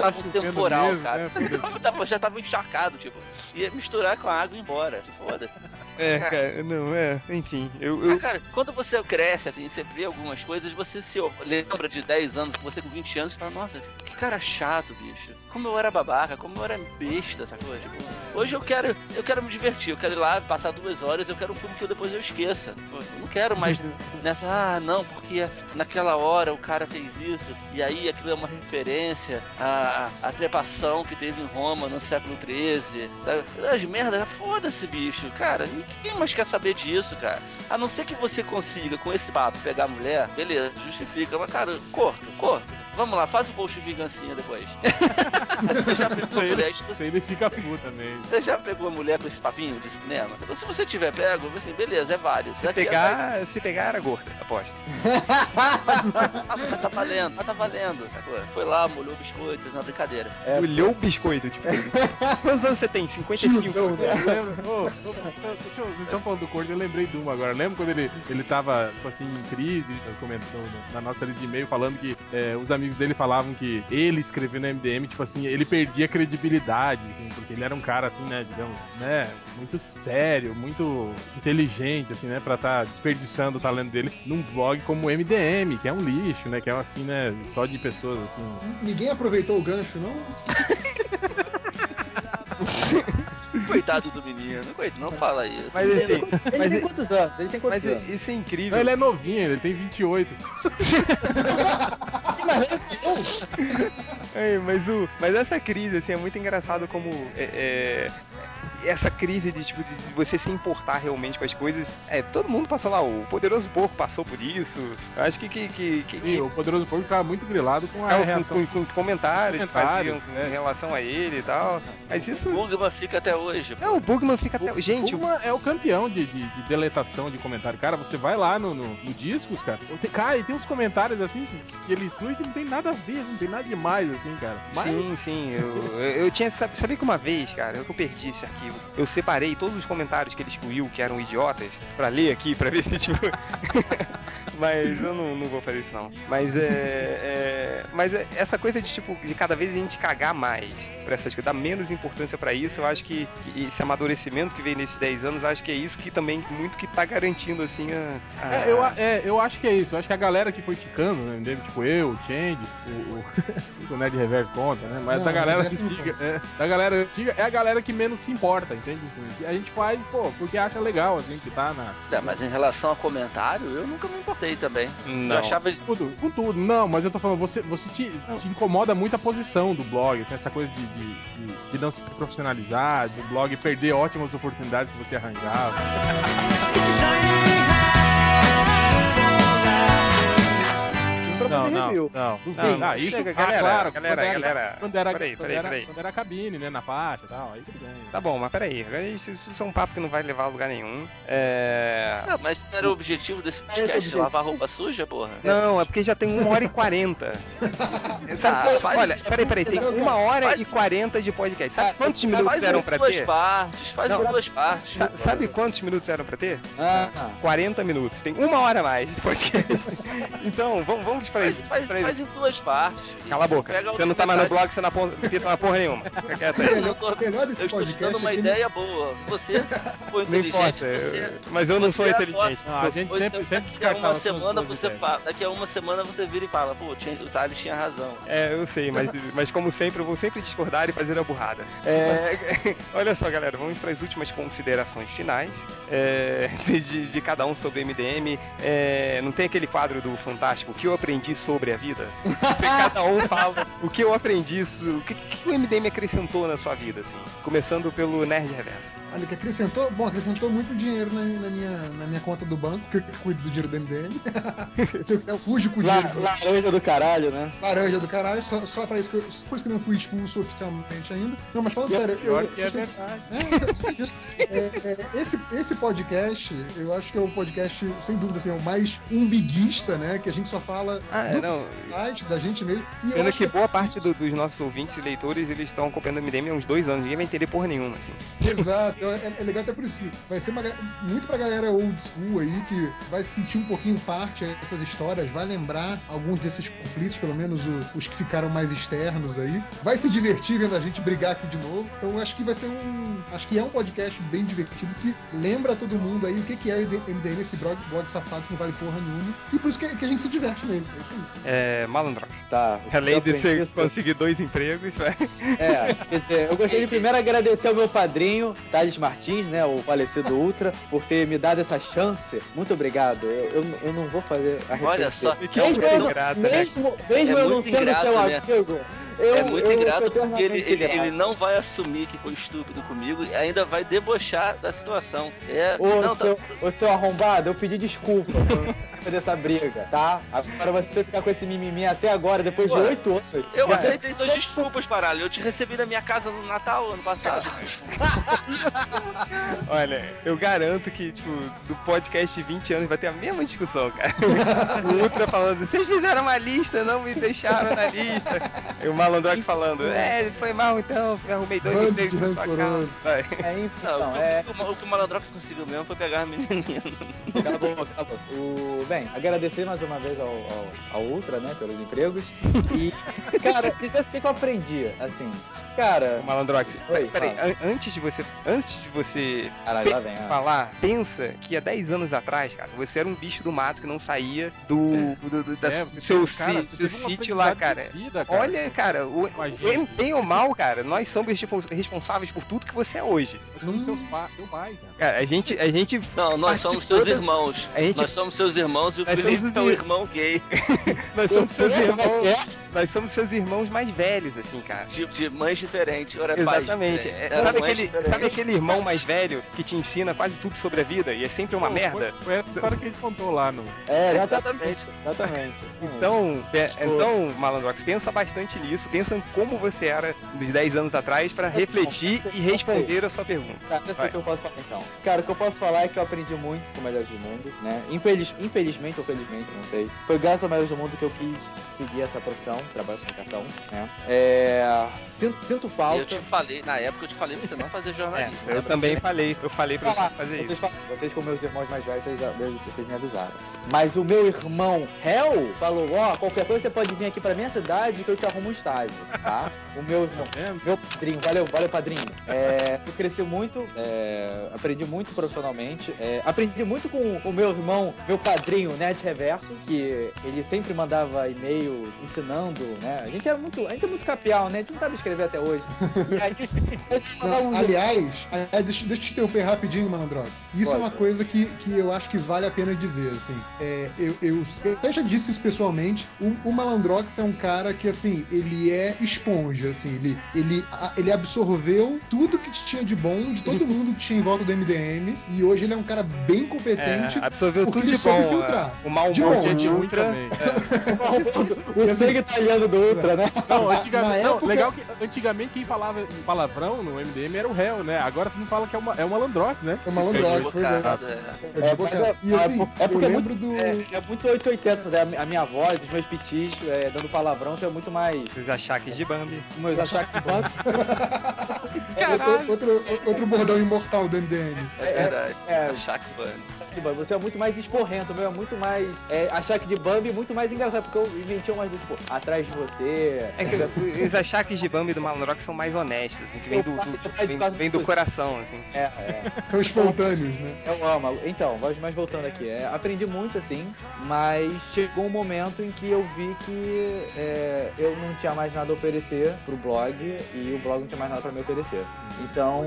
Tava um chovendo temporal, mesmo, cara. né? Foda-se. Eu já tava encharcado, tipo. Ia misturar com a água e ir embora. Se foda. É, cara, não, é, enfim, eu, Ah, eu, cara, quando você cresce, assim, você vê algumas coisas, você se lembra de 10 anos, você com 20 anos, e fala, nossa, que cara chato, bicho. Como eu era babaca, como eu era besta, sacou? Tipo, hoje eu quero, eu quero me divertir, eu quero ir lá, passar duas horas, eu quero um filme que eu depois eu esqueça. Eu não quero mais nessa, ah, não, porque naquela hora o cara fez isso, e aí aquilo é uma referência à, à trepação que teve em Roma no século XIII, sabe? As merdas, foda-se, bicho. Cara, ninguém mais quer saber disso, cara. A não ser que você consiga, com esse papo, pegar a mulher, beleza, justifica, mas, cara, corto, corto. Vamos lá, faz o post de vingancinha depois. você já pegou a mulher, aí ele fica puto também. você já pegou a mulher com esse papinho de cinema? Então, Se você tiver pego, assim, beleza, é válido. se pegar, se pegar era gorda, aposto. Ah, mas tá valendo, mas tá valendo, sacou? Foi lá, molhou o biscoito, fez uma brincadeira. É, Olhou o biscoito, tipo. Quantos anos você tem? 55? Tiozão, né? Eu lembro, ô, ô, deixa eu, vocês estão falando do Corto, eu lembrei de uma agora. Lembra quando ele, ele tava, tipo assim, em crise, comentou na nossa lista de e-mail, falando que é, os amigos dele falavam que ele escreveu no MDM, tipo assim, ele perdia credibilidade, assim, porque ele era um cara, assim, né, digamos, né, muito sério, muito inteligente, assim, né, pra estar desperdiçando o talento dele num blog como o MDM, que é um lixo, né, que é assim, né, só de pessoas, assim, Ninguém aproveitou o gancho, não? Coitado do menino, coitado, não fala isso. Mas assim, Ele mas, tem quantos anos? Ele tem quantos mas anos? isso é incrível. Não, ele é novinho, ele tem 28. É, mas, o, mas essa crise, assim, é muito engraçado como é, é, essa crise de, tipo, de você se importar realmente com as coisas. É, todo mundo passou lá, o Poderoso Porco passou por isso. Eu acho que. que, que, que Sim, o Poderoso Porco ficava muito grilado com a ficava reação. com, com- com comentários, que Comentários, faziam né? em relação a ele e tal. Mas isso. O Bugman fica até hoje. É, o Bugman fica até. Gente, o Bugman é o campeão de, de, de deletação de comentário. Cara, você vai lá no, no, no Discos, cara, tem, cara, e tem uns comentários assim que, que ele exclui que não tem nada a ver, não tem nada demais, assim, cara. Mas Sim, sim, eu, eu, eu tinha. Sabia que uma vez, cara, eu que eu perdi esse arquivo. Eu separei todos os comentários que ele excluiu, que eram idiotas, pra ler aqui, pra ver se, tipo. mas eu não, não vou fazer isso, não. Mas é. é- mas é- essa coisa de, tipo, de cada vez a gente cagar mais pra essas coisas, dar menos importância pra isso, eu acho que, que esse amadurecimento que veio nesses 10 anos, acho que é isso que também muito que tá garantindo, assim, a. a- É, eu, a- é, eu acho que é isso. Eu acho que a galera que foi ficando, né? Tipo eu, o Change, o, o, o Nerd Reverso conta, né? Mas Não, da galera não antiga, é, da galera antiga é a galera que menos se importa, entende? A gente faz, pô, porque acha legal, assim, que tá na. É, mas em relação a comentário, eu nunca me importei também. Não. Eu achava. Tudo, com tudo. Não, mas eu tô falando, você, você te, te incomoda muito a posição do blog, assim, essa coisa de, de, de, de não se profissionalizar, do blog perder ótimas oportunidades que você arranjava. Não, Não, não, review. não. Não, ah, não, isso, chega, ah, galera, claro, galera, quando era, galera. Quando era, Peraí, quando, peraí, era, peraí. quando era cabine, né, na faixa e tal, aí tudo bem. Tá bom, mas peraí. Isso, isso é um papo que não vai levar a lugar nenhum. É. Não, mas não era o objetivo desse podcast, lavar roupa suja, porra? Não, é porque já tem uma hora e quarenta. Sabe, Ah, faz- olha, peraí, peraí, tem Não, uma hora faz- e quarenta de podcast. Sabe Ah, quantos faz minutos Faz eram pra duas ter? partes, faz Não. em duas partes. Sa- Sabe quantos minutos eram pra ter? Ah, 40 minutos. Tem uma hora a mais de podcast. então, vamos, vamos pra Faz, isso. faz, pra faz isso. em duas partes. Cala a boca. Você não tá mais no blog, você não apita uma porra nenhuma. Fica quieto aí. Eu tô- melhor desse Eu estou te dando uma é ideia boa. Se você for Não inteligente, importa, você... mas eu não sou você inteligente. Não, a gente sempre, então, sempre daqui a uma semana você ideias. fala, daqui a uma semana você vira e fala, pô, o Thales tinha razão. É, eu sei, mas, mas como sempre, eu vou sempre discordar e fazer a burrada. É, olha só, galera, vamos para as últimas considerações finais é, de, de cada um sobre MDM. É, não tem aquele quadro do Fantástico, o que eu aprendi sobre a vida? Você, cada um fala o que eu aprendi, o que, que o MDM acrescentou na sua vida, assim. Começando pelo Nerd Reverso. Olha, que acrescentou, bom, acrescentou muito dinheiro na, na minha, na minha conta do banco, que eu cuido do dinheiro do MDM. eu, eu fujo com o La, dinheiro. laranja do caralho, né? Laranja do caralho, só, só pra isso que eu, por isso que eu não fui expulso oficialmente ainda. Não, mas falando sério, eu, Pior que é gostei- verdade. É, eu sei disso. É, é, esse, esse podcast, eu acho que é o podcast, sem dúvida, assim, é o mais umbiguista, né? Que a gente só fala Ah, do não. site, da gente mesmo. E Sendo acho que boa parte do- dos nossos ouvintes e leitores, eles estão acompanhando o MDM há uns dois anos. Ninguém vai entender porra nenhuma, assim. Exato, então é, é legal até por isso. que Vai ser uma, muito pra galera old school aí, que vai se sentir um pouquinho parte dessas histórias, vai lembrar alguns desses conflitos, pelo menos o- os que ficaram mais externos aí. Vai se divertir vendo a gente brigar aqui de novo. Então acho que vai ser um. Acho que é um podcast bem divertido que lembra todo mundo aí o que, que é o MDM, esse blog, blog safado que não vale porra nenhuma. E por isso que, que a gente se diverte nele. É. É, Malandrox. Tá. Além de você isso. conseguir dois empregos, vai. É, quer dizer, eu gostaria de primeiro agradecer ao meu padrinho, Thales Martins, né, o falecido Ultra, por ter me dado essa chance. Muito obrigado. Eu, eu, eu não vou fazer a Olha só, Que é Mesmo, muito eu não- ingrata, né? mesmo, mesmo É eu não muito sendo ingrato, seu né? amigo, eu, é muito eu ingrato porque ele, ele, ele não vai assumir que foi estúpido comigo e ainda vai debochar da situação. É, Ô, não, tá- seu, ô, seu arrombado, eu pedi desculpa por fazer essa briga, tá? Agora você ficar com esse mimimi até agora, depois de oito anos. Eu aceitei suas desculpas, paralho. Eu te recebi na minha casa no Natal ano passado. Olha, eu garanto que, tipo, do podcast de 20 anos vai ter a mesma discussão, cara. o Ultra falando, vocês fizeram uma lista, não me deixaram na lista. E o Malandrox falando, é, foi mal então, me arrumei dois empregos na sua casa. Vai. É, Não, então, o, é. que, o, o que o Malandrox conseguiu mesmo foi pegar a menininha. Cala a boca, cala a boca. O, bem, agradecer mais uma vez ao, ao, ao Ultra, né, pelos empregos. E, cara, dizer o que que eu aprendi, assim. Cara. Ô, Malandrox, Oi, peraí, antes de você, antes de você Caralho, lá vem, falar, pensa que há 10 anos atrás, cara, você era um bicho do mato que não saía do, do, do- da- É, do você seu, teve- cara, seu sítio lá, cara. vida, cara. Olha, cara, o, o- bem ou mal, cara, nós somos respons- responsáveis por tudo que você é hoje. Nós somos seus pa seu pai, cara. Cara, a gente, a gente, Não, nós somos seus irmãos. a gente- Nós somos seus irmãos e o Nós Felipe somos os é ir- irmão gay. nós somos seus é irmãos, é? nós somos seus irmãos mais velhos, assim, cara. De, de mães diferentes. Ora, pais Exatamente. diferentes. É, Era sabe, aquele, diferentes. sabe aquele irmão mais velho que te ensina quase tudo sobre a vida e é sempre uma Pô, merda? Foi, foi essa história que a gente contou lá no. É, Exatamente. Exatamente. Então, pe- então, Malandrox, pensa bastante nisso, pensa em como você era dos 10 anos atrás pra refletir e responder a sua pergunta. Tá, eu sei o que eu posso falar então. Cara, o que eu posso falar é que eu aprendi muito com o Melhores do Mundo, né? Infeliz, infelizmente ou felizmente, não sei. Foi graças ao Melhores do Mundo que eu quis seguir essa profissão, trabalho com comunicação, né? É. Sinto, sinto Eu falta. te falei, na época eu te falei pra você não fazer É, jornalismo. eu lembra? também falei, eu falei pra Falar, você fazer vocês, isso. falam- vocês, como meus irmãos mais velhos, vocês, vocês me avisaram. Mas o meu irmão Hel falou: Ó, qualquer coisa você pode vir aqui pra minha cidade que eu te arrumo um estágio, tá? O meu irmão. Tá vendo? Meu padrinho, valeu, valeu, padrinho. É, eu cresci muito, é, aprendi muito profissionalmente. é, aprendi muito com o meu irmão, meu padrinho, Nerd Reverso, que ele sempre mandava e-mail ensinando, né? A gente é muito, a gente é muito capial, né? A gente não sabe escrever até hoje. E aí, Não, uns- aliás, aliás, deixa, deixa eu te interromper rapidinho, Malandrox. Isso Pode. é uma coisa que, que eu acho que vale a pena dizer, assim. É, eu, eu, eu até já disse isso pessoalmente. O, o Malandrox é um cara que, assim, ele é esponja, assim. Ele, ele, a- ele absorveu tudo que tinha de bom de todo mundo que tinha em volta do MDM. E hoje ele é um cara bem competente. É, absorveu tudo de bom. filtrar. é, O mau De bom, de Ultra. também. o sangue italiano do Ultra, né? Não, Na- antigamente, na não, época- legal que antigamente quem falava palavrão no MDM era o réu, né? Agora tu não fala que é uma, é uma Landrox, né? É malandrox, pois é. É. É É, desbocado. mas é- E assim, é, é porque eu é lembro muito, do. é, é muito 880, né? A mi- A minha voz, os meus pitis é, dando palavrão, isso é muito mais. Os achaques de Bambi. Meus achaques de banco. Outro, outro, outro bordão imortal do MDM. É verdade. é. A Shaq Band. de Bambi. Você é muito mais esporrento, meu é muito mais. É, achaque de Bambi muito mais engraçado, porque eu inventei umas do tipo, atrás de você. É que os achaques de Bambi do Malandrox são mais honestos, assim, que vem do, do- vem, vem do coração, assim. É, é. São espontâneos, né? Eu amo. Então, mas voltando aqui, é, aprendi muito assim, mas chegou um momento em que eu vi que é, eu não tinha mais nada a oferecer pro blog e o blog não tinha mais nada pra me oferecer. Então,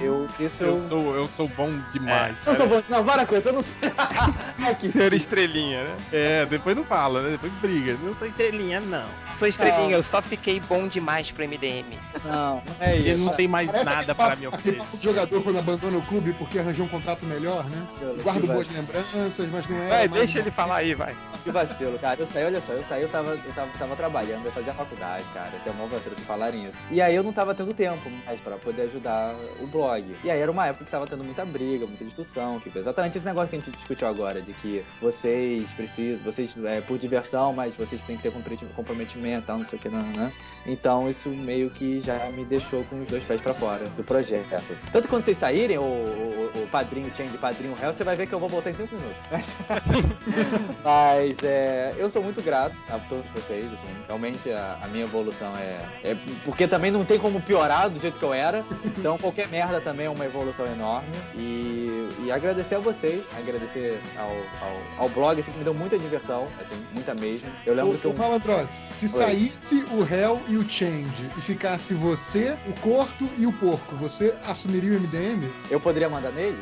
eu. Isso eu. Eu sou, eu sou bom demais. Não sou bom, não, várias coisas, eu não sei. aqui. Senhor Estrelinha, né? É, depois não fala, né? Depois briga. Não sou estrelinha, não. Sou Estrelinha, eu só fiquei bom demais pro MDM. Não, não é Ele isso. não tem mais Parece nada para me oferecer. de jogador quando abandona o clube porque arranjou um contrato melhor, né? Guarda boas lembranças, mas não é. Vai, deixa ele falar aí, vai. Que vacilo, cara. Eu saí, olha só, eu saí, eu tava, eu tava, tava trabalhando, eu fazia faculdade, cara. Esse é o maior vacilo se falarem isso. E aí eu não tava tendo tempo mais pra poder ajudar o blog. E aí era uma época que tava tendo muita briga, muita discussão, que exatamente esse negócio que a gente discutiu agora, de que vocês precisam, vocês, é, por diversão, mas vocês têm que ter comprometi- comprometimento, tal, não sei o que, não, né? Então isso meio que já me deixou com os dois pés pra fora do projeto. Tanto que quando vocês saírem, o, o, o padrinho Change, padrinho réu, você vai ver que eu vou voltar em 5 minutos. Mas é, eu sou muito grato a todos vocês, assim, realmente a, a minha evolução é, é. Porque também não tem como piorar do jeito que eu era. Então qualquer merda também é uma evolução enorme. E, e agradecer a vocês, agradecer ao, ao, ao blog, assim, que me deu muita diversão, assim, muita mesmo. Eu lembro que Ô, eu. ô, Malandrox, se Oi. saísse o réu e o Change e ficasse você, o Corto e o Porco, você assumiria o MDM? Eu poderia mandar nele?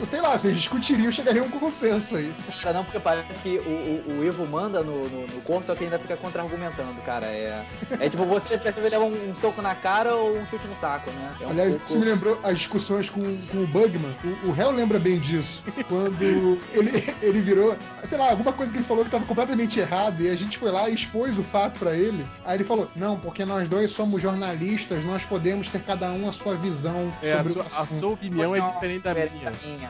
Eu sei lá, vocês discutiriam, chegariam a um consenso aí. Cara, não, porque parece que o, o, o Ivo manda no, no, no corpo, só que ainda fica contra-argumentando, cara. É, é tipo, você percebe levar um, um soco na cara ou um chute no saco, né? É um Aliás, pouco- isso me lembrou as discussões com, com o Bugman. O, o réu lembra bem disso. Quando ele, ele virou, sei lá, alguma coisa que ele falou que estava completamente errado e a gente foi lá e expôs o fato pra ele. Aí ele falou: Não, porque nós dois somos jornalistas, nós podemos ter cada um a sua visão É, a sobre sua, o a sua opinião é diferente da minha. da minha.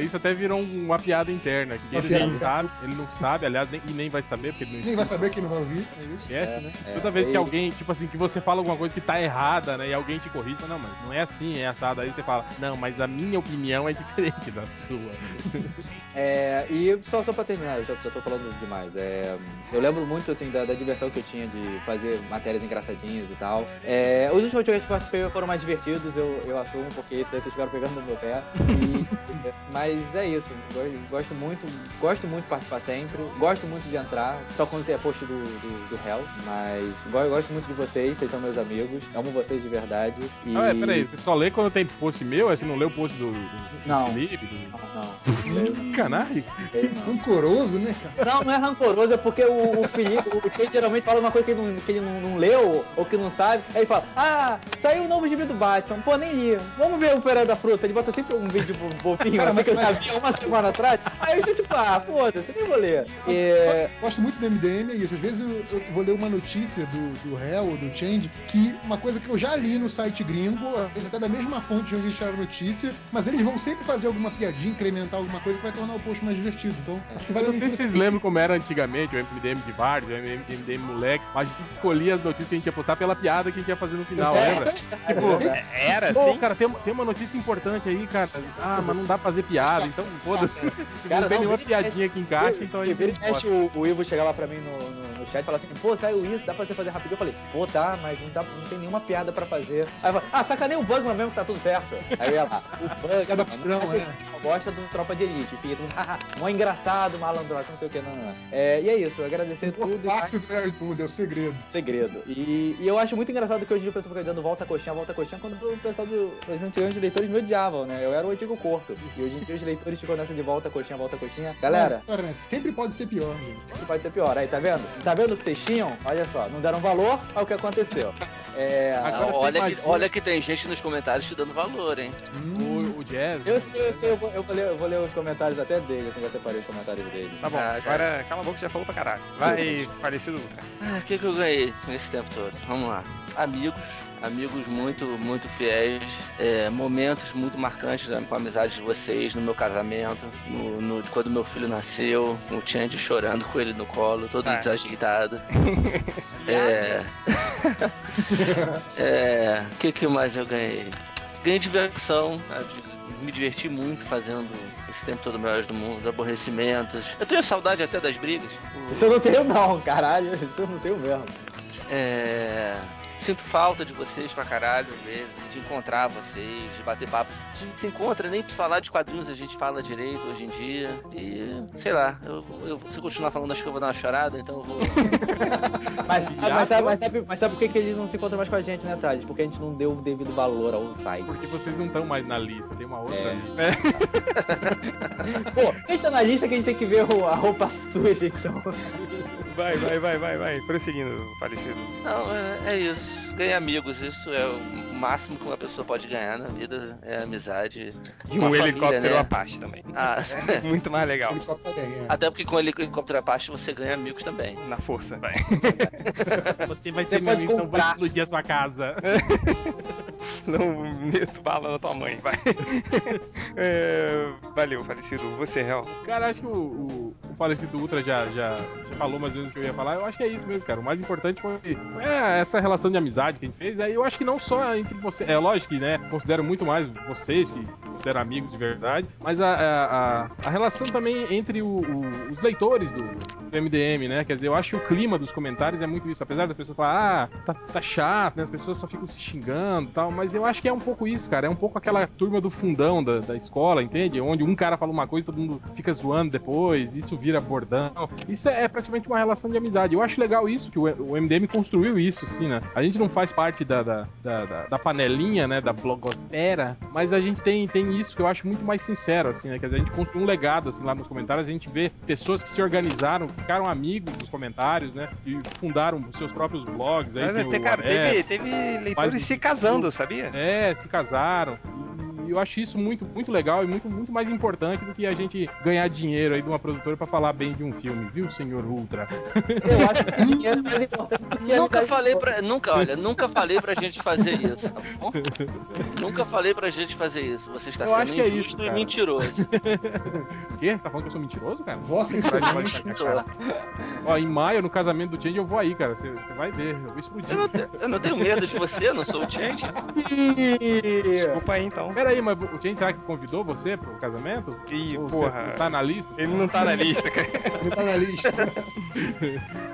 isso até virou um- uma piada interna. Que ele interna. sabe, ele não sabe, aliás, nem, e nem vai saber, porque ele não Nem vai saber quem não vai ouvir, é isso? esquece, né? é, Toda vez que alguém, tipo assim, que você fala alguma coisa que tá errada, né? E alguém te corrige, fala, não, mas não é assim, é assado. Aí você fala, não, mas a minha opinião é diferente da sua. É, e só, só pra terminar, eu já, já tô falando demais. É, eu lembro muito assim da, da diversão que eu tinha de fazer matérias engraçadinhas e tal. É, os últimos podcasts que eu participei foram mais divertidos, eu, eu assumo, porque esse daí vocês ficaram pegando no meu pé. E- mas é isso, gosto, gosto muito, gosto muito de participar sempre, gosto muito de entrar, só quando tem a post do, do, do Hell, mas go- gosto muito de vocês, vocês são meus amigos, amo vocês de verdade. E... Ah, é, peraí, você só lê quando tem post meu? Aí você não lê o post do, do, Não. Felipe? Do... Não, não. Rancoroso, né, cara? Não, não é rancoroso, é porque o, o Felipe, o Felipe geralmente fala uma coisa que ele, não, que ele não, não leu ou que não sabe. Aí ele fala, ah, saiu o novo gibi do Batman. Pô, nem li. Vamos ver o Feirão da Fruta. Ele bota sempre um vídeo bo- bobinho, Cara, assim, que eu mas- sabia uma semana atrás. Aí eu tipo, ah, foda-se, nem vou ler. E, Só- Gosto muito do MDM, é isso. Às vezes eu, eu vou ler uma notícia do, do réu ou do Change, que uma coisa que eu já li no site gringo, às vezes até da mesma fonte de onde eles tiraram a notícia, mas eles vão sempre fazer alguma piadinha, incrementar alguma coisa que vai tornar o post mais divertido. Então, acho que Eu vale a não sei se vocês lembram como era antigamente, o MDM de Vardy, o MDM moleque, mas a gente escolhia as notícias que a gente ia postar pela piada que a gente ia fazer no final, lembra? Tipo, Era Pô, assim? cara, tem, uma- tem uma notícia importante aí, cara. Ah, mas não dá pra fazer piada, então foda-se. Tipo, Cara, não tem nenhuma e piadinha que encaixa, então a e gente vira e o, o Ivo chegar lá pra mim no, no, no chat e falar assim, pô, saiu isso, dá pra você fazer rapidinho. Eu falei, pô, tá, mas não, dá, não tem nenhuma piada pra fazer. Aí eu falei, ah, sacaneia o Bugman mesmo que tá tudo certo. Aí eu ia lá, o Piada Bugman, padrão, acha- é. gosta do Tropa de Elite. Fica todo mundo, haha, mó engraçado, malandroca, não sei o que, não, não. É, e é isso, agradecer tudo e mais Parte do Herói do Mundo, é o segredo. segredo. E, e eu acho muito engraçado que hoje em dia o pessoal fica dando volta coxinha, volta coxinha, quando o pessoal do, os antigos leitores me odiavam, né? Eu era o antigo E hoje em E os leitores ficam nessa de volta, coxinha, volta, coxinha. Galera, Cara, né, sempre pode ser pior, gente. isso pode ser pior. Aí, tá vendo? Tá vendo o que vocês tinham? Olha só, não deram valor ao que aconteceu. É. Agora você olha, que, olha que tem gente nos comentários te dando valor, hein? O, o Jazz. Eu sei, eu sei, eu vou, eu vou ler, eu vou ler os comentários até dele, assim, já separei os comentários dele. Tá bom, Ah, já. agora cala a boca, já falou pra caralho. Vai, falecido Ultra. Ah, o que, que eu ganhei nesse tempo todo? Vamos lá. Amigos, amigos muito, muito fiéis, é, momentos muito marcantes né, com a amizade de vocês no meu casamento, no, no- quando meu filho nasceu, o Change chorando com ele no colo, todo Ah. desajeitado. é. é. O que, que mais eu ganhei? Ganhei diversão, sabe? me diverti muito fazendo esse tempo todo Melhores do Mundo, aborrecimentos. Eu tenho saudade até das brigas. Isso eu não tenho não, caralho, isso eu não tenho mesmo. É, Sinto falta de vocês pra caralho, às vezes, de encontrar vocês, de bater papo. A gente se encontra, nem pra falar de quadrinhos a gente fala direito hoje em dia. E, sei lá, eu, eu, se eu continuar falando, acho que eu vou dar uma chorada, então eu vou. Mas, Já mas, sabe, mas, sabe, mas sabe por que, que ele não se encontra mais com a gente, né, Thales? Porque a gente não deu o devido valor ao site. Porque vocês não estão mais na lista, tem uma outra É. lista. Pô, a gente tá na lista que a gente tem que ver a roupa suja, então. Vai, vai, vai, vai, vai. Prosseguindo, falecido. Não, é, é isso. Ganhar amigos, isso é o máximo que uma pessoa pode ganhar na vida, é amizade. E um família, helicóptero né? Apache também. Ah, Muito mais legal. Helicóptero é. até porque com helicóptero Apache você ganha amigos também. Na força, vai. Você vai Você ser meu amigo, não vou comprar. explodir a sua casa. Não meto bala na tua mãe, vai. É, valeu, falecido. Você, Real. Cara, acho que o, o, o falecido Ultra já, já, já falou mais ou menos o que eu ia falar. Eu acho que é isso mesmo, cara. O mais importante foi é, essa relação de amizade que a gente fez. Aí eu acho que não só entre você. É lógico que, né? Considero muito mais vocês, que consideram amigos de verdade. Mas a, a, a, relação também entre o- o- os leitores do, do MDM, né? Quer dizer, eu acho que o clima dos comentários é muito isso. Apesar das pessoas falarem, ah, tá, tá chato, né? As pessoas só ficam se xingando e tal. Mas eu acho que é um pouco isso, cara. É um pouco aquela turma do fundão da, da escola, entende? Onde um cara fala uma coisa todo mundo fica zoando depois, isso vira bordão. Isso é, é praticamente uma relação de amizade. Eu acho legal isso, que o, o MDM construiu isso, assim, né? A gente não faz parte da, da, da, da- da panelinha, né? Da blogosfera, mas a gente tem, tem isso que eu acho muito mais sincero, assim, né? Quer dizer, a gente construiu um legado, assim, lá nos comentários. A gente vê pessoas que se organizaram, ficaram amigos dos comentários, né? E fundaram seus próprios blogs. Aí Mas, tem cara, teve, teve leitores se casando, sabia? é, se casaram. E eu acho isso muito, muito legal e muito, muito mais importante do que a gente ganhar dinheiro aí de uma produtora pra falar bem de um filme, viu, senhor Ultra? Eu acho que dinheiro é mais importante Nunca falei pra. Nunca, olha, nunca falei pra gente fazer isso, tá bom? Nunca falei pra gente fazer isso. Você está Eu sendo acho que é isso, injusto e mentiroso. O quê? Você tá falando que eu sou mentiroso, cara? Vossa Excelência. Ó, em maio, no casamento do Change, eu vou aí, cara. Você você vai ver, eu vou explodir. Eu não, te- eu não tenho medo de você, eu não sou o Change. Desculpa aí, então. Pera aí, mas o Change será que convidou você pro casamento? Ih, Ou porra. Você tá na lista? Ele não tá na lista, cara. Ele tá na lista.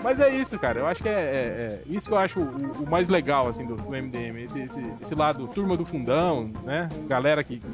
Mas é isso, cara. Eu acho que é, é- é isso que eu acho o, o mais legal, assim, do, do MDM. Esse, esse, esse lado, turma do fundão, né? Galera que. que-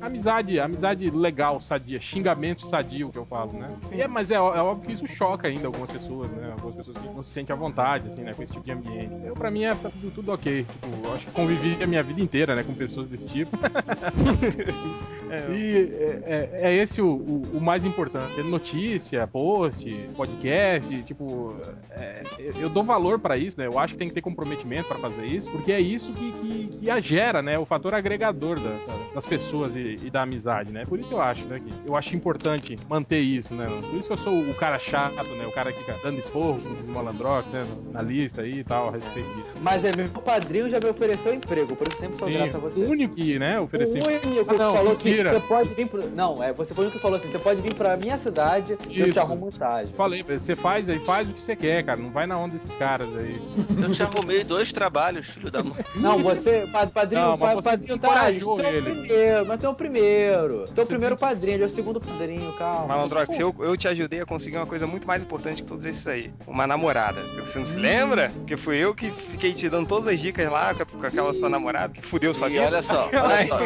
amizade, amizade legal, sadia. Xingamento sadio, que eu falo, né? E é, mas é, é óbvio que isso choca ainda algumas pessoas, né? Algumas pessoas que não se sentem à vontade, assim, né? Com esse tipo de ambiente. Eu, pra mim, é tá tudo, tudo ok. Tipo, eu acho que convivi a minha vida inteira, né? Com pessoas desse tipo. E é, é- é esse o, o- o mais importante. É notícia, post, podcast, tipo. é, eu- dou valor pra isso, né? Eu acho que tem que ter comprometimento pra fazer isso, porque é isso que, que, que a gera, né? O fator agregador da- da- das pessoas e, e da amizade, né? Por isso que eu acho, né? Que eu acho importante manter isso, né? Por isso que eu sou o cara chato, né? O cara que fica dando esporro, como diz o Malandrox, né? Na lista aí e tal, a respeito disso. Mas é meu padrinho já me ofereceu emprego, por isso sempre sou Sim, grato a você. o único que, né, O ofereceu. único Ah, não, que falou mentira. você pode vir pro. Não, é, você foi o que falou assim: você pode vir pra minha cidade e eu te arrumo um estágio. Falei, pra ele, você faz aí, faz o que você quer, cara. Não vai na onda desses caras aí. Eu te arrumei dois trabalhos, filho da mãe. Não, você, pa- padrinho, Não, mas você padrinho tá, tu é o ele. primeiro, mas tu é o primeiro. Tu é o primeiro padrinho, ele é o segundo padrinho, calma. Malandrox, eu, eu te ajudei a conseguir uma coisa muito mais importante que todos esses aí. Uma namorada. Você não se lembra? Que fui eu que fiquei te dando todas as dicas lá com, aquela sua namorada que fudeu sua E vida. olha só, olha só.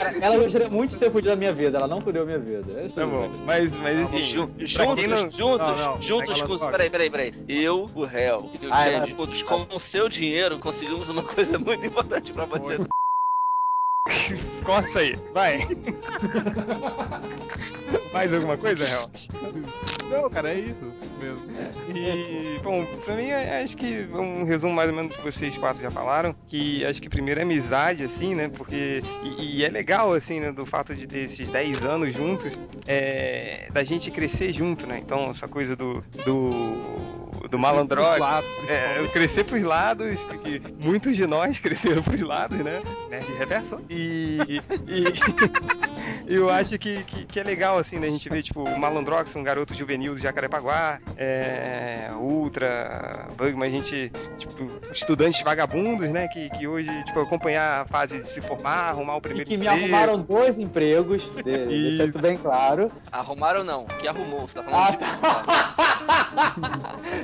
Cara, ela gostaria muito de ter fudido a minha vida, ela não fudeu a minha vida. É isso Tá bom. Mas, mas E enfim. juntos, não- juntos, Não, não, juntos com. Peraí, peraí, peraí. Eu, o réu e o Ah, Change, ela- juntos com o seu dinheiro, conseguimos uma coisa muito importante pra você. Corta isso aí, vai. Mais alguma coisa, Real? Não, cara, é isso mesmo. E, bom, pra mim, é- acho que um resumo mais ou menos do que vocês quatro já falaram, que acho que primeiro é amizade, assim, né, porque, e, e é legal, assim, né, do fato de ter esses 10 anos juntos, é, da gente crescer junto, né, então essa coisa do, do, do malandrox, é, eu crescer pros lados, porque muitos de nós cresceram pros lados, né, nerd reverso, e, e eu acho que, que, que é legal, assim, né, a gente ver, tipo, o Malandrox, um garoto juvenil do Jacarepaguá, é, Ultra, Bugman, a gente, tipo, estudantes vagabundos, né, que, que hoje, tipo, acompanhar a fase de se formar, arrumar o E primeiro que me emprego. arrumaram dois empregos, de, deixar isso bem claro. Arrumaram não, que arrumou, você tá falando Ah, de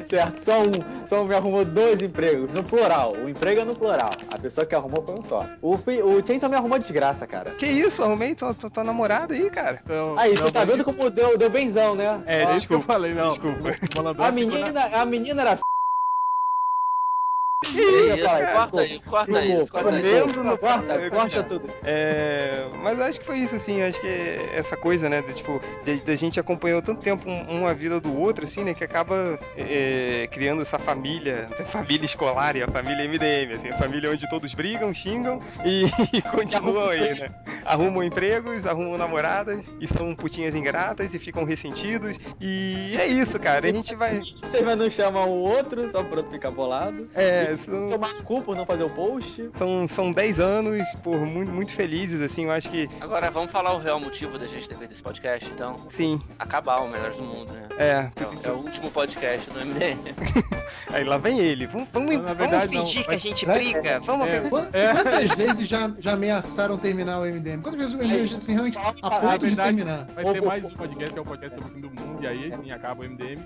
certo, só um. Só um me arrumou dois empregos, no plural. O emprego é no plural. A pessoa que arrumou foi um só. O, o Chainsaw me arrumou desgraça, cara. Que isso, arrumei tua, tua, tua namorada aí, cara. Então, Aí, você tá vendo como deu, deu benzão, né? É, Ó, que eu Desculpa, falei, não. desculpa. A menina, a menina era. Que isso, Fala, corta aí, corta isso, corta Comendo isso. no corta, corta tudo. É, mas acho que foi isso, assim, acho que é essa coisa, né, de, tipo, de, de a gente acompanhou tanto tempo um- uma vida do outro, assim, né, que acaba é, criando essa família, família escolar e a família MDM, assim, a família onde todos brigam, xingam e, e continuam aí, né, arrumam empregos, arrumam namoradas e são putinhas ingratas e ficam ressentidos e é isso, cara, a gente vai... Vocês mas não chamam o outro, só pra outro ficar bolado. É, são, Tomar cu por não fazer o post. são, são 10 anos, por muito, muito felizes, assim, eu acho que, Agora vamos falar o real motivo da gente ter feito esse podcast, então. sim, Acabar o Melhores do Mundo, né? é, É, o- é o último podcast do MDM. Aí lá vem ele. Vamos, vamos, Não, na verdade, vamos fingir não. que a Mas- gente É, briga. Vamos é. Quan- É. Quantas vezes já, já ameaçaram terminar o MDM? Quantas vezes o MDM já realmente a ponto de verdade, terminar? Vai ter mais um podcast que é o podcast sobre o fim do mundo, e aí sim acaba o MDM.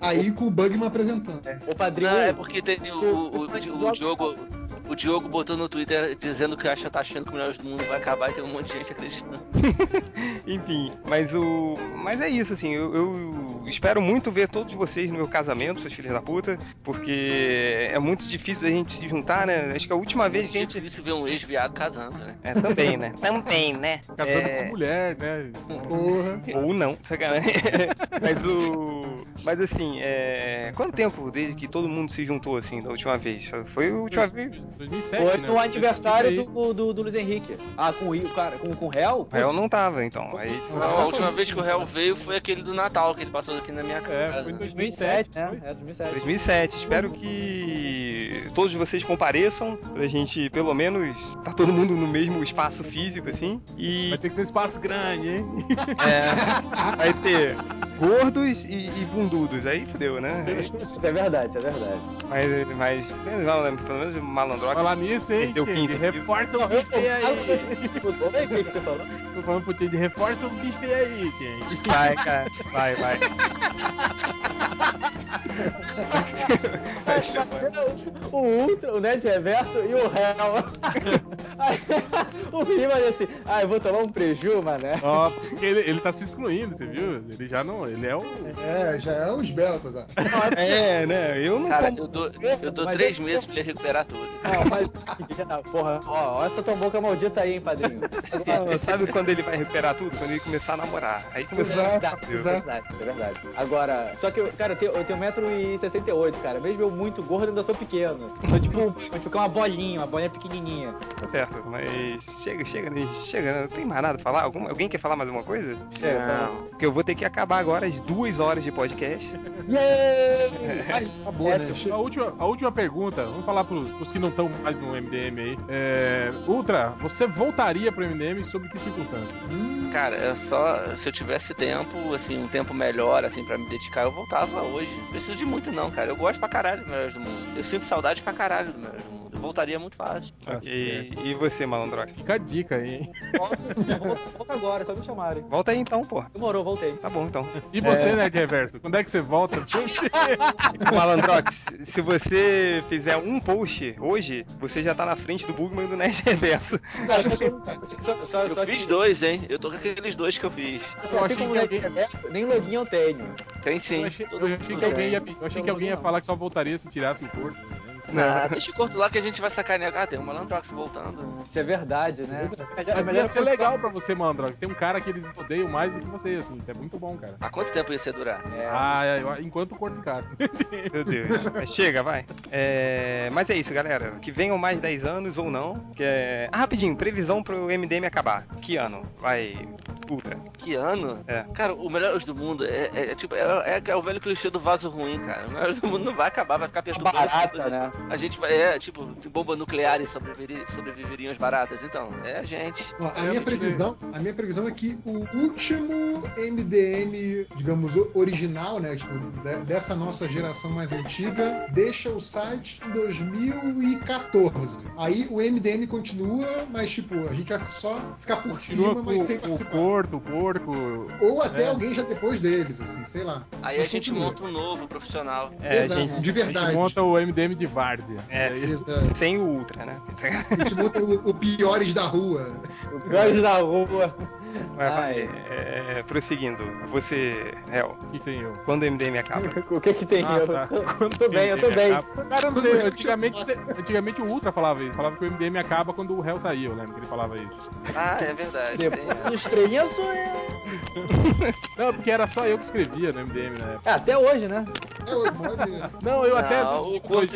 Aí com o Bugman apresentando. o padrinho. Não, é porque teve o, o, o, o Diogo. O Diogo botou no Twitter dizendo que acha, tá achando que o Melhores do Mundo vai acabar e tem um monte de gente acreditando. Enfim, mas o. Mas é isso, assim. Eu, eu espero muito ver todos vocês no meu casamento, seus filhos da puta. Porque é muito difícil a gente se juntar, né? Acho que a última vez que a É gente. difícil ver um ex-viado casando, né? É, também, né? Também, né? Casando É, com mulher, né? Porra. Ou não, sacanagem. Mas o. Mas assim, é. Quanto tempo desde que todo mundo se juntou assim da última vez? Foi a última vez. 2007, Foi né? no aniversário Aí. do, do, do Luiz Henrique. Ah, com o cara, com, com o réu? Eu não tava, então. Aí. Não, a última vez que o réu veio foi aquele do Natal, que ele passou aqui na minha É, casa. foi em 2007, 2007, né? É, 2007. 2007. Espero que todos vocês compareçam pra gente, pelo menos, tá todo mundo no mesmo espaço físico, assim. E Vai ter que ser espaço grande, hein? é, vai ter gordos e, e bundudos. Aí fudeu, né? Isso é verdade, isso é verdade. Mas, mas pelo menos o Falar nisso, hein? 15 Reforça o Eu, bife aí. O que que você falou? Tô falando pro King, reforça o bife aí, King. Vai, cara. Vai, vai. O Ultra, o Ned Reverso e o réu. Aí, o Rima assim, ah, eu vou tomar um preju, mané. Ó, porque ele, ele tá se excluindo, você viu? Ele já não. Ele é o. É, já é os belos agora. É, né? Eu não Cara, como- eu dou, eu dou Mas três eu- meses pra ele recuperar tudo. Não, mas. Porra, ó, ó essa tua boca maldita aí, hein, padrinho. Não, sabe quando ele vai recuperar tudo? Quando ele começar a namorar. Aí começa Exato, É exato. verdade, é verdade. Agora, só que, eu, cara, eu tenho, eu tenho 1,68m, cara. Mesmo eu muito gordo, ainda sou pequeno. Sou tipo, tipo uma bolinha, uma bolinha pequenininha. Tá certo, mas chega, chega, né? chega, né? não tem mais nada a falar? Algum, alguém quer falar mais alguma coisa? Chega, Não. Porque eu vou ter que acabar agora as duas horas de podcast. Yeah! Mas, Acabou, é, né? A última, a última pergunta, vamos falar pros, pros que não estão mais no MDM aí. É, Ultra, você voltaria pro MDM sob que circunstâncias? Hum, Cara, é só. Se eu tivesse tempo, assim, um tempo melhor, assim, pra me dedicar, eu voltava hoje. Não preciso de muito, não, cara. Eu gosto pra caralho do Melhores do Mundo. Eu sinto saudade pra caralho do Melhores do Mundo. Eu voltaria muito fácil. Tá E, e você, Malandrox? Fica a dica aí, hein? volta, agora, só me chamarem. Volta aí então, pô. Demorou, voltei. Tá bom então. E você, Nerd Reverso? Quando é que você volta? Malandrox, se você fizer um post hoje, você já tá na frente do Bugman e do Nerd Reverso. Só só, Eu só fiz que, dois, hein? Eu tô com aqueles dois que eu fiz. Eu achei que o alguém- Reverso, nem login eu tenho. Tem sim. Eu achei, eu achei que alguém ia, eu achei que alguém ia falar que só voltaria se tirasse o corpo. Né? Ah, deixa eu corto lá que a gente vai sacanear. Ah, tem o Malandrox voltando. Isso é verdade, né? É melhor- Mas melhor ia ser legal pra você, Mandro. Tem um cara que eles odeiam mais do que você, assim. Isso é muito bom, cara. Há quanto tempo isso ia durar? É, Ah, eu- enquanto o corpo ficar. Meu Deus. Mas chega, vai. É, Mas é isso, galera. Que venham mais 10 anos ou não. Que é... Ah, rapidinho, previsão pro MDM acabar. Que ano? Vai. Ultra. Que ano? É. Cara, o Melhores do Mundo é, é- é tipo, é, é- é o velho clichê do vaso ruim, cara. O Melhores do Mundo não vai acabar, vai ficar perturbando. barata, né? A gente vai, é, tipo, bomba nuclear e sobreviveri- sobreviveriam as baratas. Então, é a gente. Ó, a Eu minha previsão, a minha previsão é que o último MDM, digamos, o- original, né, tipo, de- dessa nossa geração mais antiga, deixa o site em 2014. Aí o MDM continua, mas tipo, a gente vai só ficar por Continua cima, mas sem o participar. corto, o porco. Ou até É. alguém já depois deles, assim, sei lá. Aí Mas a gente continua. monta um novo profissional. É, a Exato, gente. de A gente verdade. monta o MDM de Várzea. É, isso. Exato. sem o Ultra, né? O, o piores da rua. O piores da rua. Mas vai. Ai. É, prosseguindo. Você, Hel, O que tem eu? quando o MDM acaba? O que que tem Ah, eu? tá. Eu tô bem, eu tô bem. Cara, eu não sei, antigamente, antigamente o Ultra falava isso. Falava que o MDM acaba quando o réu saiu, eu lembro que ele falava isso. Ah, é verdade. Depois dos estrelinhas sou eu. Não, porque era só eu que escrevia no MDM na época. É, até hoje, né? É, Não, eu até. Não, o corpo dois-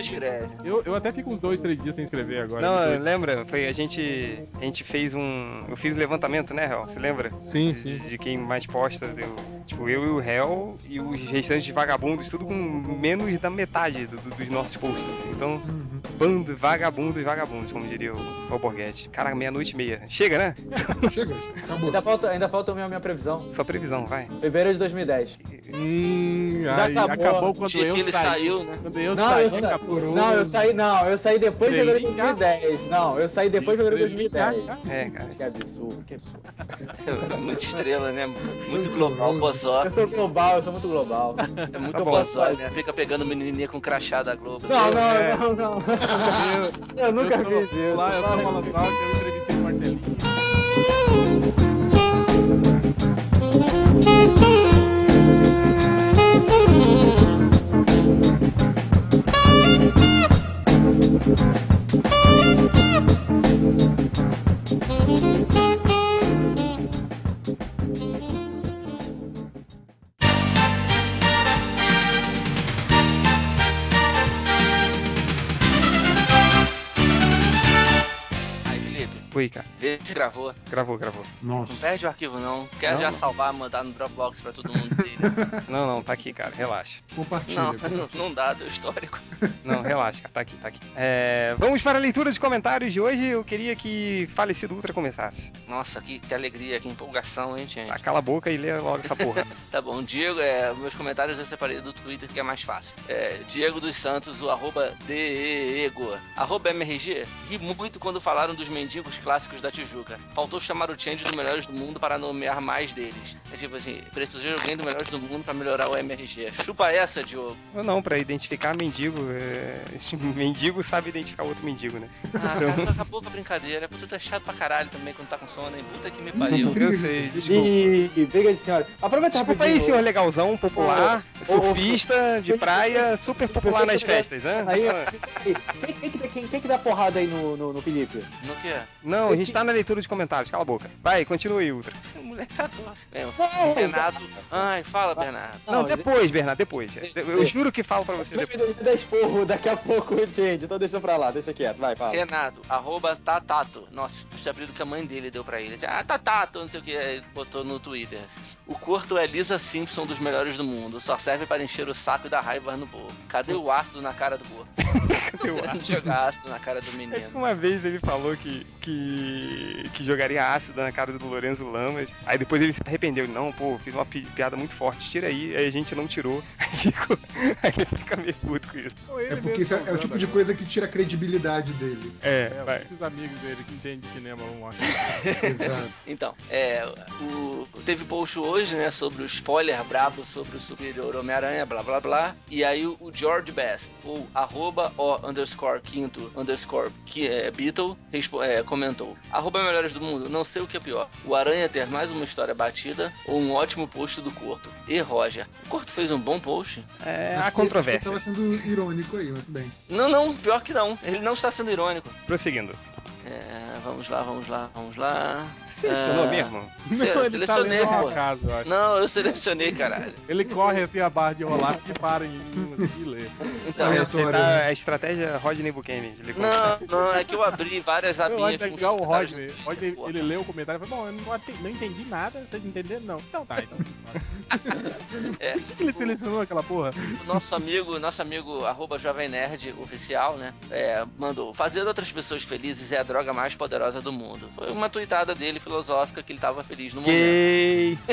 Eu, eu até fico uns dois, três dias sem escrever agora. Não, depois. lembra? Foi a gente. A gente fez um. Eu fiz um levantamento, né, Hel? Você lembra? Sim, De, sim. de quem mais posta. Deu, tipo, eu e o Hel e os restantes de vagabundos, tudo com menos da metade do- do- dos nossos posts. assim. Então, bando, vagabundos, vagabundos, como diria o, o Borghetti. Cara, meia-noite e meia. Chega, né? Chega, acabou. Ainda falta, ainda falta a minha, minha previsão. Sua previsão, vai. Fevereiro de 2010. Hum, Já aí, acabou. acabou quando eu saí. saiu, né? Quando eu Não, saí, eu saí. acabou. Não, eu saí, não, eu saí depois de fevereiro de Estrelinha. 2010. Não, eu saí depois de fevereiro de Estrelinha. 2010. É, cara. Que absurdo, que absurdo. Muita estrela, né? Muito global, só. Eu sou global, eu sou muito global. É muito Tá né? Fica pegando menininha com crachá da Globo. Não, não, É. não, não. Eu nunca eu sou, fiz isso. Lá, eu sou malandral, que eu entrevistei o Marcelinho. Cara. vê se gravou. Gravou, gravou. Nossa. Não perde o arquivo, não. Quer Não. já salvar, mandar no Dropbox pra todo mundo ver. Não, não, tá aqui, cara. Relaxa. Compartilha. Não, não, não dá, do histórico. Não, relaxa, cara. Tá aqui, tá aqui. É, vamos para a leitura de comentários de hoje. Eu queria que Falecido Ultra começasse. Nossa, que, que alegria, que empolgação, hein, gente? Tá, cala a boca e lê logo essa porra. Tá bom, Diego, é, meus comentários eu separei do Twitter que é mais fácil. É, Diego dos Santos, o arroba Diego. Arroba MRG, ri muito quando falaram dos mendigos clássicos da Tijuca. Faltou chamar o Change do Melhores do Mundo para nomear mais deles. É tipo assim, preciso de alguém do Melhores do Mundo para melhorar o MRG. Chupa essa, Diogo. Ou não, pra identificar mendigo. É... esse mendigo sabe identificar outro mendigo, né? Ah, cara, acabou com a brincadeira. Puta, tu é chato pra caralho também quando tá com sono, hein? Puta que me pariu. Eu sei, desculpa. E briga de senhora. Aproveita Desculpa aí, rapidinho. senhor legalzão, popular, Ô, ô, ô, surfista, de praia, super popular nas festas, né? Aí, quem, quem, que- quem, quem que dá porrada aí no, no, no Felipe? No que? Não, a gente tá na leitura de comentários, cala a boca. Vai, continue, Ultra. O moleque tá doce mesmo. Não, Bernardo. Ai, fala, Bernardo. Não, Não, depois, Bernardo, depois. Eu juro que falo pra você depois. me dar esporro daqui a pouco, gente. Então deixa pra lá, deixa quieto. Vai, fala. Renato, arroba Tatato. Nossa, esse apelido que a mãe dele deu pra ele. Ah, Tatato, não sei o que, aí botou no Twitter. O corto é Lisa Simpson dos melhores do mundo. Só serve para encher o saco e dar raiva no povo. Cadê o ácido na cara do corpo? Cadê o ácido? Jogar ácido na cara do É menino. uma vez ele falou que, que, que jogaria ácido na cara do Lorenzo Lamas. Aí depois ele se arrependeu. Ele, Não, pô, fiz uma pi- piada muito forte, tira aí. Aí a gente não tirou. Aí, ele fica meio puto com isso. É porque isso é, é o tipo de coisa que tira a credibilidade dele. É, É, vai. esses amigos dele que entendem de cinema vão achar. Exato. Então, é, o, teve post hoje, né, sobre o spoiler brabo sobre o superior Homem-Aranha, blá blá blá. E aí o, o George Best, ou arroba o underscore quinto underscore que é Beatle, é, comentou: Arroba melhores do mundo, não sei o que é pior. O Aranha ter mais uma história batida ou um ótimo post do corpo. Corto e Roger. O Corto fez um bom post. É, Acho há que ele controvérsia. tava sendo irônico aí, mas tudo bem. Não, não, pior que não. Ele não está sendo irônico. Prosseguindo. É, vamos lá, vamos lá, vamos lá. Selecionou É, mesmo? Se- Não, ele tá selecionei, pô. acaso, eu acho. Não, eu selecionei, caralho. Ele corre assim a barra de rolar e para em e lê. Então, Ele Aleatório, tá, a estratégia Rodney Buchanan. Não, não, é que eu abri várias Eu abinhas. acho com legal o Rodney. Rodney, Porra. ele leu o comentário e falou: Bom, eu não, não entendi nada, vocês entenderam? Não. Então tá, então. É. Por que que ele selecionou aquela porra? O nosso amigo, nosso amigo arroba Jovem Nerd oficial, né? É, mandou. Fazer outras pessoas felizes é a droga mais poderosa do mundo. Foi uma tuitada dele filosófica que ele tava feliz no momento.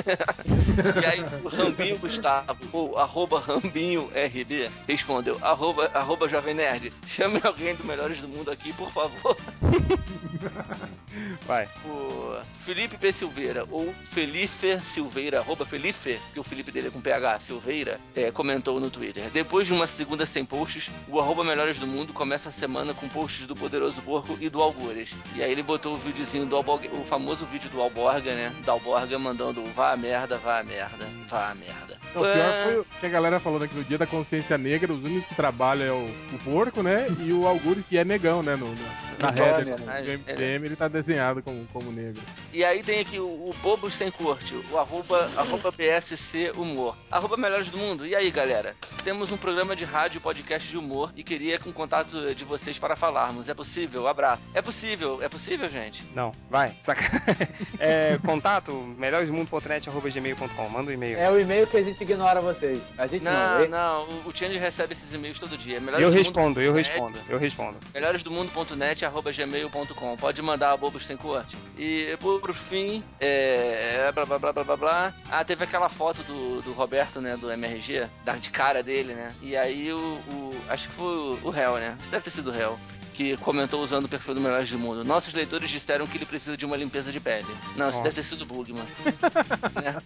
E aí o Rambinho Gustavo, ou arroba Rambinho RB, respondeu, arroba, arroba Jovem Nerd, chame alguém do Melhores do Mundo aqui, por favor. Vai. O Felipe P. Silveira, ou Felipe Silveira, arroba Felipe, que o Felipe dele é com PH, Silveira, é, comentou no Twitter. Depois de uma segunda sem posts, o arroba Melhores do Mundo começa a semana com posts do Poderoso Porco e do Algures. E aí ele botou o videozinho do Alborga, o famoso vídeo do Alborga, né? Da Alborga mandando vá a merda, vá a merda, vá a merda. Não, o pior É, foi o que a galera falou que no dia da consciência negra, os únicos que trabalham é o, o porco, né? E o Algures, que é negão, né? No, no- na Nome, header né? MDM, ele tá desenhado como, como negro. E aí tem aqui o, o Bobos Sem Corte, o arroba, arroba BSC Humor. Arroba Melhores do Mundo. E aí, galera? Temos um programa de rádio e podcast de humor e queria com contato de vocês para falarmos. É possível? Abraço. É possível, é possível, gente. Não, vai. Saca. É, contato, melhoresmundo.net.gmail.com. Manda um e-mail. É o e-mail que a gente ignora vocês. A gente não. Não, não, o, o Change recebe esses e-mails todo dia. Melhores Eu do respondo, eu Mundo- respondo, eu respondo. melhoresdomundo.net arroba gmail.com pode mandar a sem corte. E por fim é, blá blá blá blá blá blá. Ah teve aquela foto do, do Roberto né do MRG da de cara dele né? E aí o, o- acho que foi o réu né? Isso deve ter sido o réu que comentou usando o perfil do Melhores do Mundo. Nossos leitores disseram que ele precisa de uma limpeza de pele. Não, isso Nossa. deve ter sido o Bugman. né?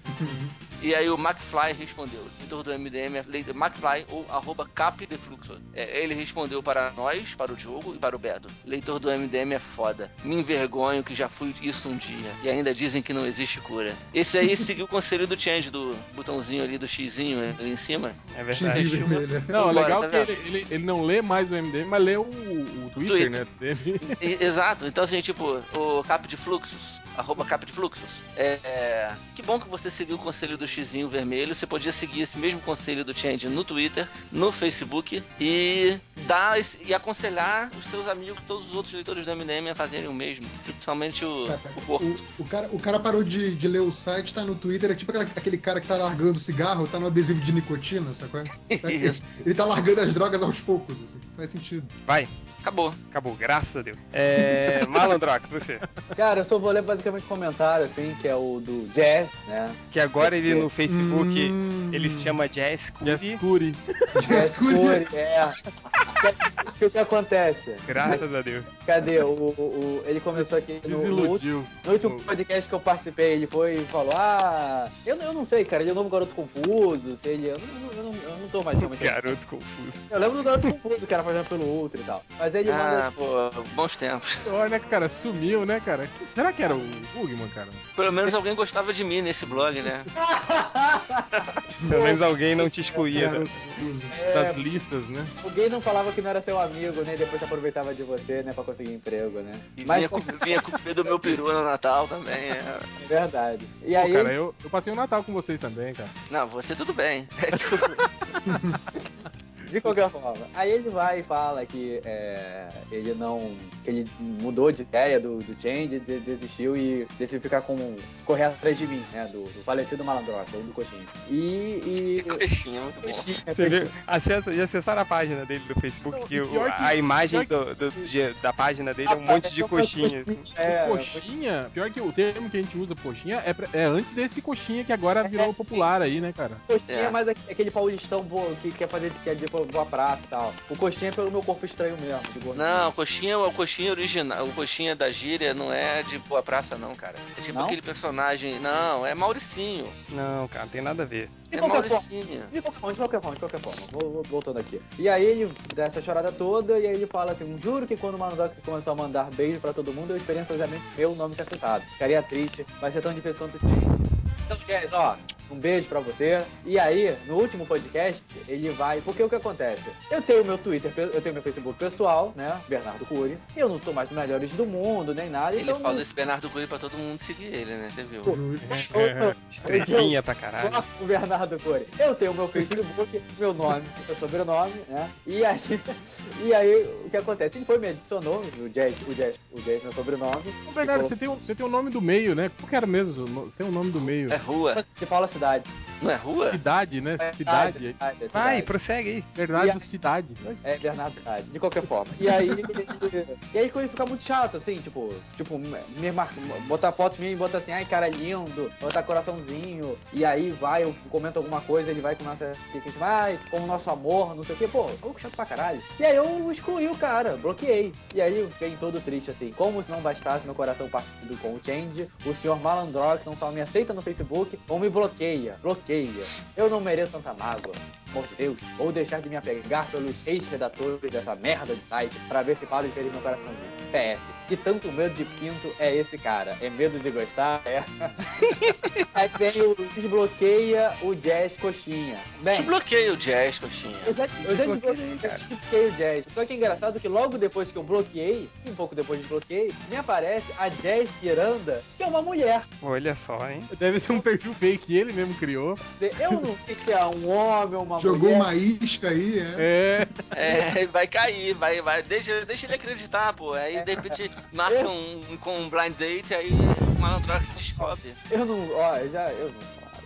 E aí o McFly respondeu, leitor do MDM, é McFly ou arroba cap de fluxo. É, ele respondeu para nós, para o Diogo e para o Beto. Leitor do MDM é foda. Me envergonho que já fui isso um dia. E ainda dizem que não existe cura. Esse aí seguiu o conselho do Change, do botãozinho ali, do xizinho ali em cima. É verdade. vermelho. Não, é Embora, legal tá que ele, ele, ele não lê mais o MDM, mas lê o, o Twitter, Twitter. né? Exato, então assim, tipo, o cap de fluxos, arroba cap de fluxos. É, é, que bom que você seguiu o conselho do xizinho vermelho. Você podia seguir esse mesmo conselho do Change no Twitter, no Facebook e dar esse- e aconselhar os seus amigos, todos os outros leitores do MDM a fazerem o mesmo, principalmente o, o. O, o cara, o cara parou de, de ler o site, tá no Twitter, é tipo aquela- aquele cara que tá largando cigarro, tá no adesivo de nicotina, sacou? Isso. Ele tá largando as drogas aos poucos, assim. Faz sentido. Vai, Acabou. acabou, graças a Deus. É. Malandrox, você. Cara, eu só vou ler basicamente comentário, assim, que é o do Jazz, né? Que agora ele no Facebook, Hum. ele se chama Jazz Jess Cudi. Curry. Jazz Curi, é. O que, que acontece? Graças a Deus. Cadê? O, o- o- ele começou aqui no, Desiludiu. no último podcast que eu participei, ele foi e falou, ah, eu, eu não sei, cara, ele é o novo garoto confuso, se ele. Eu não, eu não, eu não tô mais realmente. Garoto confuso. Eu lembro do garoto confuso que era fazendo pelo outro e tal. Mas ele. Ah, pô, bons tempos. Olha, né, cara, sumiu, né, cara? Que- será que era o Bugman, cara? Pelo menos alguém gostava de mim nesse blog, né? Pelo menos alguém não te excluía. É, Das listas, né? Alguém não falava que não era seu amigo, né? Depois se aproveitava de você, né? Pra conseguir emprego, né? E Mas vinha, com, vinha do meu peru no Natal também. é. é verdade. E Pô, aí. cara, eu, eu passei o Natal com vocês também, cara. Não, você tudo bem. É De qualquer forma, aí ele vai e fala que é, ele não. que ele mudou de ideia do, do Change, de- desistiu e decidiu ficar com. correr atrás de mim, né? Do, do falecido Malandrox, ou do Coxinha. E. e Coxinha, muito bom. Coxinha, Você viu? Coxinha. Acessa, já acessaram a página dele do Facebook, Não, que o- que- a imagem do- do- de- da página dele é um Ah, monte de é uma coxinhas. assim. É, o coxinha, pior que o termo que a gente usa coxinha é, pra- é antes desse coxinha que agora virou popular aí, né, cara? Coxinha, É. mas aqu- aquele paulistão que quer fazer que dizer boa praça e tal. O coxinha é pelo meu corpo estranho mesmo. Não, o coxinha, o coxinha original, o coxinha da gíria não é de Boa Praça, não, cara. É tipo Não? aquele personagem. Não, é Mauricinho. Não, cara, não tem nada a ver. De É qualquer forma. Mauricinho. De qualquer forma, de qualquer forma, de qualquer forma. Vou, vou- voltando aqui. E aí ele dá essa chorada toda e aí ele fala assim, juro que quando o Mandox começou a mandar beijo pra todo mundo, eu esperei ansiosamente meu nome ser afetado. Ficaria triste, vai ser tão difícil quanto o Então, Jess, ó, um beijo pra você. E aí, no último podcast, ele vai. Porque o que acontece? Eu tenho meu Twitter, eu tenho meu Facebook pessoal, né? Bernardo Cury. E eu não sou mais dos melhores do mundo, nem nada. Ele então falou não... esse Bernardo Curi pra todo mundo seguir ele, né? Você viu? Estrelinha pra caralho. Do Bernardo Cury. Eu tenho meu Facebook, meu nome, meu sobrenome, né? E aí, e aí o que acontece? Ele foi me adicionou, o Jazz, o Jazz, o Jazz, meu sobrenome. Ô, Bernardo, você tem, um, você tem um nome do meio, né? Qual que era mesmo? Você tem um nome do meio. É rua? Você fala cidade. Não é rua? Cidade, né? É Cidade. cidade, é cidade. Vai, prossegue aí. Bernardo E a- Cidade. É, Bernardo Cidade, de qualquer forma. E aí, e aí quando fica muito chato, assim, tipo, tipo, me mar... botar foto minha e botar assim, ai, cara lindo, botar coraçãozinho, e aí vai, eu comento alguma coisa, ele vai com nossa, fica tipo, ai, como nosso amor, não sei o quê, pô, eu chato pra caralho. E aí eu excluí o cara, bloqueei. E aí eu fiquei todo triste, assim, como se não bastasse meu coração partido com o Change, o senhor Malandrox não só me aceita no Facebook, como me bloqueia, bloqueia. Eu não mereço tanta mágoa. Por Deus, vou deixar de me apegar pelos ex-redatores dessa merda de site pra ver se para de ferir meu coraçãozinho. PS, que tanto medo de pinto é esse cara? É medo de gostar? É. Aí vem o desbloqueia o Jazz Coxinha. Bem, Desbloqueia o Jazz, coxinha. eu já, eu já desbloqueei, desbloqueei o Jazz. Só que é engraçado que logo depois que eu bloqueei, um pouco depois de bloqueei, me aparece a Jazz Miranda, que é uma mulher. Olha só, hein? Deve ser um perfil fake que ele mesmo criou. Eu não sei se é um homem ou uma Jogou mulher. uma isca aí, é. É. É, vai cair, vai, vai. Deixa, deixa ele acreditar, pô. Aí de repente marca um, com um blind date, aí o malandrox se descobre. Eu não. Ó, eu já. Eu.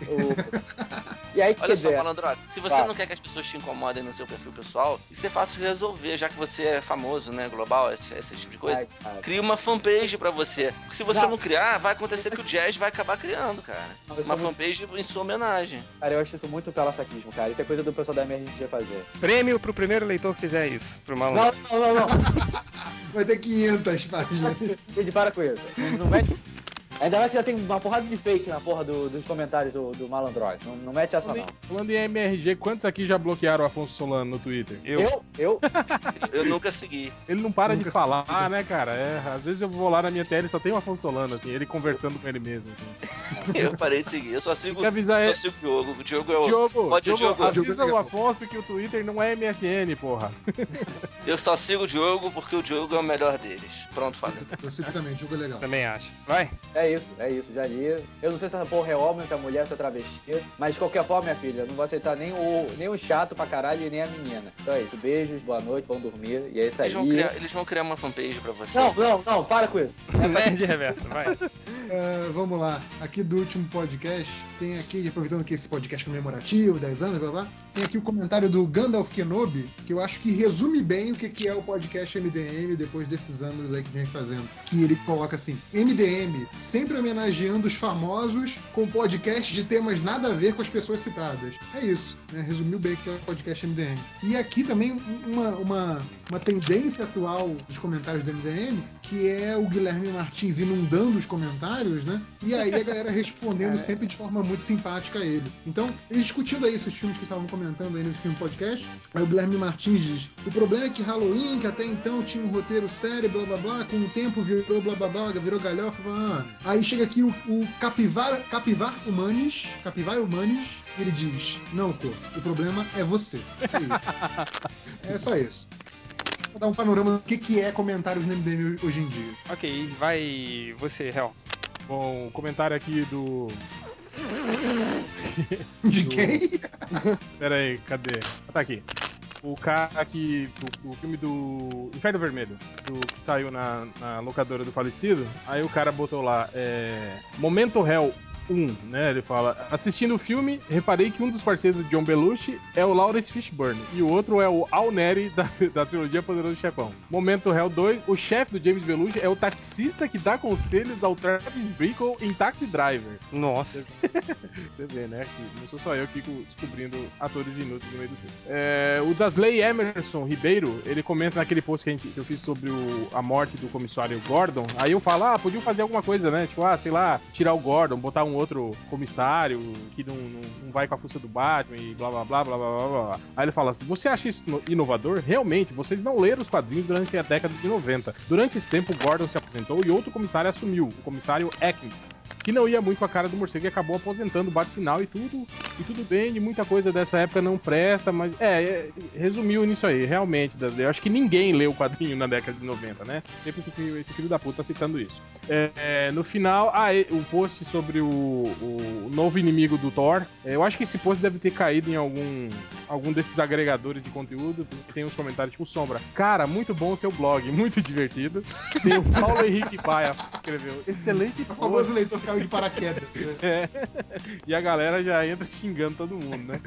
O- E aí, Olha só, dizer, malandrox, se você Vai. não quer que as pessoas te incomodem no seu perfil pessoal, isso é fácil de resolver, já que você é famoso, né, global, esse, esse tipo de coisa. Ai. Cria uma fanpage pra você. Porque se você Não. não criar, vai acontecer que o Jazz vai acabar criando, cara. Não, Uma sou muito- fanpage em sua homenagem. Cara, eu acho isso muito pela-saquismo, cara. Isso é coisa do pessoal da MRG fazer. Prêmio pro primeiro leitor que fizer isso. Pro Não, maluco. não, não, não. Vai ter 500 páginas. Gente, para com isso. Não, não mete. Ainda mais que já tem uma porrada de fake na porra do- dos comentários do, do Malandroz. Não, não mete essa, não. falando em MRG, quantos aqui já bloquearam o Afonso Solano no Twitter? Eu. Eu, eu, Eu nunca segui. Ele não para Nunca de falar, né, cara? É, às vezes eu vou lá na minha tela e só tem o Afonso Solano, assim, ele conversando com ele mesmo. Assim. Eu parei de seguir. Eu só sigo, Tem que avisar só ele. sigo o Diogo. O Diogo é o. Diogo, Pode, Diogo, Diogo. avisa Diogo o. Afonso que o Twitter não é MSN, porra. Eu só sigo o Diogo porque o Diogo é o melhor deles. Pronto, falei. Eu sei também, jogo é legal. Também acho. Vai. é isso, é isso, já li. Eu não sei se essa porra é homem, se é mulher, se é travesti. Mas de qualquer forma, minha filha, eu não vou aceitar nem o, nem o chato pra caralho e nem a menina. Então é isso, beijos, boa noite, vão dormir. E é isso aí. Eles vão criar, eles vão criar uma fanpage pra você. Não, não, não, para com isso. Nerd reverso, vai. Ah, vamos lá, aqui do último podcast, tem aqui, aproveitando que esse podcast é comemorativo, 10 anos, blá blá, tem aqui o comentário do Gandalf Kenobi, que eu acho que resume bem o que que é o podcast MDM depois desses anos aí que vem fazendo. Que ele coloca assim: MDM, sempre homenageando os famosos com podcast de temas nada a ver com as pessoas citadas. É isso, né? Resumiu bem o que é o podcast MDM. E aqui também uma, uma, uma tendência atual dos comentários do MDM, que é o Guilherme Martins inundando os comentários, né? E aí a galera respondendo sempre de forma muito simpática a ele. Então, eles discutindo aí esses filmes que estavam comentando aí nesse filme podcast, aí o Guilherme Martins diz: o problema é que Halloween, que até então tinha um roteiro sério, blá blá blá, com o tempo virou blá blá blá, virou galhofa, blá, blá. Aí chega aqui o, o Capivar, Capivar Humanis, Capivar Humanis, ele diz: Não, Cor, o problema é você. É isso. É só isso. Vou dar um panorama do que, que é comentários no MDM hoje em dia. Ok, vai você, Hel. Bom, comentário aqui do. De Do- quem? Pera aí, cadê? Tá aqui. O cara que. O, o filme do Inferno Vermelho, do, que saiu na, na locadora do falecido. Aí o cara botou lá, é. Momento Hell 1, né? Ele fala: Assistindo o filme, reparei que um dos parceiros de John Belushi é o Lawrence Fishburne e o outro é o Al Neri da, da trilogia Poderoso Chefão. Momento Hell 2, o chefe do James Belushi é o taxista que dá conselhos ao Travis Bickle em Taxi Driver. Nossa. Você vê, né? Que não sou só eu que fico descobrindo atores inúteis no meio dos filmes. É, o Dasley Emerson Ribeiro, ele comenta naquele post que, gente- que eu fiz sobre o- a morte do comissário Gordon. Aí eu falo, ah, podiam fazer alguma coisa, né? Tipo, ah, sei lá, tirar o Gordon, botar um outro comissário que não, não, não vai com a força do Batman e blá blá blá blá blá blá. Aí ele fala assim: você acha isso ino- inovador? Realmente, vocês não leram os quadrinhos durante a década de 90. Durante esse tempo, Gordon se apresentou e outro comissário assumiu, o comissário Ackman. Que não ia muito com a cara do morcego e acabou aposentando o bate-sinal e tudo. E tudo bem, de muita coisa dessa época não presta, mas é, é, resumiu nisso aí, realmente. Eu acho que ninguém leu o quadrinho na década de 90, né? Sempre que esse filho da puta tá citando isso. É, é, no final, ah, e- o post sobre o, o novo inimigo do Thor. é, eu acho que esse post deve ter caído em algum, algum desses agregadores de conteúdo. Tem uns comentários tipo Sombra. Cara, muito bom o seu blog, muito divertido. Tem o Paulo Henrique Paia que escreveu. Excelente O post. famoso leitor caiu de paraquedas. né? É. E a galera já entra xingando todo mundo, né?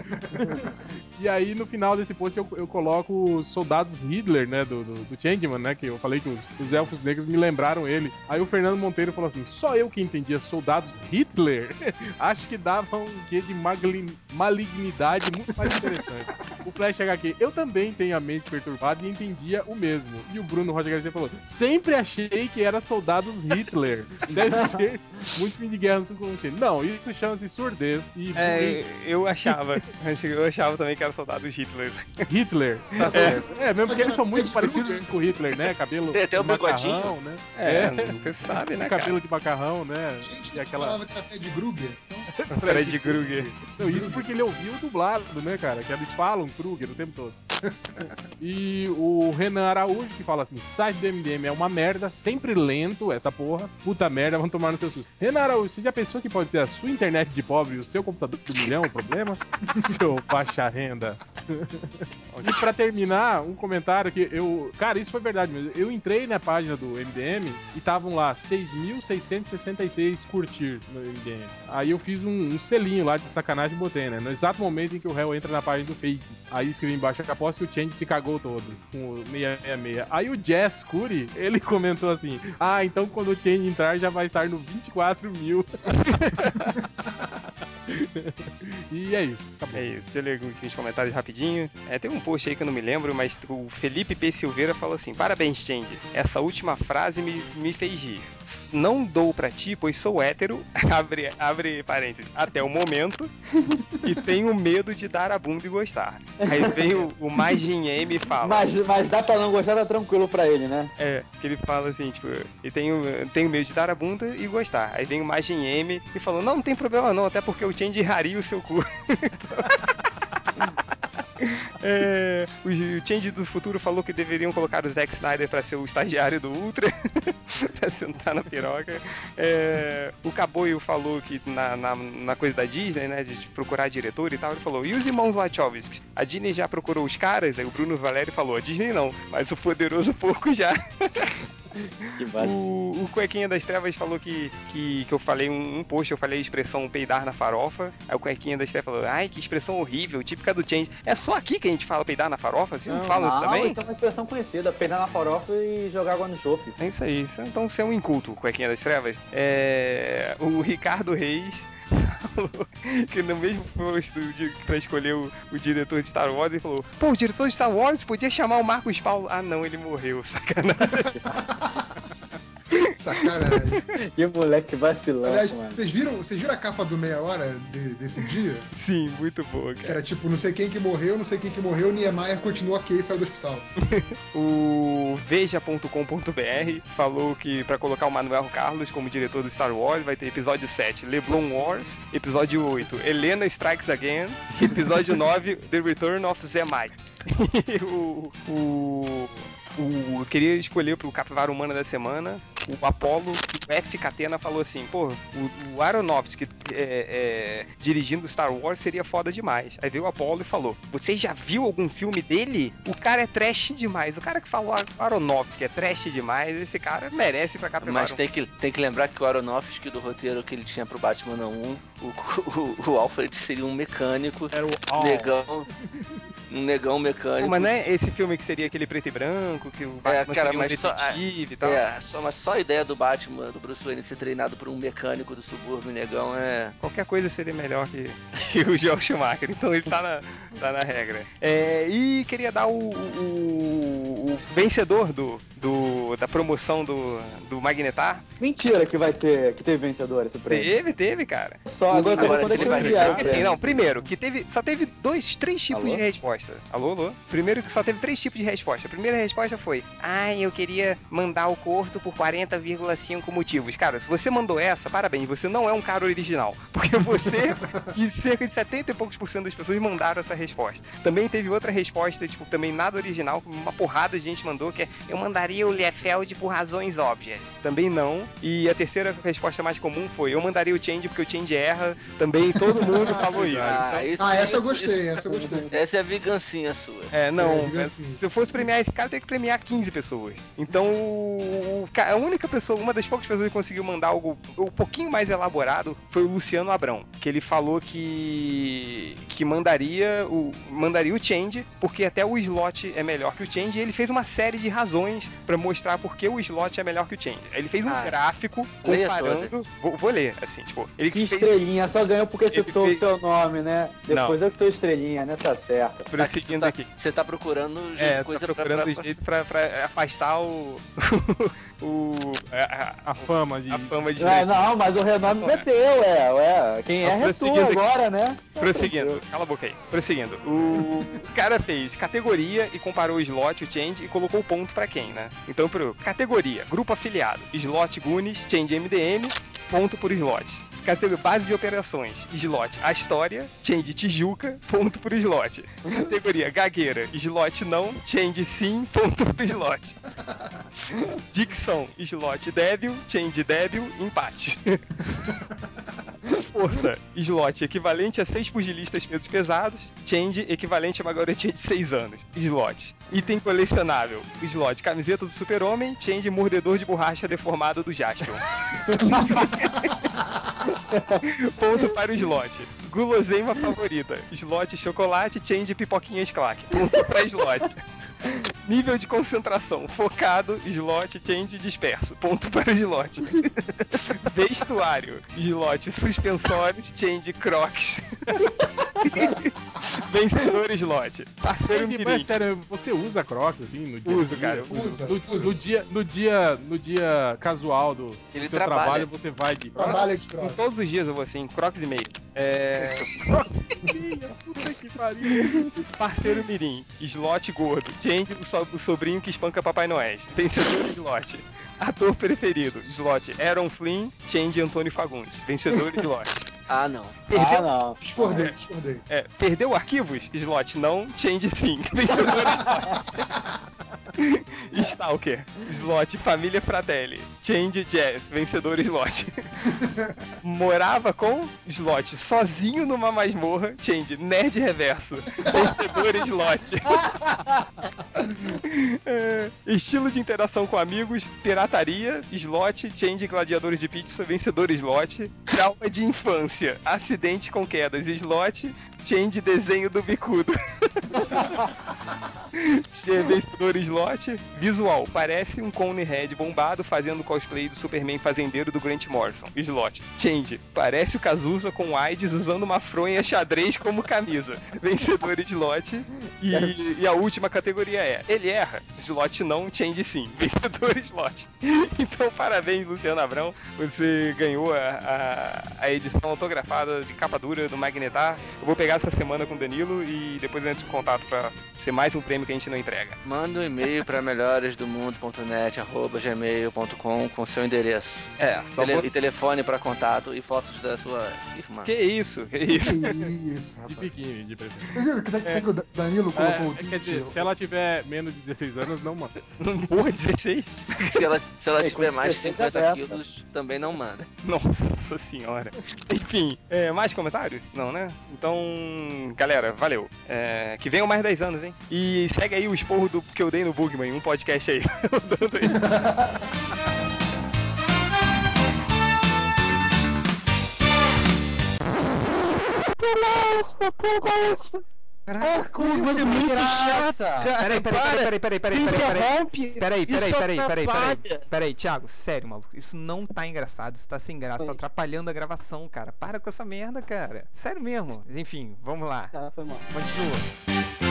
e aí, no final desse post, eu, eu coloco os soldados Hitler, né? Do, do, do Changeman, né? Que eu falei que os, os elfos negros me lembraram ele. Aí o Fernando Monteiro falou assim: só eu que entendia soldados Hitler? Acho que dava um quê de magli- malignidade muito mais interessante. O Flash HQ, eu também tenho a mente perturbada e entendia o mesmo. E o Bruno Roger Garcia falou: sempre achei que era soldados Hitler. Deve ser muito fim de guerra no subconsciente. Não, isso chama-se surdez. E É, eu achava. Eu achava também que era soldado Hitler. Hitler. Tá certo. É, mesmo porque eles são muito parecidos com o Hitler, né? Cabelo Tem até o macarrão, bigodinho. né? É, nunca se sabe, né, cabelo cara? de macarrão, né? Gente, E aquela. falava que era pé de Kruger. Então, Fred Krueger. Não, isso porque ele ouviu o dublado, né, cara? Que eles falam Kruger o tempo todo. E o Renan Araújo que fala assim: site do MDM é uma merda, sempre lento essa porra. Puta merda, vão tomar no seu susto. Renan Araújo, você já pensou que pode ser a sua internet de pobre e o seu computador do milhão o problema? seu baixa renda. E pra terminar, um comentário que eu. Cara, isso foi verdade mesmo. Eu entrei na página do MDM e estavam lá 6.666 curtir no MDM. Aí eu fiz um, um selinho lá de sacanagem e botei, né? No exato momento em que o réu entra na página do Face. Aí escrevi embaixo, aposto que o Change se cagou todo com o 666. Aí o Jazz Curry, ele comentou assim: Ah, então quando o Change entrar já vai estar no 24 mil. e é isso, acabou. É isso, deixa eu ler os comentários rapidinho. É, tem um post aí que eu não me lembro, mas o Felipe P. Silveira falou assim: Parabéns, Change. Essa última frase me, me fez rir. Não dou pra ti, pois sou hétero, abre, abre parênteses, até o momento, e tenho medo de dar a bunda e gostar. Aí vem o, o Majin M e fala. Mas, mas dá pra não gostar, tá tranquilo pra ele, né? É, que ele fala assim, tipo, e tenho, tenho medo de dar a bunda e gostar. Aí vem o Majin M e falou, não, não tem problema não, até porque o Change raria o seu cu. É, o Change do futuro falou que deveriam colocar o Zack Snyder pra ser o estagiário do Ultra, pra sentar na piroca. É, o Caboio falou que na, na, na coisa da Disney, né, de procurar diretor e tal, ele falou, e os irmãos Wachowski? A Disney já procurou os caras? Aí o Bruno Valério falou, a Disney não, mas o Poderoso Porco já. O, o Cuequinha das Trevas falou que, que, que eu falei um, um post, eu falei a expressão peidar na farofa. Aí o Cuequinha das Trevas falou, ai, que expressão horrível, típica do Change. É só aqui que a gente fala peidar na farofa? Assim, não, falam isso também? isso é uma expressão conhecida, peinar na farofa e jogar água no chope. É isso aí, isso- então você é um inculto, Cuequinha das Trevas. É, o Ricardo Reis que no mesmo do dia pra escolher o, o diretor de Star Wars, ele falou: Pô, o diretor de Star Wars podia chamar o Marcos Paulo. Ah, não, ele morreu, sacanagem. sacanagem. Que moleque vacilão, Aliás, mano. vocês viram, vocês viram a capa do Meia Hora de- desse dia? Sim, muito boa, Que cara. era tipo, não sei quem que morreu, não sei quem que morreu, Niemeyer continua aqui e saiu do hospital. O Veja.com.br falou que pra colocar o Manuel Carlos como diretor do Star Wars vai ter episódio 7, Leblon Wars, episódio 8, Helena Strikes Again, episódio 9, The Return of Zemai. E o, o, o- eu queria escolher pro Capivara Humana da semana o Apollo, o F. Catena falou assim, pô, o, o Aronofsky é, é, dirigindo Star Wars seria foda demais. Aí veio o Apollo e falou, você já viu algum filme dele? O cara é trash demais. O cara que falou Aronofsky é trash demais, esse cara merece pra Capivara Mas tem que, tem que lembrar que o Aronofsky do roteiro que ele tinha pro Batman 1, o, o, o Alfred seria um mecânico, Era o negão, um negão mecânico. Mas não é esse filme que seria aquele preto e branco, que o Batman cara, seria um mas só- detetive e tal? É, só, mas só a ideia do Batman, do Bruce Wayne ser treinado por um mecânico do subúrbio negão é. Qualquer coisa seria melhor que, que o Joel Schumacher, então ele tá na, tá na regra. É, e queria dar o, o- o vencedor do, do da promoção do, do Magnetar. Mentira que vai ter, que teve vencedor esse prêmio. Teve, teve, cara. Só, agora, Agora, quando se é que ele vai enviar Assim, não, primeiro, que teve. Só teve dois, três tipos Alô? de resposta. Alô, alô? Primeiro que só teve três tipos de resposta. A primeira resposta foi: Ai, eu queria mandar o corto por 40,5 motivos. Cara, se você mandou essa, parabéns, você não é um cara original. Porque você e cerca de 70 e poucos por cento das pessoas mandaram essa resposta. Também teve outra resposta, tipo, também nada original, uma porrada de gente mandou, que é eu mandaria o Liefeld por razões óbvias. Também não. E a terceira resposta mais comum foi eu mandaria o Change porque o Change erra. Também todo mundo falou isso. Ah, Então, isso, Ah, essa eu gostei, isso- essa eu gostei. Essa é a vingancinha sua. É, não. É. Se eu fosse premiar esse cara, tem que premiar 15 pessoas. Então, a única pessoa, uma das poucas pessoas que conseguiu mandar algo um pouquinho mais elaborado foi o Luciano Abrão, que ele falou que que mandaria o mandaria o Change, porque até o slot é melhor que o Change, e ele fez uma série de razões pra mostrar por que o slot é melhor que o Change. Ele fez um Ah, gráfico comparando, vou, vou ler, assim, tipo, ele Que fez estrelinha, só ganhou porque citou fez- o seu nome, né? Depois eu que sou estrelinha, né? Tá certo. prosseguindo tá, aqui. Você tá procurando jeito- É, coisa tá procurando pra, pra, jeito pra, pra afastar o. o. a, A fama de. a fama de. É, não, mas o renome meteu, é, ué. Quem é é tu agora, né? Prosseguindo, cala a boca aí. Prosseguindo. O cara fez categoria e comparou o slot, o change e colocou o ponto pra quem, né? Então, pro categoria, grupo afiliado, slot Gunis, change MDM, ponto por slot. Categoria base de operações, slot A História, change Tijuca, ponto por slot. Categoria gagueira, slot não, change sim, ponto por slot. Dicção, slot débil, change débil, empate. Força, slot equivalente a 6 pugilistas pesos pesados, change equivalente a uma garotinha de 6 anos, slot. Item colecionável, slot camiseta do super-homem, change mordedor de borracha deformado do Jaspion. Ponto para o slot. Guloseima favorita. Slot chocolate, change pipoquinhas claque. Ponto para slot. Nível de concentração. Focado, slot, change disperso. Ponto para o slot. Vestuário. Slot suspensórios, change crocs. Vencedor slot. Parceiro Mas, mirim. sério, você usa Crocs assim no dia? Uso, cara, usa, No, no dia, no dia, no dia casual do, do seu trabalha. trabalho, você vai de Crocs. Trabalha de Com cross. todos os dias eu vou assim, crocs e meio. É. Puta que pariu. Parceiro Mirim, slot gordo, Change, o, so- o sobrinho que espanca Papai Noel. Vencedor slot. Ator preferido, slot Aaron Flynn, Change Antônio Fagundes. Vencedor slot. Ah, não. Ah, Perdeu, não. Discordei, discordei. é, perdeu arquivos? Slot não, Change sim. Vencedor slot. Stalker, slot Família Fratelli, Change Jazz, vencedor slot. Morava com slot sozinho numa masmorra, Change Nerd Reverso, vencedor slot. É, estilo de interação com amigos, pirataria, slot, change gladiadores de pizza, vencedor slot, trauma de infância, acidente com quedas, slot, change desenho do bicudo. Che- vencedor slot, visual, parece um Cone Head bombado fazendo cosplay do Superman fazendeiro do Grant Morrison. Slot, change, parece o Cazuza com AIDS usando uma fronha xadrez como camisa. Vencedor slot. E, e a última categoria é, ele erra, slot não, change sim. Vencedor slot. Então, parabéns, Luciano Abrão. Você ganhou a, a, a edição autografada de capa dura do Magnetar. Eu vou pegar essa semana com o Danilo e depois eu entro em contato pra ser mais um prêmio que a gente não entrega. Manda um e-mail pra melhoresdomundo.net arroba gmail.com com seu endereço. É, só Tele- vou... E telefone pra contato e fotos da sua irmã. Que isso, que Que isso. isso, De rapaz. biquíni, de viu que, que, que o Danilo colocou o É, tweet? quer dizer, se ela tiver menos de 16 anos, não manda. Porra, 16? Se ela, se ela Ei, tiver mais de 16 50 é quilos, também não manda. Nossa senhora. Enfim, é, mais comentários? Não, né? Então, galera, valeu. É, que venham mais 10 anos, hein? E segue aí o esporro do, que eu dei no Bugman, um podcast aí. rodando aí. Curva é muito chata. Peraí, peraí, peraí, peraí, peraí, peraí, peraí, peraí. Peraí, peraí, peraí, peraí, peraí. Thiago, sério, maluco. Isso não tá engraçado, isso tá sem graça, tá atrapalhando a gravação, cara. Para com essa merda, cara. Sério mesmo. Enfim, vamos lá. Tá. Continua.